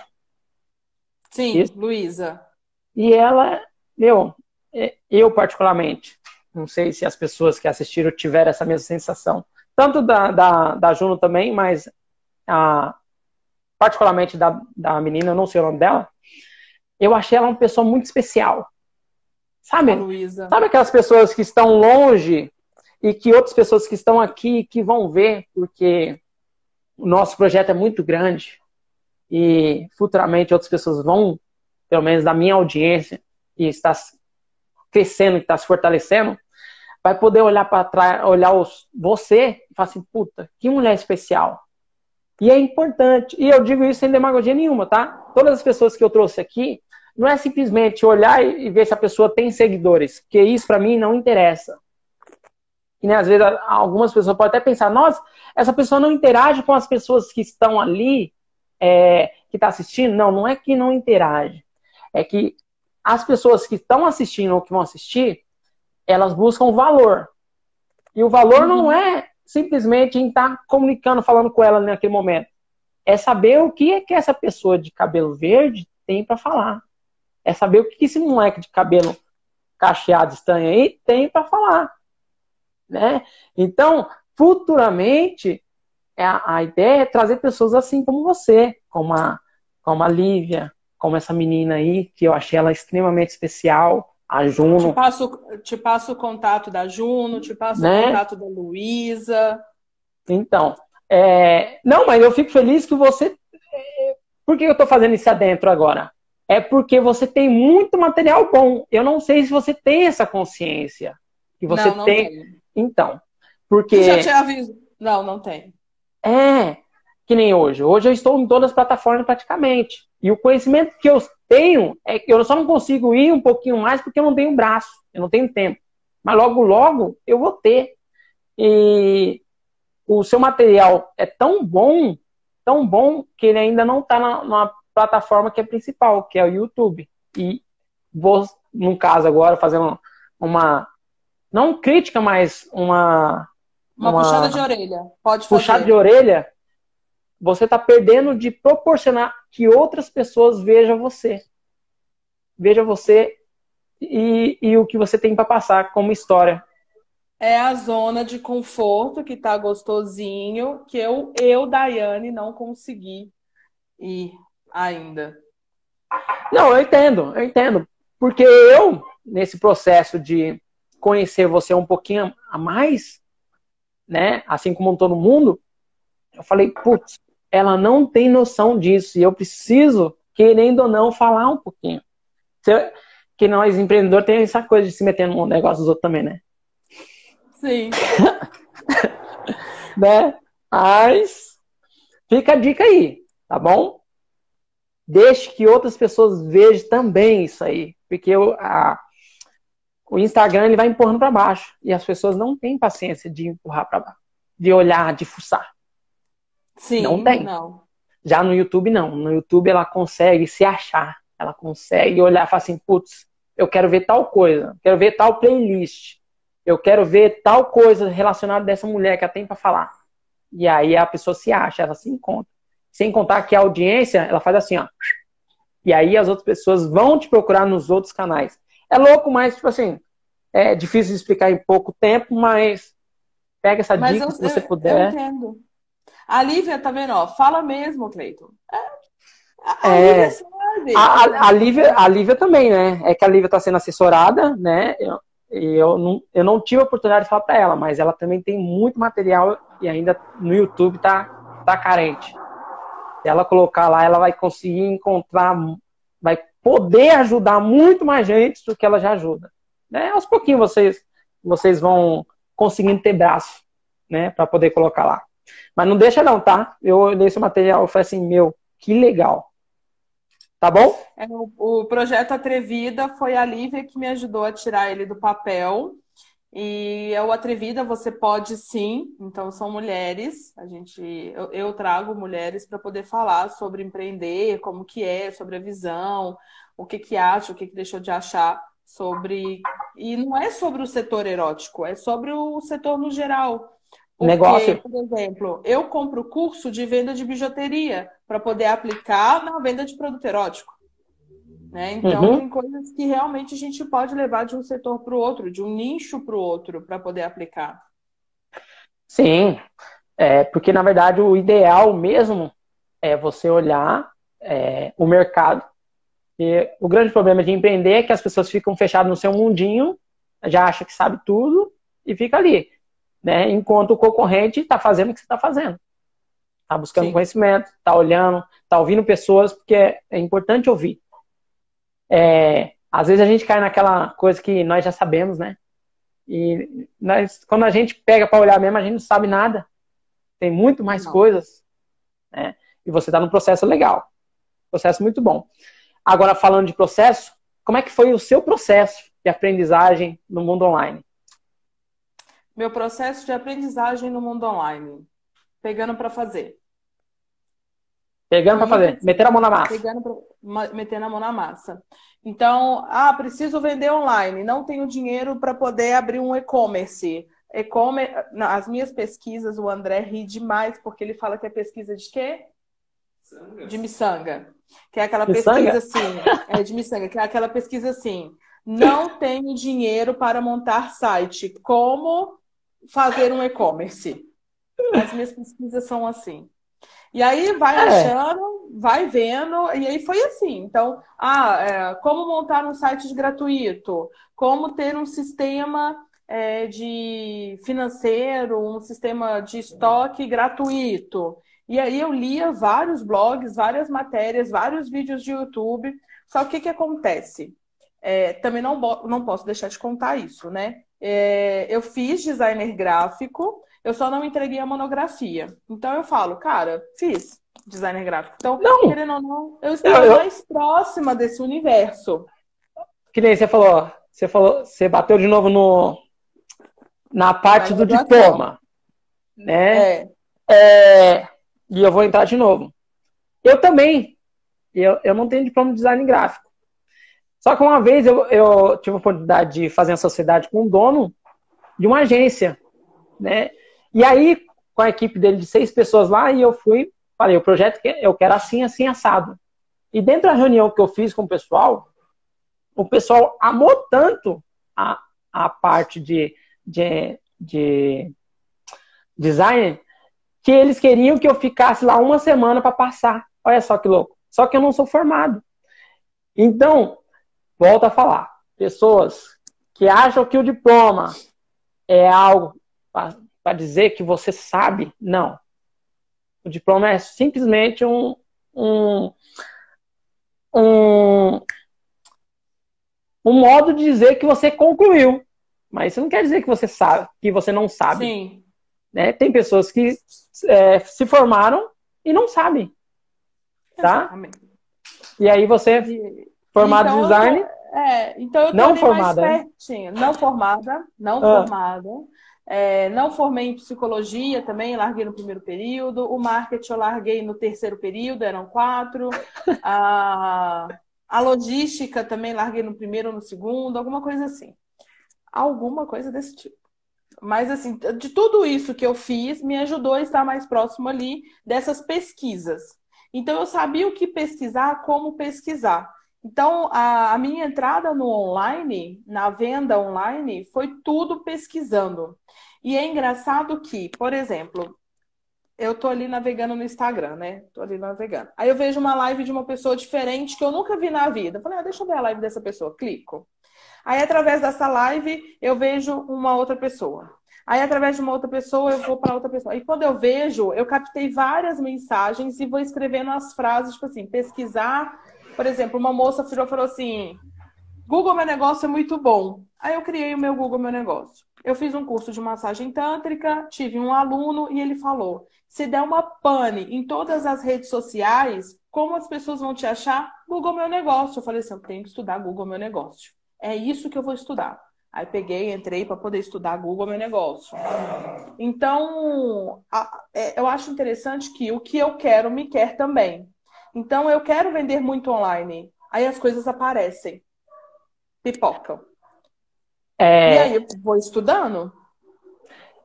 Sim, Luísa. E ela, meu, é, eu particularmente, não sei se as pessoas que assistiram tiveram essa mesma sensação. Tanto da, da, da Juno também, mas a, particularmente da, da menina, eu não sei o nome dela, eu achei ela uma pessoa muito especial. Sabe? Sabe aquelas pessoas que estão longe e que outras pessoas que estão aqui que vão ver, porque o nosso projeto é muito grande e futuramente outras pessoas vão, pelo menos da minha audiência, que está crescendo, que está se fortalecendo, vai poder olhar para trás, olhar os, você e falar assim, puta, que mulher especial. E é importante, e eu digo isso sem demagogia nenhuma, tá? Todas as pessoas que eu trouxe aqui, não é simplesmente olhar e ver se a pessoa tem seguidores, que isso para mim não interessa. E né, às vezes algumas pessoas podem até pensar, nossa, essa pessoa não interage com as pessoas que estão ali, é, que está assistindo. Não, não é que não interage. É que as pessoas que estão assistindo ou que vão assistir, elas buscam valor. E o valor uhum. não é simplesmente em estar tá comunicando, falando com ela naquele momento. é saber o que é que essa pessoa de cabelo verde tem para falar. É saber o que esse moleque de cabelo cacheado estranho aí tem para falar. Né? Então, futuramente, é a, a, ideia é trazer pessoas assim como você, como a, como a Lívia, como essa menina aí, que eu achei ela extremamente especial, a Juno. Te passo, te passo o contato da Juno, te passo né? o contato da Luísa. Então, é... não, mas eu fico feliz que você. Por que eu estou fazendo isso adentro agora? É porque você tem muito material bom. Eu não sei se você tem essa consciência. Que você não, não tem. Tenho. Então, porque. Eu já te aviso. Não, não tem. É, que nem hoje. Hoje eu estou em todas as plataformas praticamente. E o conhecimento que eu tenho é que eu só não consigo ir um pouquinho mais porque eu não tenho braço, eu não tenho tempo. Mas logo, logo eu vou ter. E o seu material é tão bom, tão bom, que ele ainda não está na, na, plataforma que é principal, que é o YouTube. E vou, no caso agora, fazendo uma. Não crítica, mas uma. Uma, uma puxada de orelha. Pode fazer. Puxada de orelha você está perdendo de proporcionar que outras pessoas vejam você. Veja você e, e o que você tem para passar como história. É a zona de conforto que está gostosinho, que eu, eu, Daiane, não consegui ir ainda. Não, eu entendo, eu entendo. Porque eu, nesse processo de conhecer você um pouquinho a mais, né? Assim como todo mundo, eu falei, putz, ela não tem noção disso. E eu preciso, querendo ou não, falar um pouquinho. Que nós, empreendedores, tem essa coisa de se meter no negócio dos outros também, né? Sim. né? Mas fica a dica aí, tá bom? Deixe que outras pessoas vejam também isso aí. Porque eu, a, o Instagram ele vai empurrando para baixo. E as pessoas não têm paciência de empurrar para baixo. De olhar, de fuçar. Sim, não tem. Não. Já no YouTube, não. No YouTube ela consegue se achar. Ela consegue olhar e falar assim, putz, eu quero ver tal coisa, quero ver tal playlist, eu quero ver tal coisa relacionada dessa mulher que ela tem para falar. E aí a pessoa se acha, ela se encontra. Sem contar que a audiência, ela faz assim, ó. E aí as outras pessoas vão te procurar nos outros canais. É louco, mas, tipo assim, é difícil de explicar em pouco tempo, mas pega essa mas dica eu, se você puder. Eu entendo. A Lívia, tá vendo? Ó, fala mesmo, Cleiton. A, a, é, Lívia sabe. A, a, Lívia, a Lívia também, né? É que a Lívia está sendo assessorada, né? Eu, eu, não, eu não tive a oportunidade de falar para ela, mas ela também tem muito material e ainda no YouTube tá, tá carente. Se ela colocar lá, ela vai conseguir encontrar, vai poder ajudar muito mais gente do que ela já ajuda. Né? Aos pouquinhos vocês, vocês vão conseguindo ter braço, né, para poder colocar lá. Mas não deixa não, tá? Eu olhei esse material e falei assim, meu, que legal. Tá bom? É, o, o projeto Atrevida foi a Lívia que me ajudou a tirar ele do papel. E é o Atrevida, você pode sim, então são mulheres, a gente, eu, eu trago mulheres para poder falar sobre empreender, como que é, sobre a visão, o que que acha, o que que deixou de achar sobre e não é sobre o setor erótico, é sobre o setor no geral. Porque, negócio. por exemplo, eu compro curso de venda de bijuteria para poder aplicar na venda de produto erótico. Né? Então, uhum. tem coisas que realmente a gente pode levar de um setor para o outro, de um nicho para o outro, para poder aplicar. Sim, é, porque na verdade o ideal mesmo é você olhar é, o mercado. E o grande problema de empreender é que as pessoas ficam fechadas no seu mundinho, já acha que sabe tudo e fica ali né? Enquanto o concorrente está fazendo o que você está fazendo. Está buscando Sim. conhecimento, está olhando, está ouvindo pessoas, porque é, é importante ouvir. É, às vezes a gente cai naquela coisa que nós já sabemos, né? E nós, quando a gente pega para olhar mesmo, a gente não sabe nada. Tem muito mais não. coisas. Né? E você está num processo legal. Processo muito bom. Agora, falando de processo, como é que foi o seu processo de aprendizagem no mundo online? Meu processo de aprendizagem no mundo online. Pegando para fazer. Pegando para fazer. Meter a mão na massa. Pegando pra, metendo a mão na massa. Então, ah, preciso vender online. Não tenho dinheiro para poder abrir um e-commerce. E-commerce. As minhas pesquisas, o André ri demais, porque ele fala que é pesquisa de quê? De miçanga. Que é aquela miçanga? pesquisa assim. É de miçanga, que é aquela pesquisa assim. Não tenho dinheiro para montar site. Como fazer um e-commerce? As minhas pesquisas são assim. E aí vai é. achando, vai vendo, e aí foi assim. Então, ah, é, como montar um site gratuito? Como ter um sistema é, de financeiro, um sistema de estoque gratuito? E aí eu lia vários blogs, várias matérias, vários vídeos de YouTube. Só que o que acontece? É, também não, não posso deixar de contar isso, né? É, eu fiz designer gráfico, eu só não entreguei a monografia. Então eu falo, cara, fiz designer gráfico. Então, não. querendo ou não, eu estava eu, eu... mais próxima desse universo. Que nem você falou, você falou, você bateu de novo no na parte do diploma, né? É. é. E eu vou entrar de novo. Eu também. Eu, eu não tenho diploma de design gráfico. Só que uma vez eu, eu tive a oportunidade de fazer uma sociedade com o dono de uma agência, né? E aí, com a equipe dele de seis pessoas lá, e eu fui, falei, o projeto eu quero assim, assim, assado. E dentro da reunião que eu fiz com o pessoal, o pessoal amou tanto a, a parte de, de, de design que eles queriam que eu ficasse lá uma semana para passar. Olha só que louco. Só que eu não sou formado. Então, volto a falar. Pessoas que acham que o diploma é algo para dizer que você sabe, não. O diploma é simplesmente um, um, um, um modo de dizer que você concluiu. Mas isso não quer dizer que você sabe, que você não sabe. Sim. Né? Tem pessoas que é, se formaram e não sabem. Tá? Exatamente. E aí você, formado então, design. é, então eu não formada, mais pertinho. Não formada, não ah. formada. É, não formei em psicologia também, larguei no primeiro período. O marketing eu larguei no terceiro período, eram quatro. A, a logística também larguei no primeiro ou no segundo, alguma coisa assim. Alguma coisa desse tipo. Mas, assim, de tudo isso que eu fiz, me ajudou a estar mais próximo ali dessas pesquisas. Então, eu sabia o que pesquisar, como pesquisar. Então, a, a, minha entrada no online, na venda online, foi tudo pesquisando. E é engraçado que, por exemplo, eu tô ali navegando no Instagram, né? Tô ali navegando. Aí eu vejo uma live de uma pessoa diferente que eu nunca vi na vida. Eu falei, ah, deixa eu ver a live dessa pessoa. Clico. Aí, através dessa live, eu vejo uma outra pessoa. Aí, através de uma outra pessoa, eu vou para outra pessoa. E quando eu vejo, eu captei várias mensagens e vou escrevendo as frases, tipo assim, pesquisar. Por exemplo, uma moça virou falou assim: Google Meu Negócio é muito bom. Aí eu criei o meu Google Meu Negócio. Eu fiz um curso de massagem tântrica, tive um aluno e ele falou: se der uma pane em todas as redes sociais, como as pessoas vão te achar? Google Meu Negócio. Eu falei assim: eu tenho que estudar Google Meu Negócio. É isso que eu vou estudar. Aí peguei, entrei para poder estudar Google meu negócio. Então, é, eu acho interessante que o que eu quero me quer também. Então, eu quero vender muito online. Aí as coisas aparecem, pipocam. É... E aí eu vou estudando.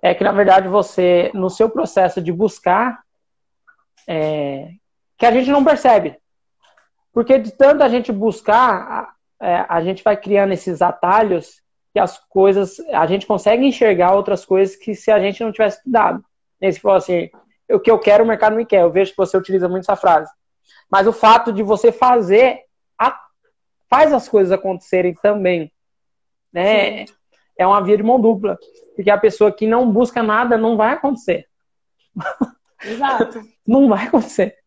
É que, na verdade, você, no seu processo de buscar, é, que a gente não percebe. Porque de tanto a gente buscar, a, é, a gente vai criando esses atalhos que as coisas, a gente consegue enxergar outras coisas que se a gente não tivesse estudado. Você falou assim, o que eu quero, o mercado me quer. Eu vejo que você utiliza muito essa frase. Mas o fato de você fazer, a, faz as coisas acontecerem também. Né? É uma via de mão dupla. Porque a pessoa que não busca nada, não vai acontecer. Exato. não vai acontecer.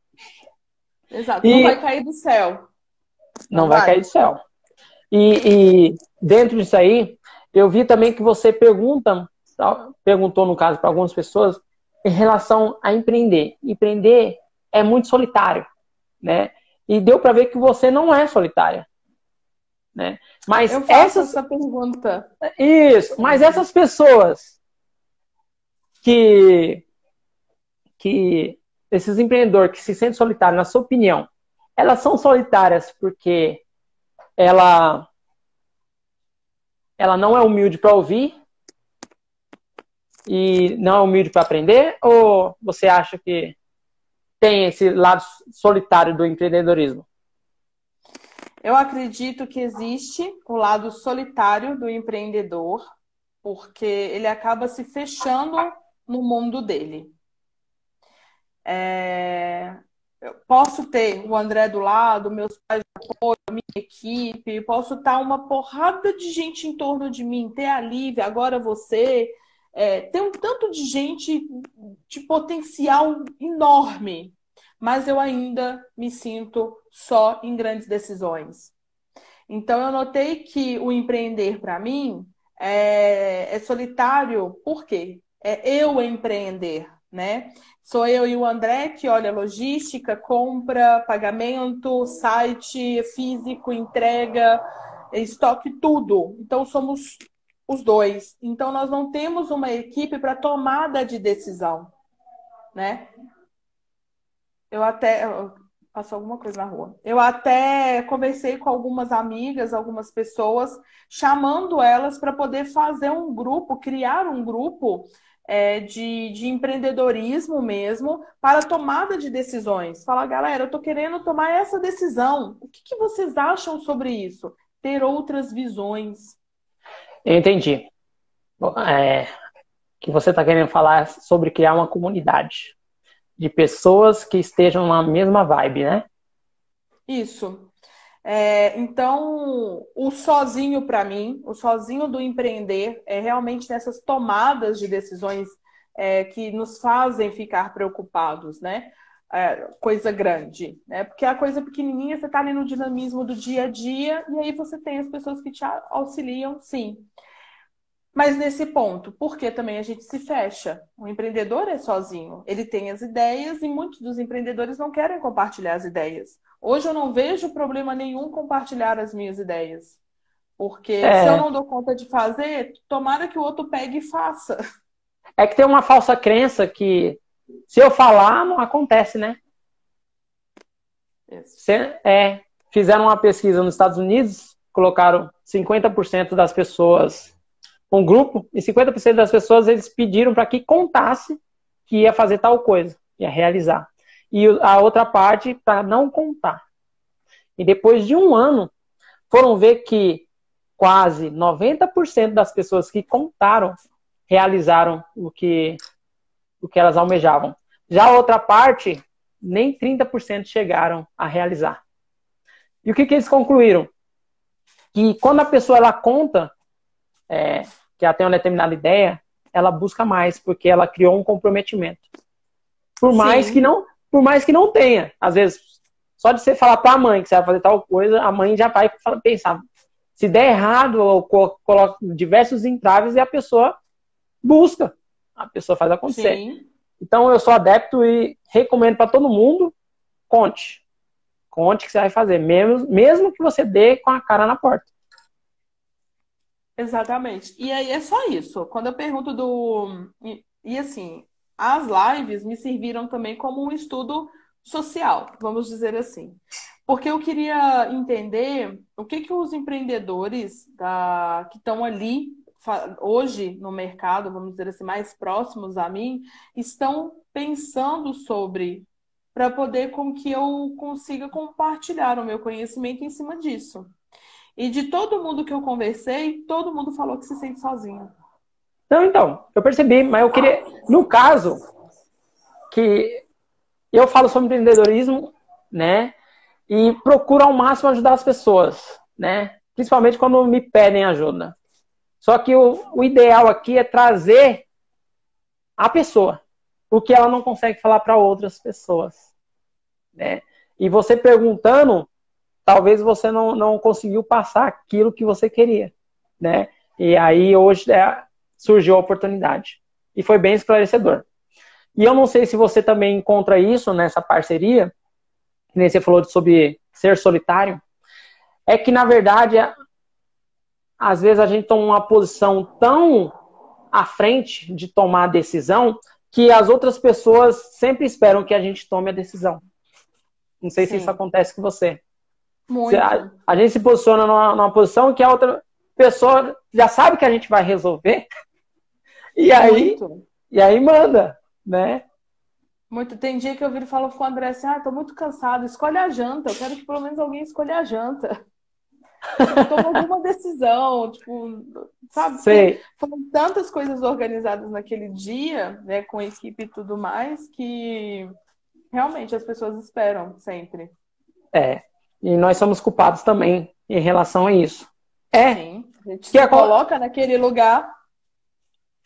Exato. E... Não vai cair do céu. Não, não vai. vai cair do céu. E, e, dentro disso aí, eu vi também que você pergunta, perguntou no caso para algumas pessoas, em relação a empreender. Empreender é muito solitário, né? E deu para ver que você não é solitária, né? Mas eu faço essas... essa pergunta. Isso, mas essas pessoas que que esses empreendedores que se sentem solitários, na sua opinião, elas são solitárias porque ela ela não é humilde para ouvir e não é humilde para aprender? Ou você acha que tem esse lado solitário do empreendedorismo? Eu acredito que existe o lado solitário do empreendedor, porque ele acaba se fechando no mundo dele. É... Eu posso ter o André do lado, meus pais de apoio, minha equipe, posso estar uma porrada de gente em torno de mim, ter a Lívia, agora você, é, tem um tanto de gente de potencial enorme, mas eu ainda me sinto só em grandes decisões. Então, eu notei que o empreender para mim é, é, solitário, por quê? É eu empreender, né? Sou eu e o André que olha logística, compra, pagamento, site físico, entrega, estoque, tudo. Então, somos os dois. Então, nós não temos uma equipe para tomada de decisão, né? Eu até. Passou alguma coisa na rua. Eu até conversei com algumas amigas, algumas pessoas, chamando elas para poder fazer um grupo, criar um grupo é, de, de empreendedorismo mesmo para tomada de decisões. Falar, galera, eu estou querendo tomar essa decisão. O que, que vocês acham sobre isso? Ter outras visões. Eu entendi. É, que você está querendo falar sobre criar uma comunidade de pessoas que estejam na mesma vibe, né? Isso. É, então, o sozinho para mim, o sozinho do empreender, é realmente nessas tomadas de decisões é, que nos fazem ficar preocupados, né? É, coisa grande, né? Porque a coisa pequenininha você está ali no dinamismo do dia a dia e aí você tem as pessoas que te auxiliam, sim. Mas nesse ponto, porque também a gente se fecha. O empreendedor é sozinho, ele tem as ideias e muitos dos empreendedores não querem compartilhar as ideias. Hoje eu não vejo problema nenhum compartilhar as minhas ideias. Porque é. se eu não dou conta de fazer, tomara que o outro pegue e faça. É que tem uma falsa crença que se eu falar, não acontece, né? Isso. É, fizeram uma pesquisa nos Estados Unidos, colocaram 50% das pessoas um grupo e 50% das pessoas eles pediram para que contasse que ia fazer tal coisa, ia realizar. E a outra parte para não contar. E depois de um ano, foram ver que quase 90% das pessoas que contaram realizaram o que, o que elas almejavam. Já a outra parte, nem 30% chegaram a realizar. E o que, que eles concluíram? Que quando a pessoa ela conta, é, que ela tem uma determinada ideia, ela busca mais, porque ela criou um comprometimento. Por mais Sim. que não, por mais que não tenha. Às vezes, só de você falar para a mãe que você vai fazer tal coisa, a mãe já vai pensar. Se der errado, ou coloca diversos entraves e a pessoa busca. A pessoa faz acontecer. Sim. Então, eu sou adepto e recomendo para todo mundo, conte. Conte o que você vai fazer, mesmo, mesmo que você dê com a cara na porta. Exatamente. E aí é só isso. Quando eu pergunto do. E, e, assim, as lives me serviram também como um estudo social, vamos dizer assim. Porque eu queria entender o que, que os empreendedores da, que estão ali hoje no mercado, vamos dizer assim, mais próximos a mim, estão pensando sobre para poder com que eu consiga compartilhar o meu conhecimento em cima disso. E de todo mundo que eu conversei, todo mundo falou que se sente sozinho. Não, então, eu percebi, mas eu queria. No caso, que eu falo sobre empreendedorismo, né? E procuro ao máximo ajudar as pessoas, né? Principalmente quando me pedem ajuda. Só que o, o ideal aqui é trazer a pessoa, o que ela não consegue falar para outras pessoas, né? E você perguntando, talvez você não, não conseguiu passar aquilo que você queria, né? E aí hoje é, surgiu a oportunidade. E foi bem esclarecedor. E eu não sei se você também encontra isso nessa parceria, que nem você falou sobre ser solitário, é que na verdade, às vezes a gente toma uma posição tão à frente de tomar a decisão que as outras pessoas sempre esperam que a gente tome a decisão. Não sei Sim. se isso acontece com você. Muito. A, a gente se posiciona numa, numa, posição que a outra pessoa já sabe que a gente vai resolver. E aí, e aí manda, né? Muito. Tem dia que eu viro e falo com o André assim: ah, tô muito cansado, escolhe a janta. Eu quero que pelo menos alguém escolha a janta. Tipo, toma alguma decisão, tipo, sabe? Sei. Foram tantas coisas organizadas naquele dia, né, com a equipe e tudo mais, que realmente as pessoas esperam sempre. É. E nós somos culpados também em relação a isso. É. Sim. A gente que se coloca naquele lugar.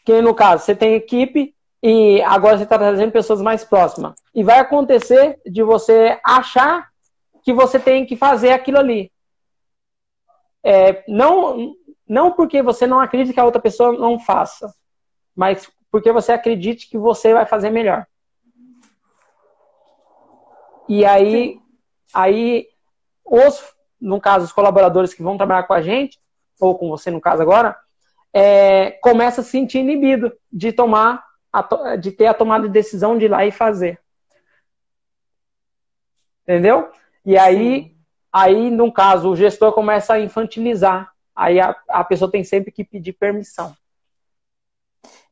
Que no caso, você tem equipe e agora você está trazendo pessoas mais próximas. E vai acontecer de você achar que você tem que fazer aquilo ali. É, não, não porque você não acredita que a outra pessoa não faça, mas porque você acredite que você vai fazer melhor. E aí, aí os, no caso, os colaboradores que vão trabalhar com a gente, ou com você no caso agora, é, começa a se sentir inibido de tomar, a, de ter a tomada de decisão de ir lá e fazer. Entendeu? E aí, Sim. aí, no caso, o gestor começa a infantilizar. Aí a, a pessoa tem sempre que pedir permissão.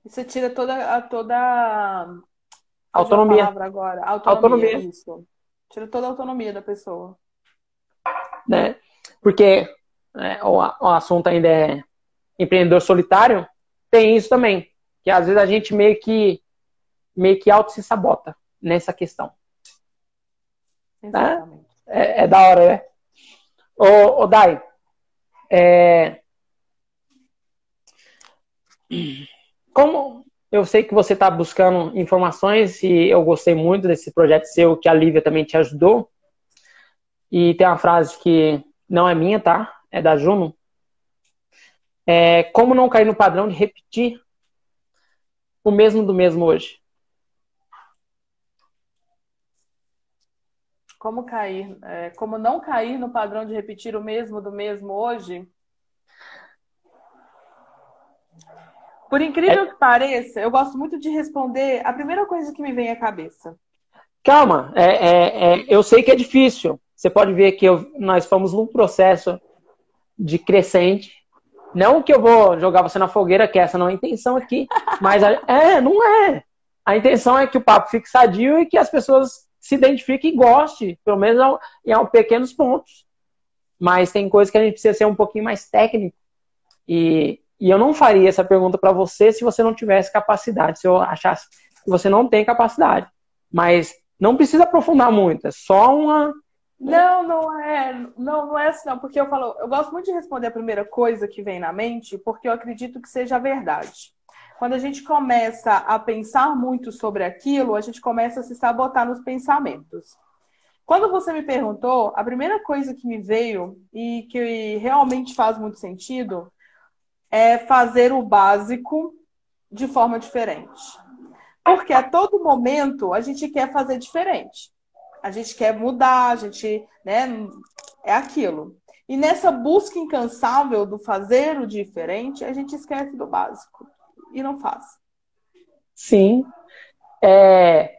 Você tira toda a toda autonomia. agora. Autonomia. autonomia. Isso. Tira toda a autonomia da pessoa. Né? Porque né, o, o assunto ainda é empreendedor solitário, tem isso também. Que às vezes a gente meio que meio que auto se sabota nessa questão. Né? É, é, da hora, né? Ô, ô Dai, é... como eu sei que você está buscando informações e eu gostei muito desse projeto seu, que a Lívia também te ajudou. E tem uma frase que não é minha, tá? É da Juno. É, como não cair no padrão de repetir o mesmo do mesmo hoje? Como cair? É, como não cair no padrão de repetir o mesmo do mesmo hoje? Por incrível é... que pareça, eu gosto muito de responder a primeira coisa que me vem à cabeça. Calma, é, é, é eu sei que é difícil. Você pode ver que eu, nós fomos num processo de crescente. Não que eu vou jogar você na fogueira, que essa não é a intenção aqui, mas a, é, não é. A intenção é que o papo fique sadio e que as pessoas se identifiquem e gostem, pelo menos em, em pequenos pontos. Mas tem coisas que a gente precisa ser um pouquinho mais técnico. E e eu não faria essa pergunta para você se você não tivesse capacidade, se eu achasse que você não tem capacidade. Mas não precisa aprofundar muito, é só uma. Não, não é, não, não é assim, não, porque eu falo, eu gosto muito de responder a primeira coisa que vem na mente, porque eu acredito que seja a verdade. Quando a gente começa a pensar muito sobre aquilo, a gente começa a se sabotar nos pensamentos. Quando você me perguntou, a primeira coisa que me veio e que realmente faz muito sentido é fazer o básico de forma diferente. Porque a todo momento a gente quer fazer diferente. A gente quer mudar, a gente, né, é aquilo. E nessa busca incansável do fazer o diferente, a gente esquece do básico e não faz. Sim. É...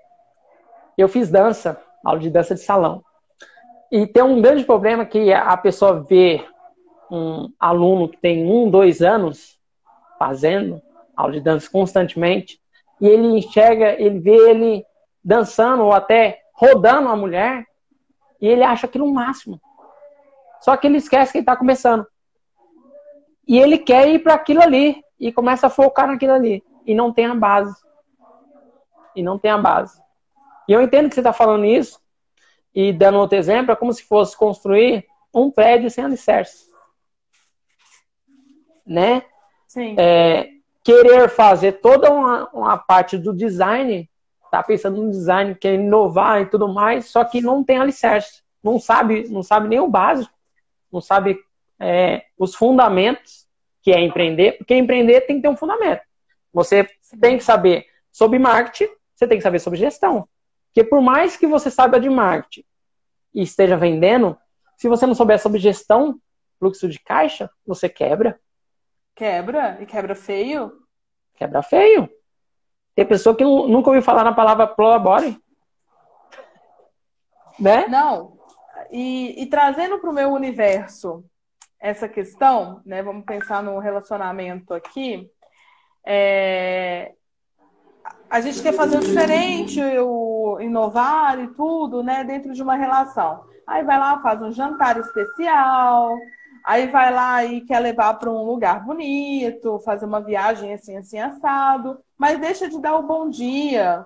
Eu fiz dança, aula de dança de salão. E tem um grande problema que a pessoa vê um aluno que tem um, dois anos fazendo aula de dança constantemente, e ele enxerga, ele vê ele dançando ou até rodando a mulher, e ele acha aquilo o máximo. Só que ele esquece que ele está começando. E ele quer ir para aquilo ali, e começa a focar naquilo ali, e não tem a base. E não tem a base. E eu entendo que você está falando isso, e dando outro exemplo, é como se fosse construir um prédio sem alicerce né? Sim. É, querer fazer toda uma, uma parte do design, tá pensando no design, quer inovar e tudo mais, só que não tem alicerce, não sabe, não sabe nem o básico, não sabe é, os fundamentos que é empreender, porque empreender tem que ter um fundamento. Você tem que saber sobre marketing, você tem que saber sobre gestão. Porque por mais que você saiba de marketing e esteja vendendo, se você não souber sobre gestão, fluxo de caixa, você quebra. Quebra? E quebra feio? Quebra feio. Tem pessoa que nunca ouviu falar na palavra prolabore. Né? Não. E, e trazendo para o meu universo essa questão, né? Vamos pensar no relacionamento aqui. É, a gente quer fazer o diferente, o, inovar e tudo, né, dentro de uma relação. Aí vai lá, faz um jantar especial, aí vai lá e quer levar para um lugar bonito, fazer uma viagem assim, assim, assado, mas deixa de dar o bom dia,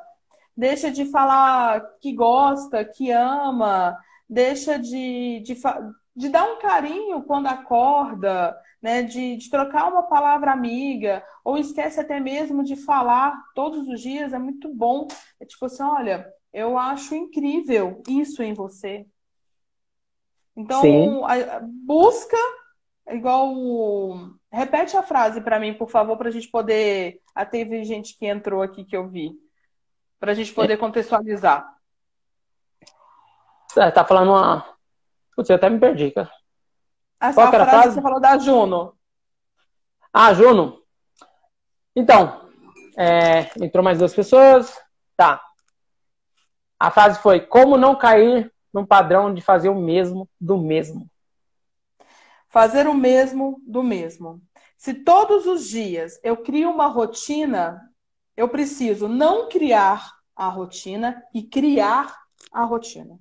deixa de falar que gosta, que ama, deixa de, de, de dar um carinho quando acorda, né, de, de trocar uma palavra amiga, ou esquece até mesmo de falar todos os dias, é muito bom. É tipo assim, olha, eu acho incrível isso em você. Então, a, busca, igual. Repete a frase para mim, por favor, para a gente poder. Ah, teve gente que entrou aqui que eu vi. Para a gente poder é. contextualizar. É, tá falando uma. Putz, eu até me perdi, cara. Essa Qual era a frase que você falou da Juno. Ah, Juno. Então, é, entrou mais duas pessoas. Tá. A frase foi: Como não cair num padrão de fazer o mesmo do mesmo? Fazer o mesmo do mesmo. Se todos os dias eu crio uma rotina, eu preciso não criar a rotina e criar a rotina.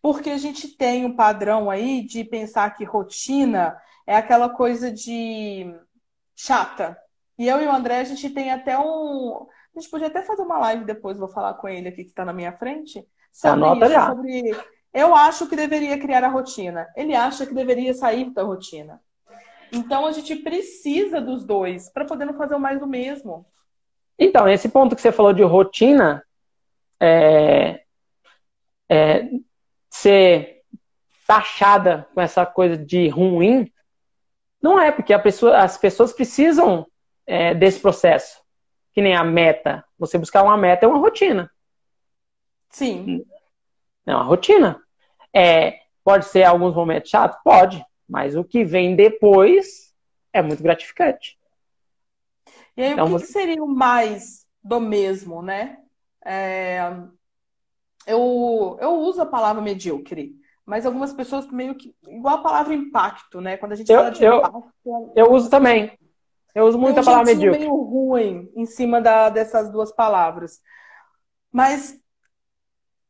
Porque a gente tem um padrão aí de pensar que rotina é aquela coisa de chata. E eu e o André, a gente tem até um. A gente podia até fazer uma live depois, vou falar com ele aqui que está na minha frente. Sobre Anota isso, sobre. Eu acho que deveria criar a rotina. Ele acha que deveria sair da rotina. Então a gente precisa dos dois para poder não fazer mais do mesmo. Então, esse ponto que você falou de rotina, é, é, ser taxada com essa coisa de ruim, não é, porque pessoa, as pessoas precisam é, desse processo. Que nem a meta. Você buscar uma meta é uma rotina. Sim. É uma rotina. É, pode ser alguns momentos chato? Pode. Mas o que vem depois é muito gratificante. E aí, então, o que, você... que seria o mais do mesmo, né? É, eu, eu uso a palavra medíocre, mas algumas pessoas meio que. Igual a palavra impacto, né? Quando a gente eu, fala de eu, impacto. Eu uso também. Eu uso muito a palavra medíocre. meio ruim em cima da, dessas duas palavras. Mas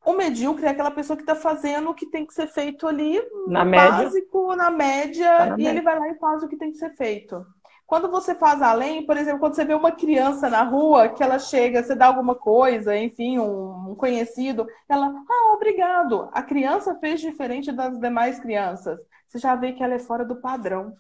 o medíocre é aquela pessoa que está fazendo o que tem que ser feito ali na básico, média. na média, tá na e média. ele vai lá e faz o que tem que ser feito. Quando você faz além, por exemplo, quando você vê uma criança na rua, que ela chega, você dá alguma coisa, enfim, um, um conhecido, ela, ah, obrigado. A criança fez diferente das demais crianças. Você já vê que ela é fora do padrão.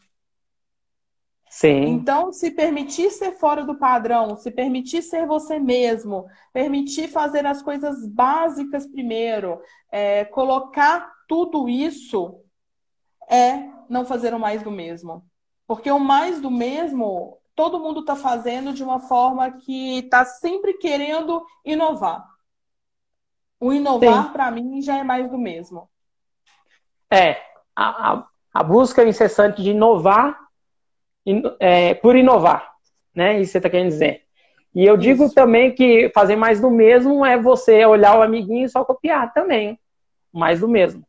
Sim. Então, se permitir ser fora do padrão, se permitir ser você mesmo, permitir fazer as coisas básicas primeiro, é, colocar tudo isso é não fazer o mais do mesmo. Porque o mais do mesmo, todo mundo está fazendo de uma forma que está sempre querendo inovar. O inovar, para mim, já é mais do mesmo. É, a, a, a busca incessante de inovar in, é, por inovar, né? Isso você está querendo dizer. E eu Isso. digo também que fazer mais do mesmo é você olhar o amiguinho e só copiar também. Mais do mesmo.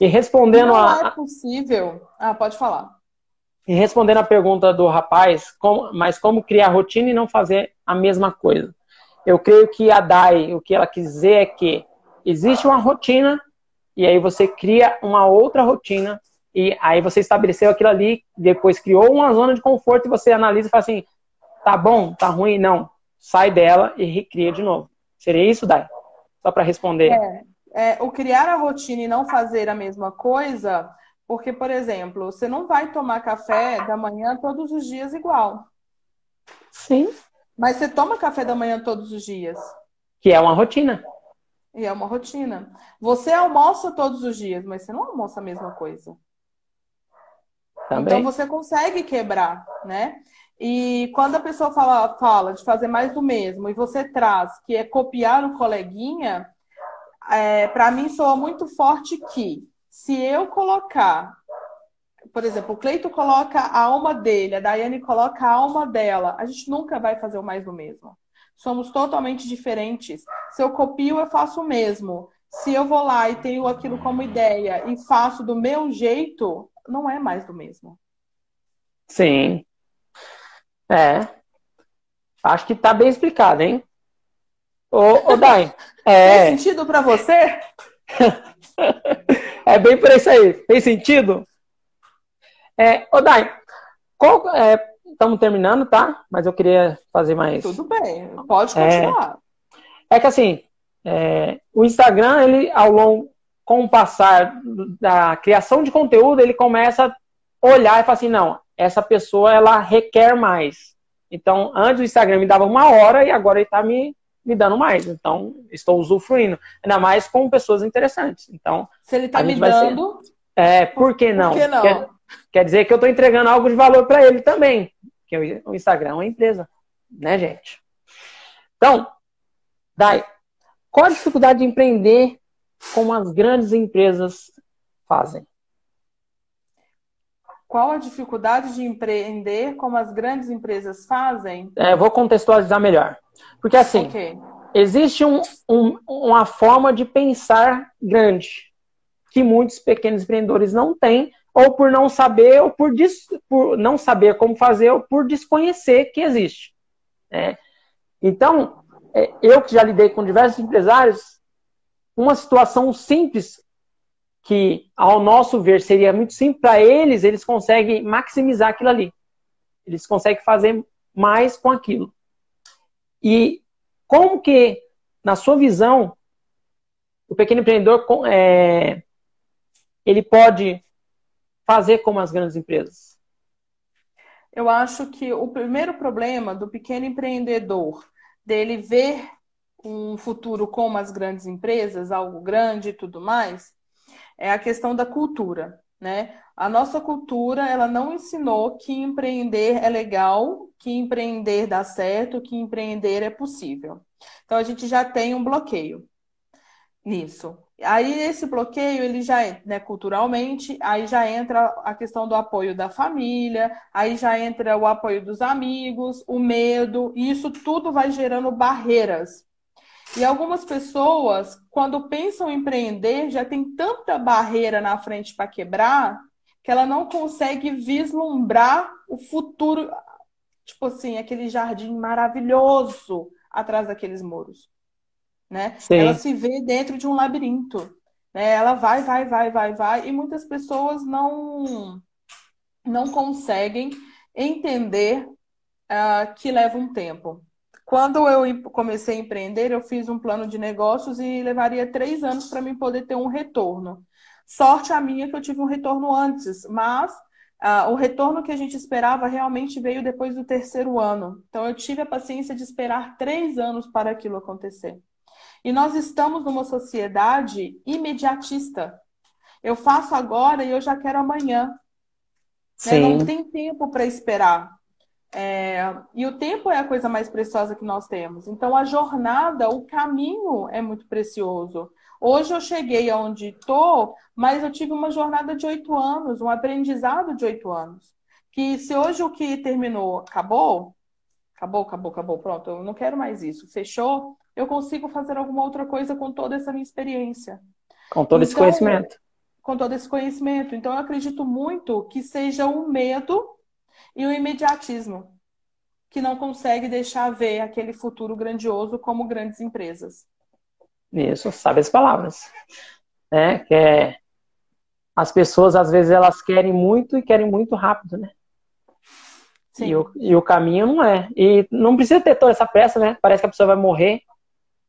E respondendo Não a. Não é possível. Ah, pode falar. E respondendo a pergunta do rapaz, como, mas como criar rotina e não fazer a mesma coisa? Eu creio que a DAI, o que ela quis dizer é que existe uma rotina e aí você cria uma outra rotina e aí você estabeleceu aquilo ali, depois criou uma zona de conforto e você analisa e fala assim, tá bom, tá ruim, não, sai dela e recria de novo. Seria isso, Dai? Só para responder. É, é, o criar a rotina e não fazer a mesma coisa porque, por exemplo, você não vai tomar café da manhã todos os dias igual. Sim. Mas você toma café da manhã todos os dias. Que é uma rotina. E é uma rotina. Você almoça todos os dias, mas você não almoça a mesma coisa. Também. Então você consegue quebrar, né? E quando a pessoa fala, fala de fazer mais do mesmo e você traz que é copiar o coleguinha, é, para mim soa muito forte que se eu colocar, por exemplo, o Cleito coloca a alma dele, a Daiane coloca a alma dela, a gente nunca vai fazer o mais do mesmo. Somos totalmente diferentes. Se eu copio, eu faço o mesmo. Se eu vou lá e tenho aquilo como ideia e faço do meu jeito, não é mais do mesmo. Sim. É. Acho que tá bem explicado, hein? Ô, ô Dai, É. Fez sentido para você? é bem por isso aí. Fez sentido? É, ô Dai, estamos é, terminando, tá? Mas eu queria fazer mais. Tudo bem, pode continuar. É, é que assim, é, o Instagram, ele ao longo, com o passar da criação de conteúdo, ele começa a olhar e falar assim, não, essa pessoa ela requer mais. Então, antes o Instagram me dava uma hora e agora ele está me, me dando mais. Então, estou usufruindo. Ainda mais com pessoas interessantes. Então, se ele está me dando. Ser... É, por que não? Por que não? Quer, quer dizer que eu estou entregando algo de valor para ele também. Porque o Instagram é uma empresa, né, gente? Então, Dai, qual a dificuldade de empreender como as grandes empresas fazem? Qual a dificuldade de empreender como as grandes empresas fazem? É, vou contextualizar melhor. Porque assim, okay. existe um, um, uma forma de pensar grande que muitos pequenos empreendedores não têm, ou por não saber, ou por, des, por não saber como fazer, ou por desconhecer que existe. Né? Então, é, eu que já lidei com diversos empresários, uma situação simples que, ao nosso ver, seria muito simples para eles, eles conseguem maximizar aquilo ali. Eles conseguem fazer mais com aquilo. E como que, na sua visão, o pequeno empreendedor é, ele pode fazer como as grandes empresas? Eu acho que o primeiro problema do pequeno empreendedor, dele ver um futuro como as grandes empresas, algo grande e tudo mais, é a questão da cultura, né? A nossa cultura, ela não ensinou que empreender é legal, que empreender dá certo, que empreender é possível. Então a gente já tem um bloqueio nisso. Aí esse bloqueio, ele já, né, culturalmente, aí já entra a questão do apoio da família, aí já entra o apoio dos amigos, o medo, e isso tudo vai gerando barreiras e algumas pessoas, quando pensam em empreender, já tem tanta barreira na frente para quebrar que ela não consegue vislumbrar o futuro, tipo assim, aquele jardim maravilhoso atrás daqueles muros, né? Sim. Ela se vê dentro de um labirinto, né? Ela vai, vai, vai, vai, vai, e muitas pessoas não não conseguem entender uh, que leva um tempo. Quando eu comecei a empreender, eu fiz um plano de negócios e levaria três anos para mim poder ter um retorno. Sorte a minha que eu tive um retorno antes, mas uh, o retorno que a gente esperava realmente veio depois do terceiro ano. Então eu tive a paciência de esperar três anos para aquilo acontecer. E nós estamos numa sociedade imediatista. Eu faço agora e eu já quero amanhã. Né? Não tem tempo para esperar. É, e o tempo é a coisa mais preciosa que nós temos. Então, a jornada, o caminho é muito precioso. Hoje eu cheguei aonde estou, mas eu tive uma jornada de oito anos, um aprendizado de oito anos. Que se hoje o que terminou acabou, acabou, acabou, acabou, pronto, eu não quero mais isso, fechou, eu consigo fazer alguma outra coisa com toda essa minha experiência. Com todo então, esse conhecimento. Com todo esse conhecimento. Então, eu acredito muito que seja o medo e o imediatismo, que não consegue deixar ver aquele futuro grandioso como grandes empresas. Isso, sabe as palavras. É, que é, as pessoas, às vezes, elas querem muito e querem muito rápido, né? Sim. E o, e o caminho não é. E não precisa ter toda essa pressa, né? Parece que a pessoa vai morrer.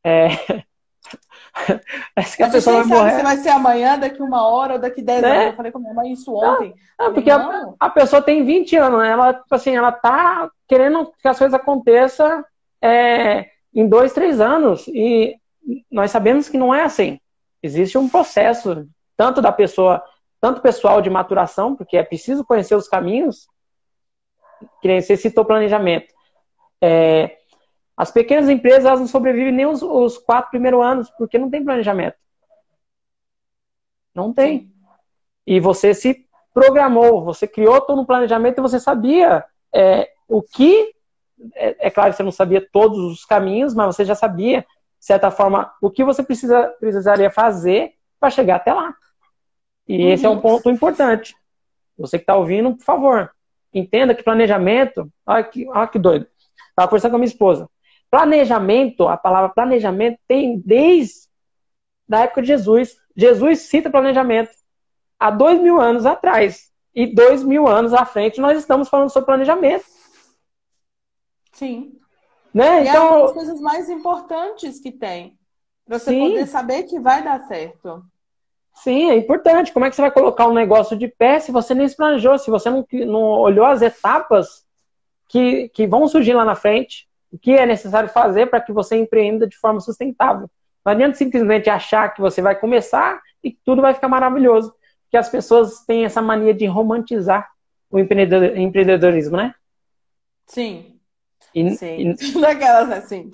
É, Parece que a, a pessoa vai morrer. se vai ser amanhã, daqui uma hora ou daqui 10 né? anos. Eu falei com minha mãe isso ontem. Não, não porque. A, a, pessoa tem 20 anos, né? ela, tipo assim, ela tá querendo que as coisas aconteçam é, em dois, três anos. E nós sabemos que não é assim. Existe um processo, tanto da pessoa, tanto pessoal de maturação, porque é preciso conhecer os caminhos, que nem você citou planejamento. É, as pequenas empresas elas não sobrevivem nem os, os quatro primeiros anos, porque não tem planejamento. Não tem. E você se programou, você criou todo um planejamento e você sabia é, o que. É, é, claro que você não sabia todos os caminhos, mas você já sabia, de certa forma, o que você precisa, precisaria fazer para chegar até lá. E uhum. esse é um ponto importante. Você que está ouvindo, por favor, entenda que planejamento. Olha que, olha que doido. Estava conversando com a minha esposa. Planejamento, a palavra planejamento tem desde a época de Jesus. Jesus cita planejamento há dois mil anos atrás. E dois mil anos à frente nós estamos falando sobre planejamento. Sim. Né? E então, é uma das coisas mais importantes que tem. Pra você Sim. poder saber que vai dar certo. Sim, é importante. Como é que você vai colocar um negócio de pé se você nem se planejou, se você não, não olhou as etapas que, que vão surgir lá na frente, o que é necessário fazer para que você empreenda de forma sustentável. Não adianta simplesmente achar que você vai começar e que tudo vai ficar maravilhoso. Porque as pessoas têm essa mania de romantizar o empreendedor, empreendedorismo, né? Sim. E, Sim. e- Daquelas assim.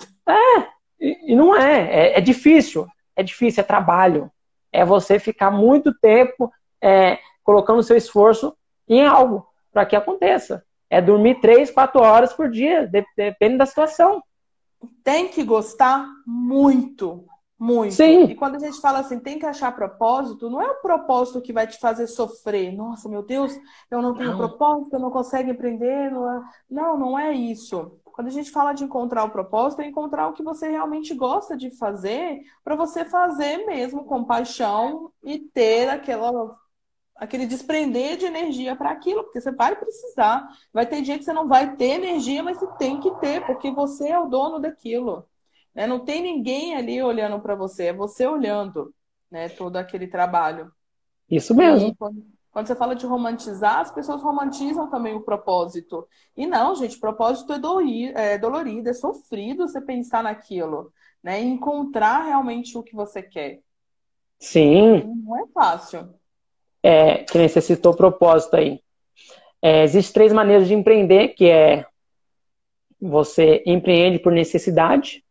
E, e não é, é, é difícil, é difícil, é trabalho. É você ficar muito tempo é, colocando seu esforço em algo para que aconteça. É dormir três, quatro horas por dia, de- depende da situação. Tem que gostar muito. Muito. Sim. E quando a gente fala assim, tem que achar propósito, não é o propósito que vai te fazer sofrer. Nossa, meu Deus, eu não tenho Não. propósito, eu não consigo empreender. Não, é... não, não é isso. Quando a gente fala de encontrar o propósito, é encontrar o que você realmente gosta de fazer, para você fazer mesmo com paixão e ter aquela, aquele desprender de energia para aquilo, porque você vai precisar. Vai ter dia que você não vai ter energia, mas você tem que ter, porque você é o dono daquilo. Né? Não tem ninguém ali olhando para você, é você olhando, né? Todo aquele trabalho. Isso mesmo. E quando, você fala de romantizar, as pessoas romantizam também o propósito. E não, gente, propósito é, doi- é dolorido, é sofrido você pensar naquilo, né? Encontrar realmente o que você quer. Sim, Não é fácil. É, que o propósito aí. É, Existem três maneiras de empreender, que é você empreende por necessidade,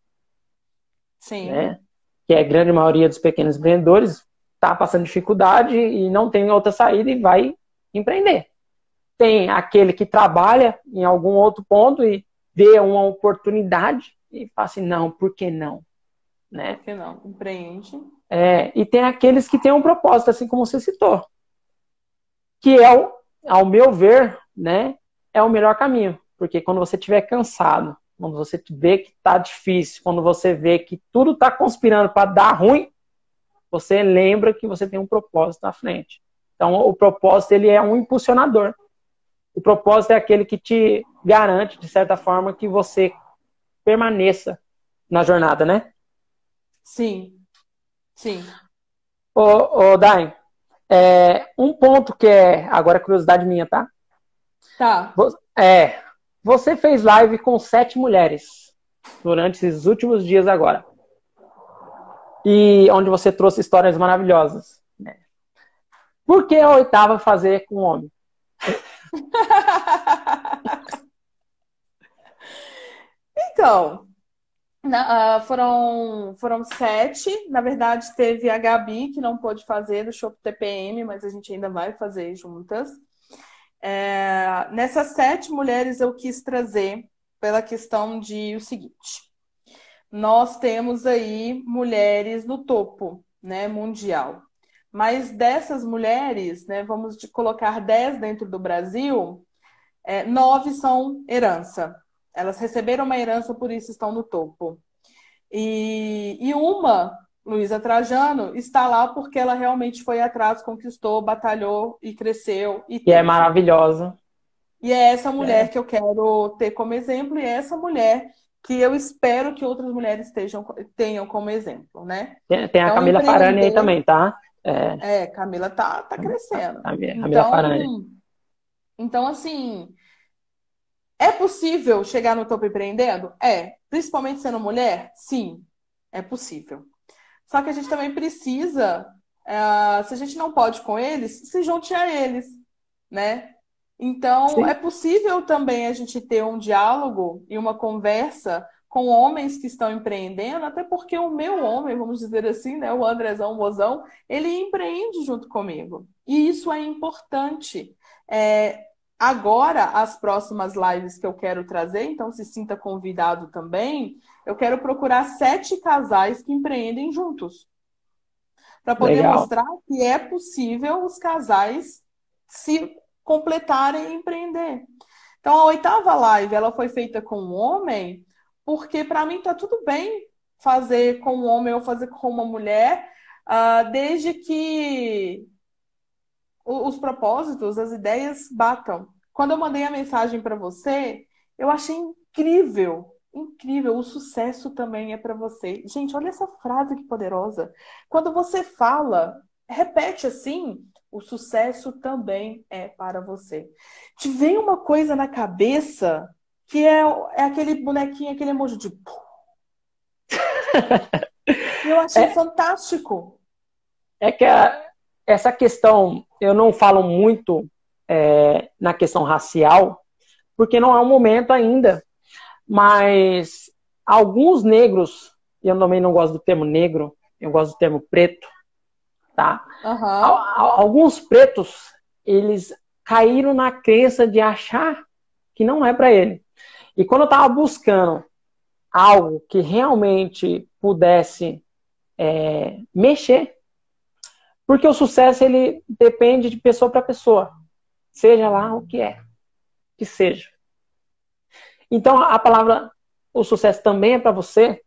Sim. né? Que é a grande maioria dos pequenos empreendedores está passando dificuldade e não tem outra saída e vai empreender. Tem aquele que trabalha em algum outro ponto e vê uma oportunidade e fala assim, não, por que não? Né? Por que não? Empreende. É, e tem aqueles que têm um propósito, assim como você citou, que é, o, ao meu ver, né, é o melhor caminho. Porque quando você estiver cansado, quando você vê que está difícil, quando você vê que tudo está conspirando para dar ruim, você lembra que você tem um propósito na frente. Então, o propósito ele é um impulsionador. O propósito é aquele que te garante, de certa forma, que você permaneça na jornada, né? Sim. Sim. Ô, ô Dain, é, um ponto que é, agora é curiosidade minha, tá? Tá. É, você fez live com sete mulheres durante esses últimos dias agora. E onde você trouxe histórias maravilhosas. né? Por que a oitava fazer com homem? Então, na- ah, foram, foram sete. Na verdade, teve a Gabi, que não pôde fazer do Shop TPM, mas a gente ainda vai fazer juntas. É, nessas sete mulheres eu quis trazer pela questão de o seguinte: nós temos aí mulheres no topo, né, mundial. Mas dessas mulheres, né, vamos colocar dez dentro do Brasil, é, nove são herança. Elas receberam uma herança, por isso estão no topo. E, e uma, Luísa Trajano, está lá porque ela realmente foi atrás, conquistou, batalhou e cresceu. E, Que é maravilhosa. E é essa mulher que eu quero ter como exemplo, e é essa mulher que eu espero que outras mulheres estejam, tenham como exemplo, né? Tem, tem a Então, Camila Farani aí empreender- também, tá? É, É, Camila tá, tá crescendo. a Camila Então, Farani. então, assim, é possível chegar no topo empreendendo? É. Principalmente sendo mulher? Sim, é possível. Só que a gente também precisa, ah, se a gente não pode com eles, se junte a eles, né? Então, Sim. é possível também a gente ter um diálogo e uma conversa com homens que estão empreendendo, até porque o meu homem, vamos dizer assim, né, o Andrezão Mozão, ele empreende junto comigo. E isso é importante. É, agora, as próximas lives que eu quero trazer, então se sinta convidado também, eu quero procurar sete casais que empreendem juntos. Para poder Legal. mostrar que é possível os casais se completarem e empreender. Então, a oitava live, ela foi feita com um homem, porque para mim tá tudo bem fazer com um homem ou fazer com uma mulher, uh, desde que os propósitos, as ideias batam. Quando eu mandei a mensagem para você, eu achei incrível, incrível. O sucesso também é para você. Gente, olha essa frase que poderosa. Quando você fala, repete assim, o sucesso também é para você. Te vem uma coisa na cabeça que é, é aquele bonequinho, aquele emoji de. eu achei é, fantástico. É que a, essa questão, eu não falo muito é, na questão racial, porque não é um momento ainda, mas alguns negros, e eu também não gosto do termo negro, eu gosto do termo preto, tá? Uhum. Alguns pretos, eles caíram na crença de achar que não é para ele. E quando eu estava buscando algo que realmente pudesse é, mexer, porque o sucesso ele depende de pessoa para pessoa, seja lá o que é, que seja. Então a palavra o sucesso também é para você,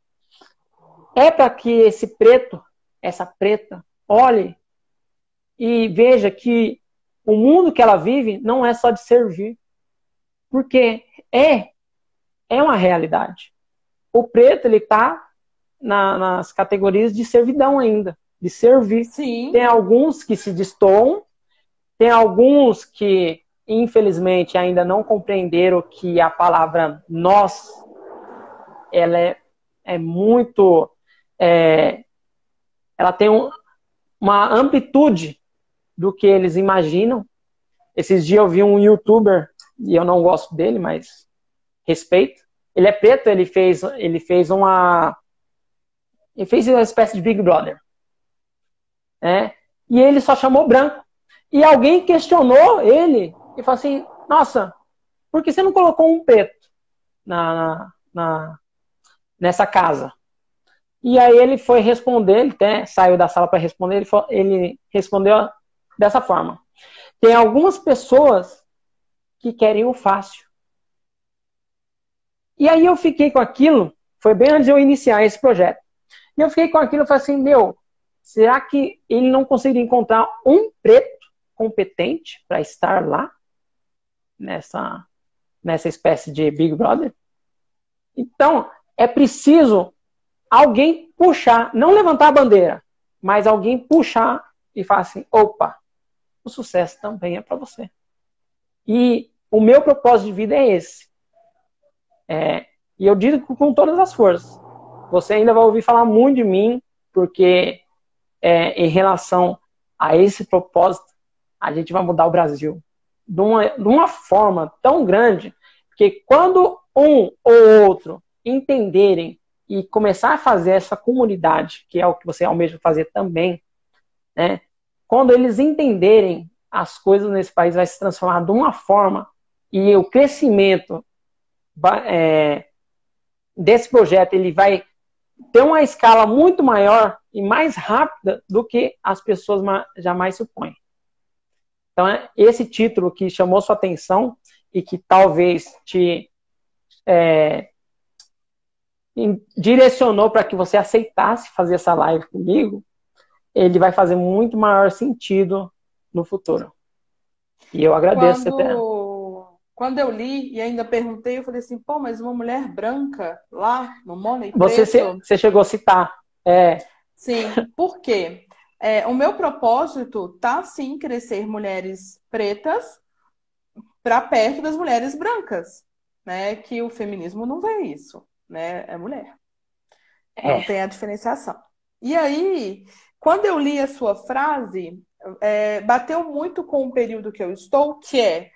é para que esse preto, essa preta, olhe e veja que o mundo que ela vive não é só de servir, porque é é uma realidade. O preto, ele está na, nas categorias de servidão ainda, de servir. Sim. Tem alguns que se destoam, tem alguns que, infelizmente, ainda não compreenderam que a palavra nós, ela é, é muito... É, ela tem um, uma amplitude do que eles imaginam. Esses dias eu vi um youtuber, e eu não gosto dele, mas respeito. Ele é preto, ele fez, ele fez uma. Ele fez uma espécie de Big Brother. Né? E ele só chamou branco. E alguém questionou ele e falou assim: Nossa, por que você não colocou um preto na, na, nessa casa? E aí ele foi responder, ele até saiu da sala para responder, ele, ele respondeu dessa forma. Tem algumas pessoas que querem o fácil. E aí eu fiquei com aquilo, foi bem antes de eu iniciar esse projeto. E eu fiquei com aquilo e falei assim, meu, será que ele não conseguiria encontrar um preto competente para estar lá? Nessa, nessa espécie de Big Brother? Então, é preciso alguém puxar, não levantar a bandeira, mas alguém puxar e falar assim: opa, o sucesso também é para você. E o meu propósito de vida é esse: é, e eu digo com todas as forças. Você ainda vai ouvir falar muito de mim, porque é, em relação a esse propósito, a gente vai mudar o Brasil de uma, de uma forma tão grande que quando um ou outro entenderem e começar a fazer essa comunidade, que é o que você almeja fazer também, né? Quando eles entenderem as coisas nesse país vai se transformar de uma forma e o crescimento é, desse projeto ele vai ter uma escala muito maior e mais rápida do que as pessoas jamais supõem. Então, é esse título que chamou sua atenção e que talvez te é, direcionou para que você aceitasse fazer essa live comigo, ele vai fazer muito maior sentido no futuro. E eu agradeço Quando... até. Quando eu li e ainda perguntei, eu falei assim, pô, mas uma mulher branca lá no Money Você, preto... você chegou a citar. É. Sim, por quê? É, o meu propósito tá sim crescer mulheres pretas para perto das mulheres brancas, né? Que o feminismo não vê isso, né? É mulher. É. Não tem a diferenciação. E aí, quando eu li a sua frase, é, bateu muito com o período que eu estou, que é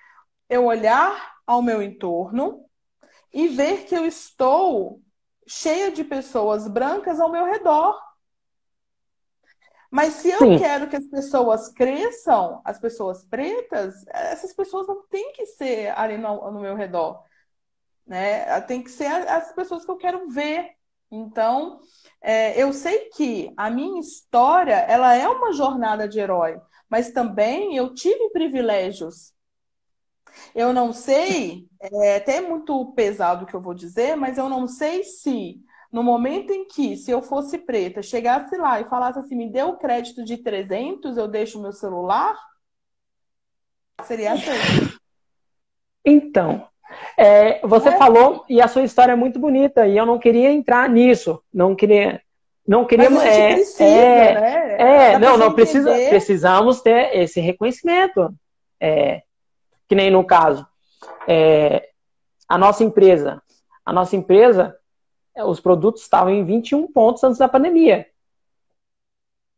eu olhar ao meu entorno e ver que eu estou cheia de pessoas brancas ao meu redor. Mas se eu Sim. quero que as pessoas cresçam, as pessoas pretas, essas pessoas não têm que ser ali no, no meu redor. Né? Tem que ser as pessoas que eu quero ver. Então, é, eu sei que a minha história ela é uma jornada de herói, mas também eu tive privilégios Eu não sei, é até muito pesado o que eu vou dizer, mas eu não sei se no momento em que, se eu fosse preta, chegasse lá e falasse assim, me dê o crédito de 300, eu deixo o meu celular, seria aceito. Então, é, você é. falou e a sua história é muito bonita e eu não queria entrar nisso, não queria, não queríamos. É, precisa, é, né? é não, não precisa, precisamos ter esse reconhecimento, é, que nem no caso, é, a nossa empresa, a nossa empresa, os produtos estavam em 21 pontos antes da pandemia.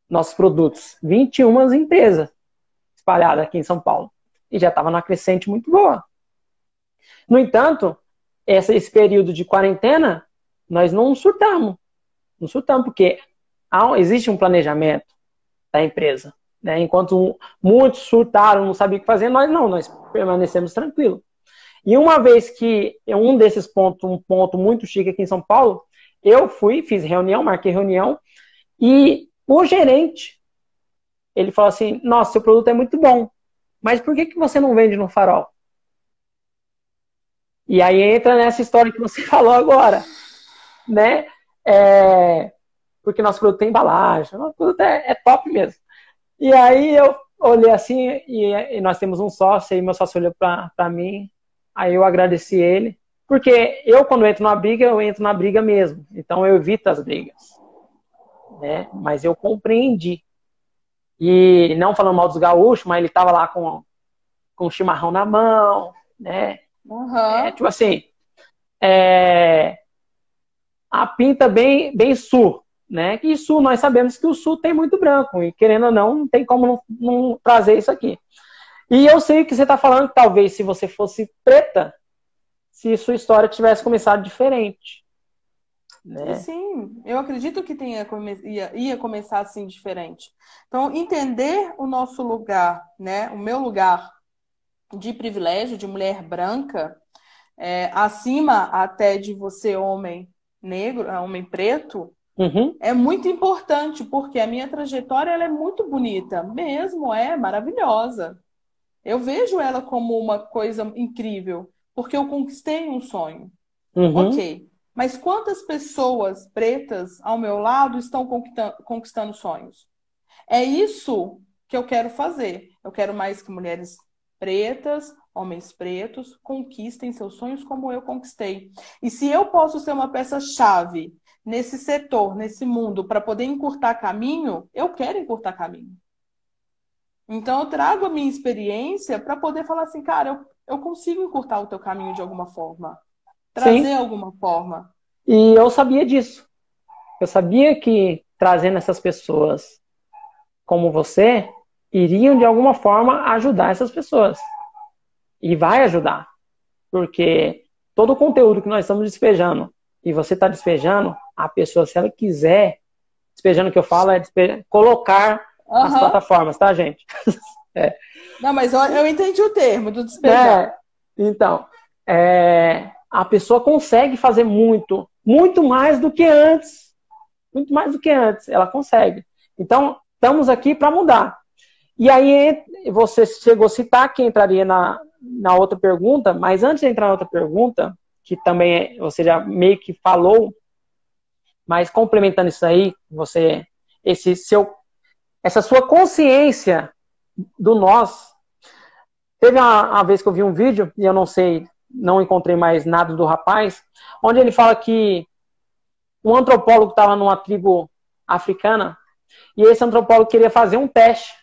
Nossos produtos, 21 empresas espalhadas aqui em São Paulo e já estava numa crescente muito boa. No entanto, esse período de quarentena, nós não surtamos. Não surtamos, porque existe um planejamento da empresa. Né? Enquanto muitos surtaram, não sabiam o que fazer, nós não, nós permanecemos tranquilos. E uma vez que um desses pontos, um ponto muito chique aqui em São Paulo, eu fui, fiz reunião, marquei reunião, e o gerente, ele falou assim, nossa, seu produto é muito bom, mas por que, que você não vende no farol? E aí entra nessa história que você falou agora, né? É, porque nosso produto tem embalagem, nosso produto é, é, top mesmo. E aí eu olhei assim, e, e nós temos um sócio, e meu sócio olhou para mim, aí eu agradeci ele, porque eu, quando entro na briga, eu entro na briga mesmo. Então eu evito as brigas. Né? Mas eu compreendi. E não falando mal dos gaúchos, mas ele tava lá com, com o chimarrão na mão, né? Uhum. É, tipo assim, é, a pinta bem, bem sul, né? E sul, nós sabemos que o sul tem muito branco, e querendo ou não, não tem como não, não trazer isso aqui. E eu sei que você está falando que talvez se você fosse preta, se sua história tivesse começado diferente. Né? Sim, eu acredito que tenha, ia, ia começar assim diferente. Então, entender o nosso lugar, né? O meu lugar de privilégio, de mulher branca, é, acima até de você, homem negro, é, homem preto, uhum. é muito importante, porque a minha trajetória ela é muito bonita, mesmo, é maravilhosa. Eu vejo ela como uma coisa incrível porque eu conquistei um sonho. Uhum. Ok. Mas quantas pessoas pretas ao meu lado estão conquistando sonhos? É isso que eu quero fazer. Eu quero mais que mulheres pretas, homens pretos, conquistem seus sonhos como eu conquistei. E se eu posso ser uma peça-chave nesse setor, nesse mundo, para poder encurtar caminho, eu quero encurtar caminho. Então eu trago a minha experiência para poder falar assim, cara, eu eu consigo encurtar o teu caminho de alguma forma. Trazer Sim. alguma forma. E eu sabia disso. Eu sabia que trazendo essas pessoas como você, iriam de alguma forma ajudar essas pessoas. E vai ajudar. Porque todo o conteúdo que nós estamos despejando e você está despejando, a pessoa, se ela quiser, despejando o que eu falo, é colocar uhum. nas plataformas, tá, gente? é. Não, mas eu, eu entendi o termo do despejar. É, então, é, a pessoa consegue fazer muito, muito mais do que antes. Muito mais do que antes, ela consegue. Então, estamos aqui para mudar. E aí, você chegou a citar que entraria na, na outra pergunta, mas antes de entrar na outra pergunta, que também você já meio que falou, mas complementando isso aí, você, esse seu, essa sua consciência do nós Teve uma, uma, vez que eu vi um vídeo, e eu não sei, não encontrei mais nada do rapaz, onde ele fala que um antropólogo estava numa tribo africana, e esse antropólogo queria fazer um teste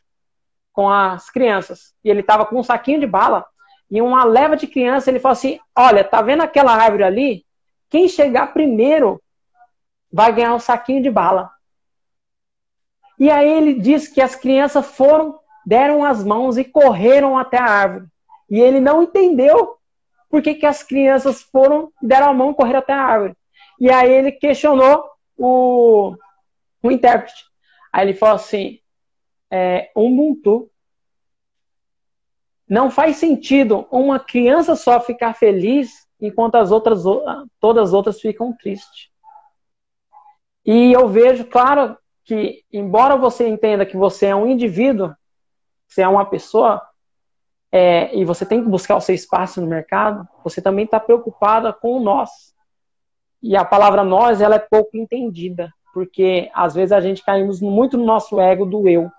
com as crianças. E ele estava com um saquinho de bala, e uma leva de crianças, ele falou assim: Olha, tá vendo aquela árvore ali? Quem chegar primeiro vai ganhar um saquinho de bala. E aí ele diz que as crianças foram deram as mãos e correram até a árvore. E ele não entendeu por que, que as crianças foram, deram a mão e correram até a árvore. E aí ele questionou o, o intérprete. Aí ele falou assim: é, Ubuntu. Não faz sentido uma criança só ficar feliz enquanto as outras, todas as outras ficam tristes. E eu vejo, claro, que embora você entenda que você é um indivíduo, você é uma pessoa, é, e você tem que buscar o seu espaço no mercado, você também está preocupada com o nós. E a palavra nós, ela é pouco entendida, porque às vezes a gente caímos muito no nosso ego do eu.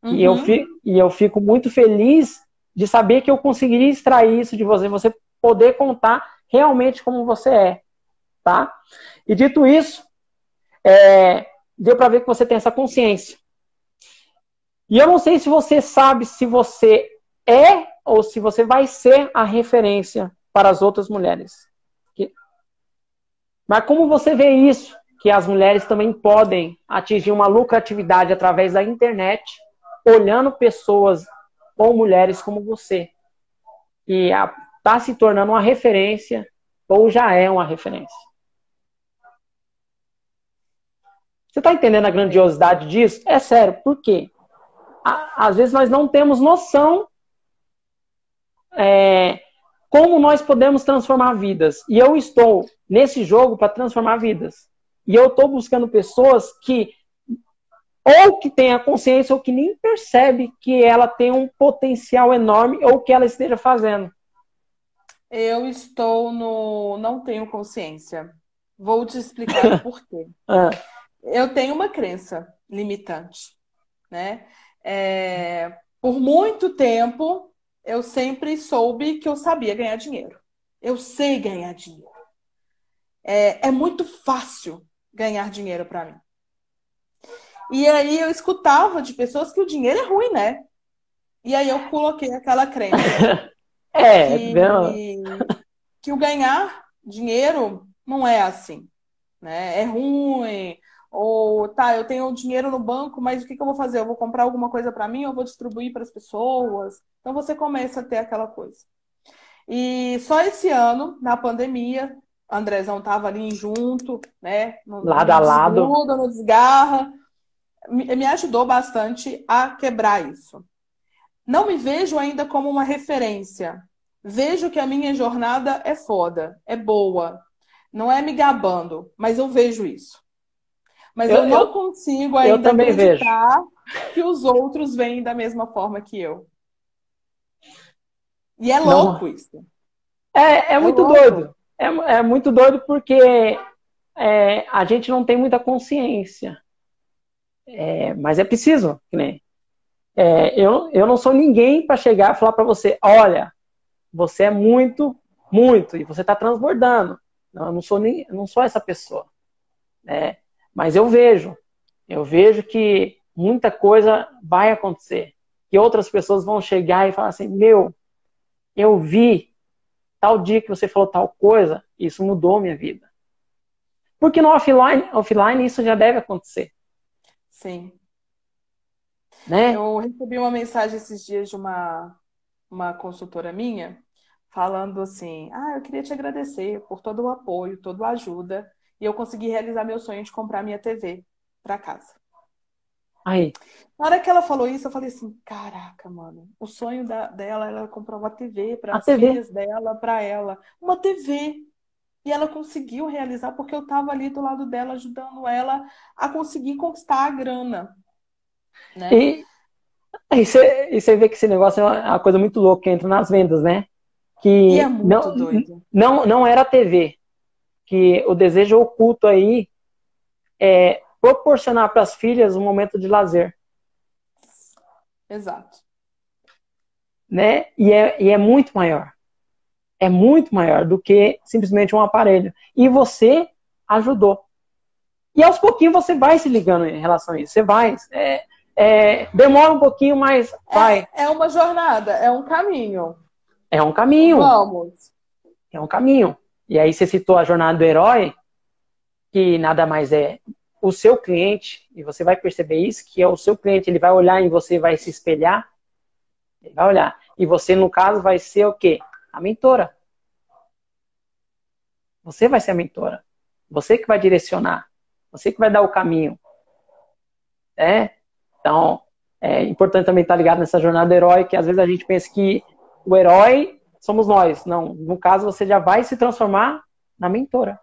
Uhum. E, eu uhum. fico, e eu fico muito feliz de saber que eu conseguiria extrair isso de você, você poder contar realmente como você é, tá? E dito isso, é, deu para ver que você tem essa consciência. E eu não sei se você sabe se você é ou se você vai ser a referência para as outras mulheres. Mas como você vê isso? Que as mulheres também podem atingir uma lucratividade através da internet, olhando pessoas ou mulheres como você. E está se tornando uma referência ou já é uma referência. Você está entendendo a grandiosidade disso? É sério, por quê? Às vezes nós não temos noção é, como nós podemos transformar vidas. E eu estou nesse jogo para transformar vidas. E eu estou buscando pessoas que ou que tenha consciência ou que nem percebe que ela tem um potencial enorme ou que ela esteja fazendo. Eu estou no não tenho consciência. Vou te explicar por quê. ah. Eu tenho uma crença limitante, né? É, por muito tempo eu sempre soube que eu sabia ganhar dinheiro. Eu sei ganhar dinheiro. É, é muito fácil ganhar dinheiro para mim. E aí eu escutava de pessoas que o dinheiro é ruim, né? E aí eu coloquei aquela crença. é, que, que o ganhar dinheiro não é assim. Né? É ruim. Ou, tá, eu tenho dinheiro no banco, mas o que, que eu vou fazer? Eu vou comprar alguma coisa para mim ou vou distribuir para as pessoas? Então você começa a ter aquela coisa. E só esse ano, na pandemia, Andrezão tava ali junto, né? No, lado a lado. Desmuda, no desgarra. Me, me ajudou bastante a quebrar isso. Não me vejo ainda como uma referência. Vejo que a minha jornada é foda, é boa. Não é me gabando, mas eu vejo isso. Mas eu, eu não eu, consigo ainda acreditar vejo. que os outros veem da mesma forma que eu. E é louco não. isso. É, é, é muito louco. doido. É, é muito doido porque é, a gente não tem muita consciência. É, mas é preciso, né? Eu, eu não sou ninguém para chegar e falar para você, olha, você é muito, muito, e você está transbordando. Não, eu não sou, nem, não sou essa pessoa. Né? Mas eu vejo, eu vejo que muita coisa vai acontecer. Que outras pessoas vão chegar e falar assim, meu, eu vi tal dia que você falou tal coisa, isso mudou minha vida. Porque no offline, offline isso já deve acontecer. Sim. Né? Eu recebi uma mensagem esses dias de uma, uma consultora minha falando assim: Ah, eu queria te agradecer por todo o apoio, toda a ajuda, e eu consegui realizar meu sonho de comprar minha TV para casa. Aí. Na hora que ela falou isso, eu falei assim: caraca, mano, o sonho da, dela era comprar uma TV para as filhas dela, para ela. Uma TV. E ela conseguiu realizar porque eu estava ali do lado dela, ajudando ela a conseguir conquistar a grana. Né? E, e, você, e você vê que esse negócio é uma coisa muito louca que entra nas vendas, né? Que e é muito não, doido. Não, não era a TV. Que o desejo oculto aí é proporcionar para as filhas um momento de lazer. Exato. Né? E é, e é muito maior. É muito maior do que simplesmente um aparelho. E você ajudou. E aos pouquinhos você vai se ligando em relação a isso. Você vai. É, é, demora um pouquinho, mas vai. É, é uma jornada, é um caminho. É um caminho. Vamos. É um caminho. E aí você citou a jornada do herói, que nada mais é o seu cliente, e você vai perceber isso, que é o seu cliente, ele vai olhar em você, vai se espelhar, ele vai olhar. E você, no caso, vai ser o quê? A mentora. Você vai ser a mentora. Você que vai direcionar. Você que vai dar o caminho. É? Então, é importante também estar ligado nessa jornada do herói, que às vezes a gente pensa que o herói somos nós. Não, no caso, você já vai se transformar na mentora.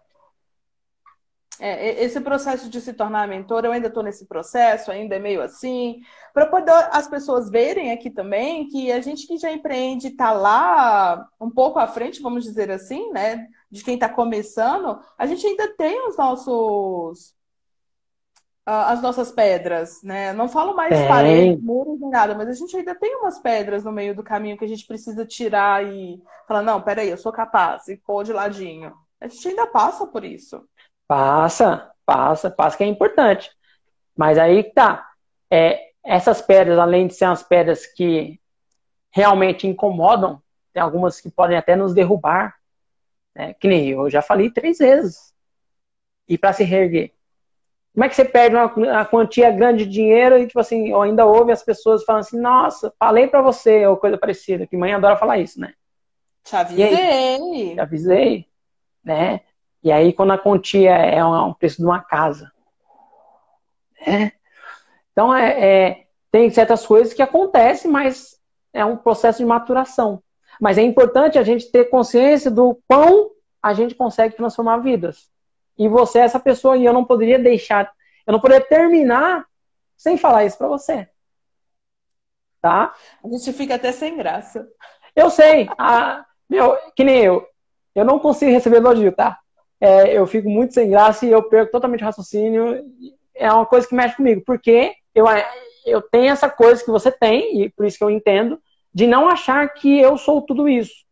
É, esse processo de se tornar mentor, eu ainda estou nesse processo, ainda é meio assim, para poder as pessoas verem aqui também que a gente que já empreende está lá um pouco à frente, vamos dizer assim, né? De quem está começando, a gente ainda tem os nossos as nossas pedras, né? Não falo mais tem. paredes, muros nem nada, mas a gente ainda tem umas pedras no meio do caminho que a gente precisa tirar e falar, não, peraí, eu sou capaz, e pôr de ladinho. A gente ainda passa por isso. Passa, passa, passa que é importante. Mas aí tá. É, essas pedras, além de ser as pedras que realmente incomodam, tem algumas que podem até nos derrubar. Né? Que nem eu já falei três vezes. E para se reerguer. Como é que você perde uma, uma, quantia grande de dinheiro e, tipo assim, ainda ouve as pessoas falando assim, nossa, falei para você, ou coisa parecida, que mãe adora falar isso, né? Te avisei. Te avisei, né? E aí, quando a quantia é um preço de uma casa. Né? Então, é, é, tem certas coisas que acontecem, mas é um processo de maturação. Mas é importante a gente ter consciência do quão a gente consegue transformar vidas. E você é essa pessoa, e eu não poderia deixar, eu não poderia terminar sem falar isso para você. Tá? A gente fica até sem graça. Eu sei. A, meu, que nem eu. Eu não consigo receber elogio, tá? é, eu fico muito sem graça e eu perco totalmente o raciocínio. É uma coisa que mexe comigo, porque eu, eu tenho essa coisa que você tem, e por isso que eu entendo, de não achar que eu sou tudo isso.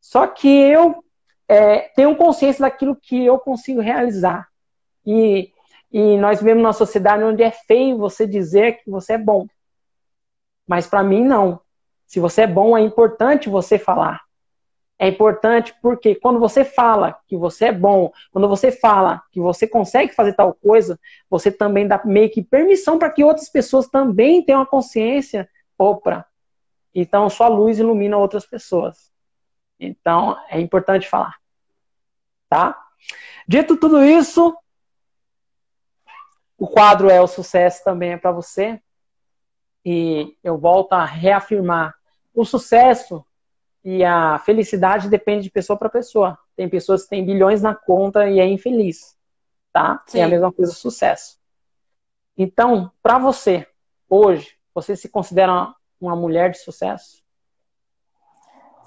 Só que eu é, tenho consciência daquilo que eu consigo realizar. E, e nós vivemos numa sociedade onde é feio você dizer que você é bom. Mas para mim, não. Se você é bom, é importante você falar é importante porque quando você fala que você é bom, quando você fala que você consegue fazer tal coisa, você também dá meio que permissão para que outras pessoas também tenham a consciência. Opa, então sua luz ilumina outras pessoas. Então é importante falar. Tá? Dito tudo isso, o quadro é o sucesso também é para você. E eu volto a reafirmar: o sucesso e a felicidade depende de pessoa para pessoa. Tem pessoas que têm bilhões na conta e é infeliz, tá? Sim. É a mesma coisa sucesso. Então, para você, hoje, você se considera uma mulher de sucesso?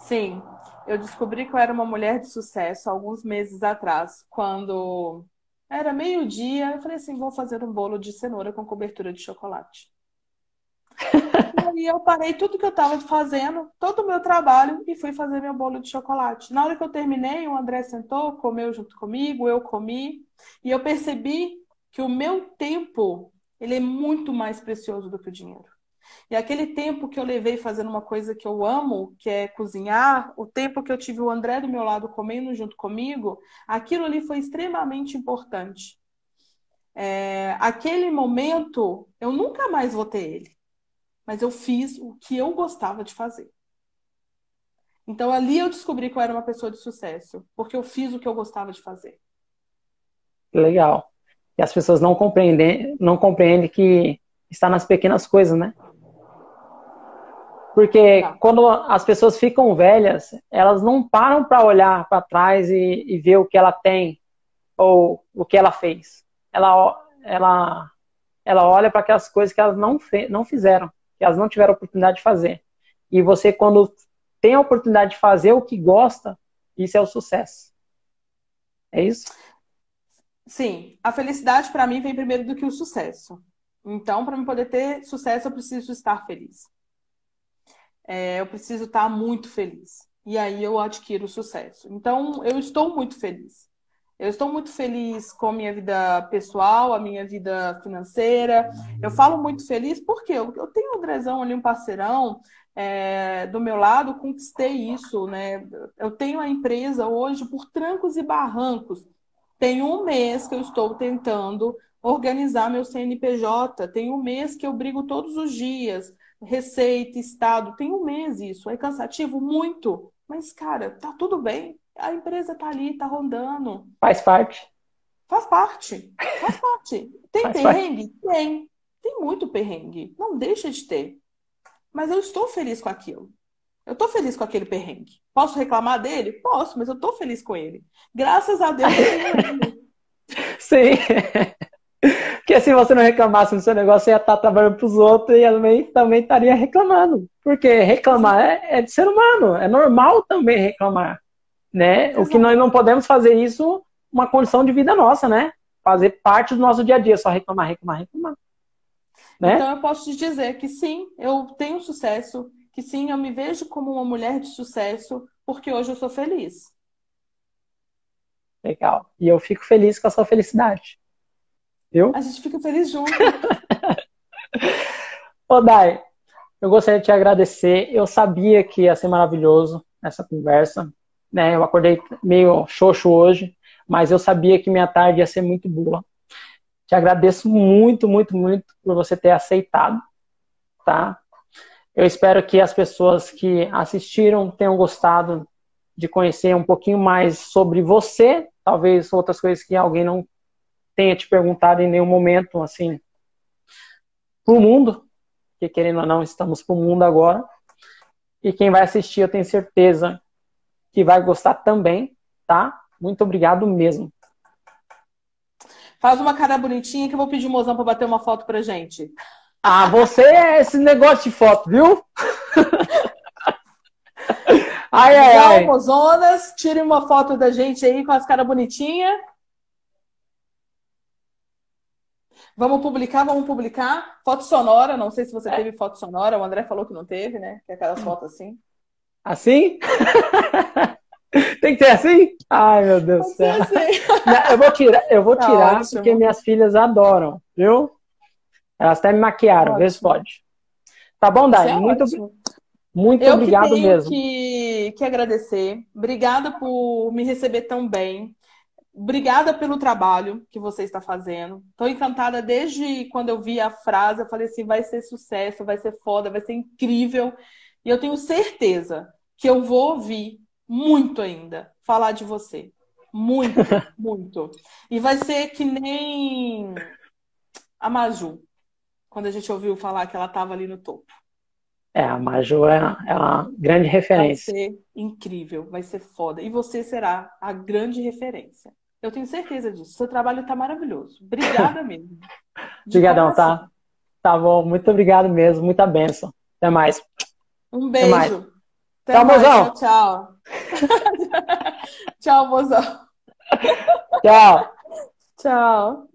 Sim, eu descobri que eu era uma mulher de sucesso alguns meses atrás, quando era meio-dia, eu falei assim, vou fazer um bolo de cenoura com cobertura de chocolate. E eu parei tudo que eu estava fazendo, todo o meu trabalho, e fui fazer meu bolo de chocolate. Na hora que eu terminei, o André sentou, comeu junto comigo, eu comi, e eu percebi que o meu tempo, ele é muito mais precioso do que o dinheiro. E aquele tempo que eu levei fazendo uma coisa que eu amo, que é cozinhar, o tempo que eu tive o André do meu lado comendo junto comigo, aquilo ali foi extremamente importante. É, aquele momento, eu nunca mais vou ter ele mas eu fiz o que eu gostava de fazer. Então ali eu descobri que eu era uma pessoa de sucesso, porque eu fiz o que eu gostava de fazer. Legal. E as pessoas não compreendem, não compreendem que está nas pequenas coisas, né? Porque tá. quando as pessoas ficam velhas, elas não param para olhar para trás e, e, ver o que ela tem ou o que ela fez. Ela, ela, ela olha para aquelas coisas que elas não, fe, não fizeram que elas não tiveram oportunidade de fazer. E você, quando tem a oportunidade de fazer o que gosta, isso é o sucesso. É isso? Sim. A felicidade, para mim, vem primeiro do que o sucesso. Então, para eu poder ter sucesso, eu preciso estar feliz. É, eu preciso estar muito feliz. E aí eu adquiro sucesso. Então, eu estou muito feliz. Eu estou muito feliz com a minha vida pessoal, a minha vida financeira. Eu falo muito feliz porque eu, eu tenho um Andrezão ali, um parceirão é, do meu lado, conquistei isso, né? Eu tenho a empresa hoje por trancos e barrancos. Tem um mês que eu estou tentando organizar meu CNPJ, tem um mês que eu brigo todos os dias, receita, estado, tem um mês isso. É cansativo? Muito. Mas, cara, tá tudo bem a empresa tá ali, tá rondando. Faz parte. Faz parte. Faz parte. Tem Faz perrengue? Parte. Tem. Tem muito perrengue. Não deixa de ter. Mas eu estou feliz com aquilo. Eu estou feliz com aquele perrengue. Posso reclamar dele? Posso, mas eu estou feliz com ele. Graças a Deus eu tenho ele. Sim. Porque se você não reclamasse no seu negócio, você ia estar trabalhando para os outros e também, também estaria reclamando. Porque reclamar é, é de ser humano, é normal também reclamar. Né? O que nós não podemos fazer isso uma condição de vida nossa, né? Fazer parte do nosso dia a dia, só reclamar, reclamar, reclamar. Né? Então eu posso te dizer que sim, eu tenho sucesso, que sim, eu me vejo como uma mulher de sucesso, porque hoje eu sou feliz. Legal. E eu fico feliz com a sua felicidade. Viu? A gente fica feliz junto. Ô, Dai, eu gostaria de te agradecer. Eu sabia que ia ser maravilhoso essa conversa. Né? Eu acordei meio xoxo hoje, mas eu sabia que minha tarde ia ser muito boa. Te agradeço muito, muito, muito por você ter aceitado, tá? Eu espero que as pessoas que assistiram tenham gostado de conhecer um pouquinho mais sobre você, talvez outras coisas que alguém não tenha te perguntado em nenhum momento, assim, pro mundo, que querendo ou não, estamos pro mundo agora. E quem vai assistir, eu tenho certeza que vai gostar também, tá? Muito obrigado mesmo. Faz uma cara bonitinha que eu vou pedir o mozão para bater uma foto pra gente. Ah, você é esse negócio de foto, viu? ai, ai, ai. Mozonas, tire uma foto da gente aí com as caras bonitinhas. Vamos publicar, vamos publicar. Foto sonora, não sei se você é. teve foto sonora, o André falou que não teve, né? Que é aquelas fotos assim. Assim? Tem que ser assim? Ai, meu Deus do céu. Assim. Eu vou tirar, eu vou tá tirar porque minhas filhas adoram, viu? Elas até me maquiaram, vê se pode. Tá bom, Dai? É muito, muito eu obrigado que mesmo. Que, que agradecer. Obrigada por me receber tão bem. Obrigada pelo trabalho que você está fazendo. Estou encantada desde quando eu vi a frase. Eu falei assim: vai ser sucesso, vai ser foda, vai ser incrível. E eu tenho certeza que eu vou ouvir muito ainda falar de você. Muito, muito. E vai ser que nem a Maju, quando a gente ouviu falar que ela estava ali no topo. É, a Maju é, é uma grande referência. Vai ser incrível, vai ser foda. E você será a grande referência. Eu tenho certeza disso. Seu trabalho está maravilhoso. Obrigada mesmo. Obrigadão, tá? Tá bom. Muito obrigado mesmo. Muita benção. Até mais. Um beijo. Até tchau, mais. mozão. Tchau. tchau, mozão. Tchau. Tchau.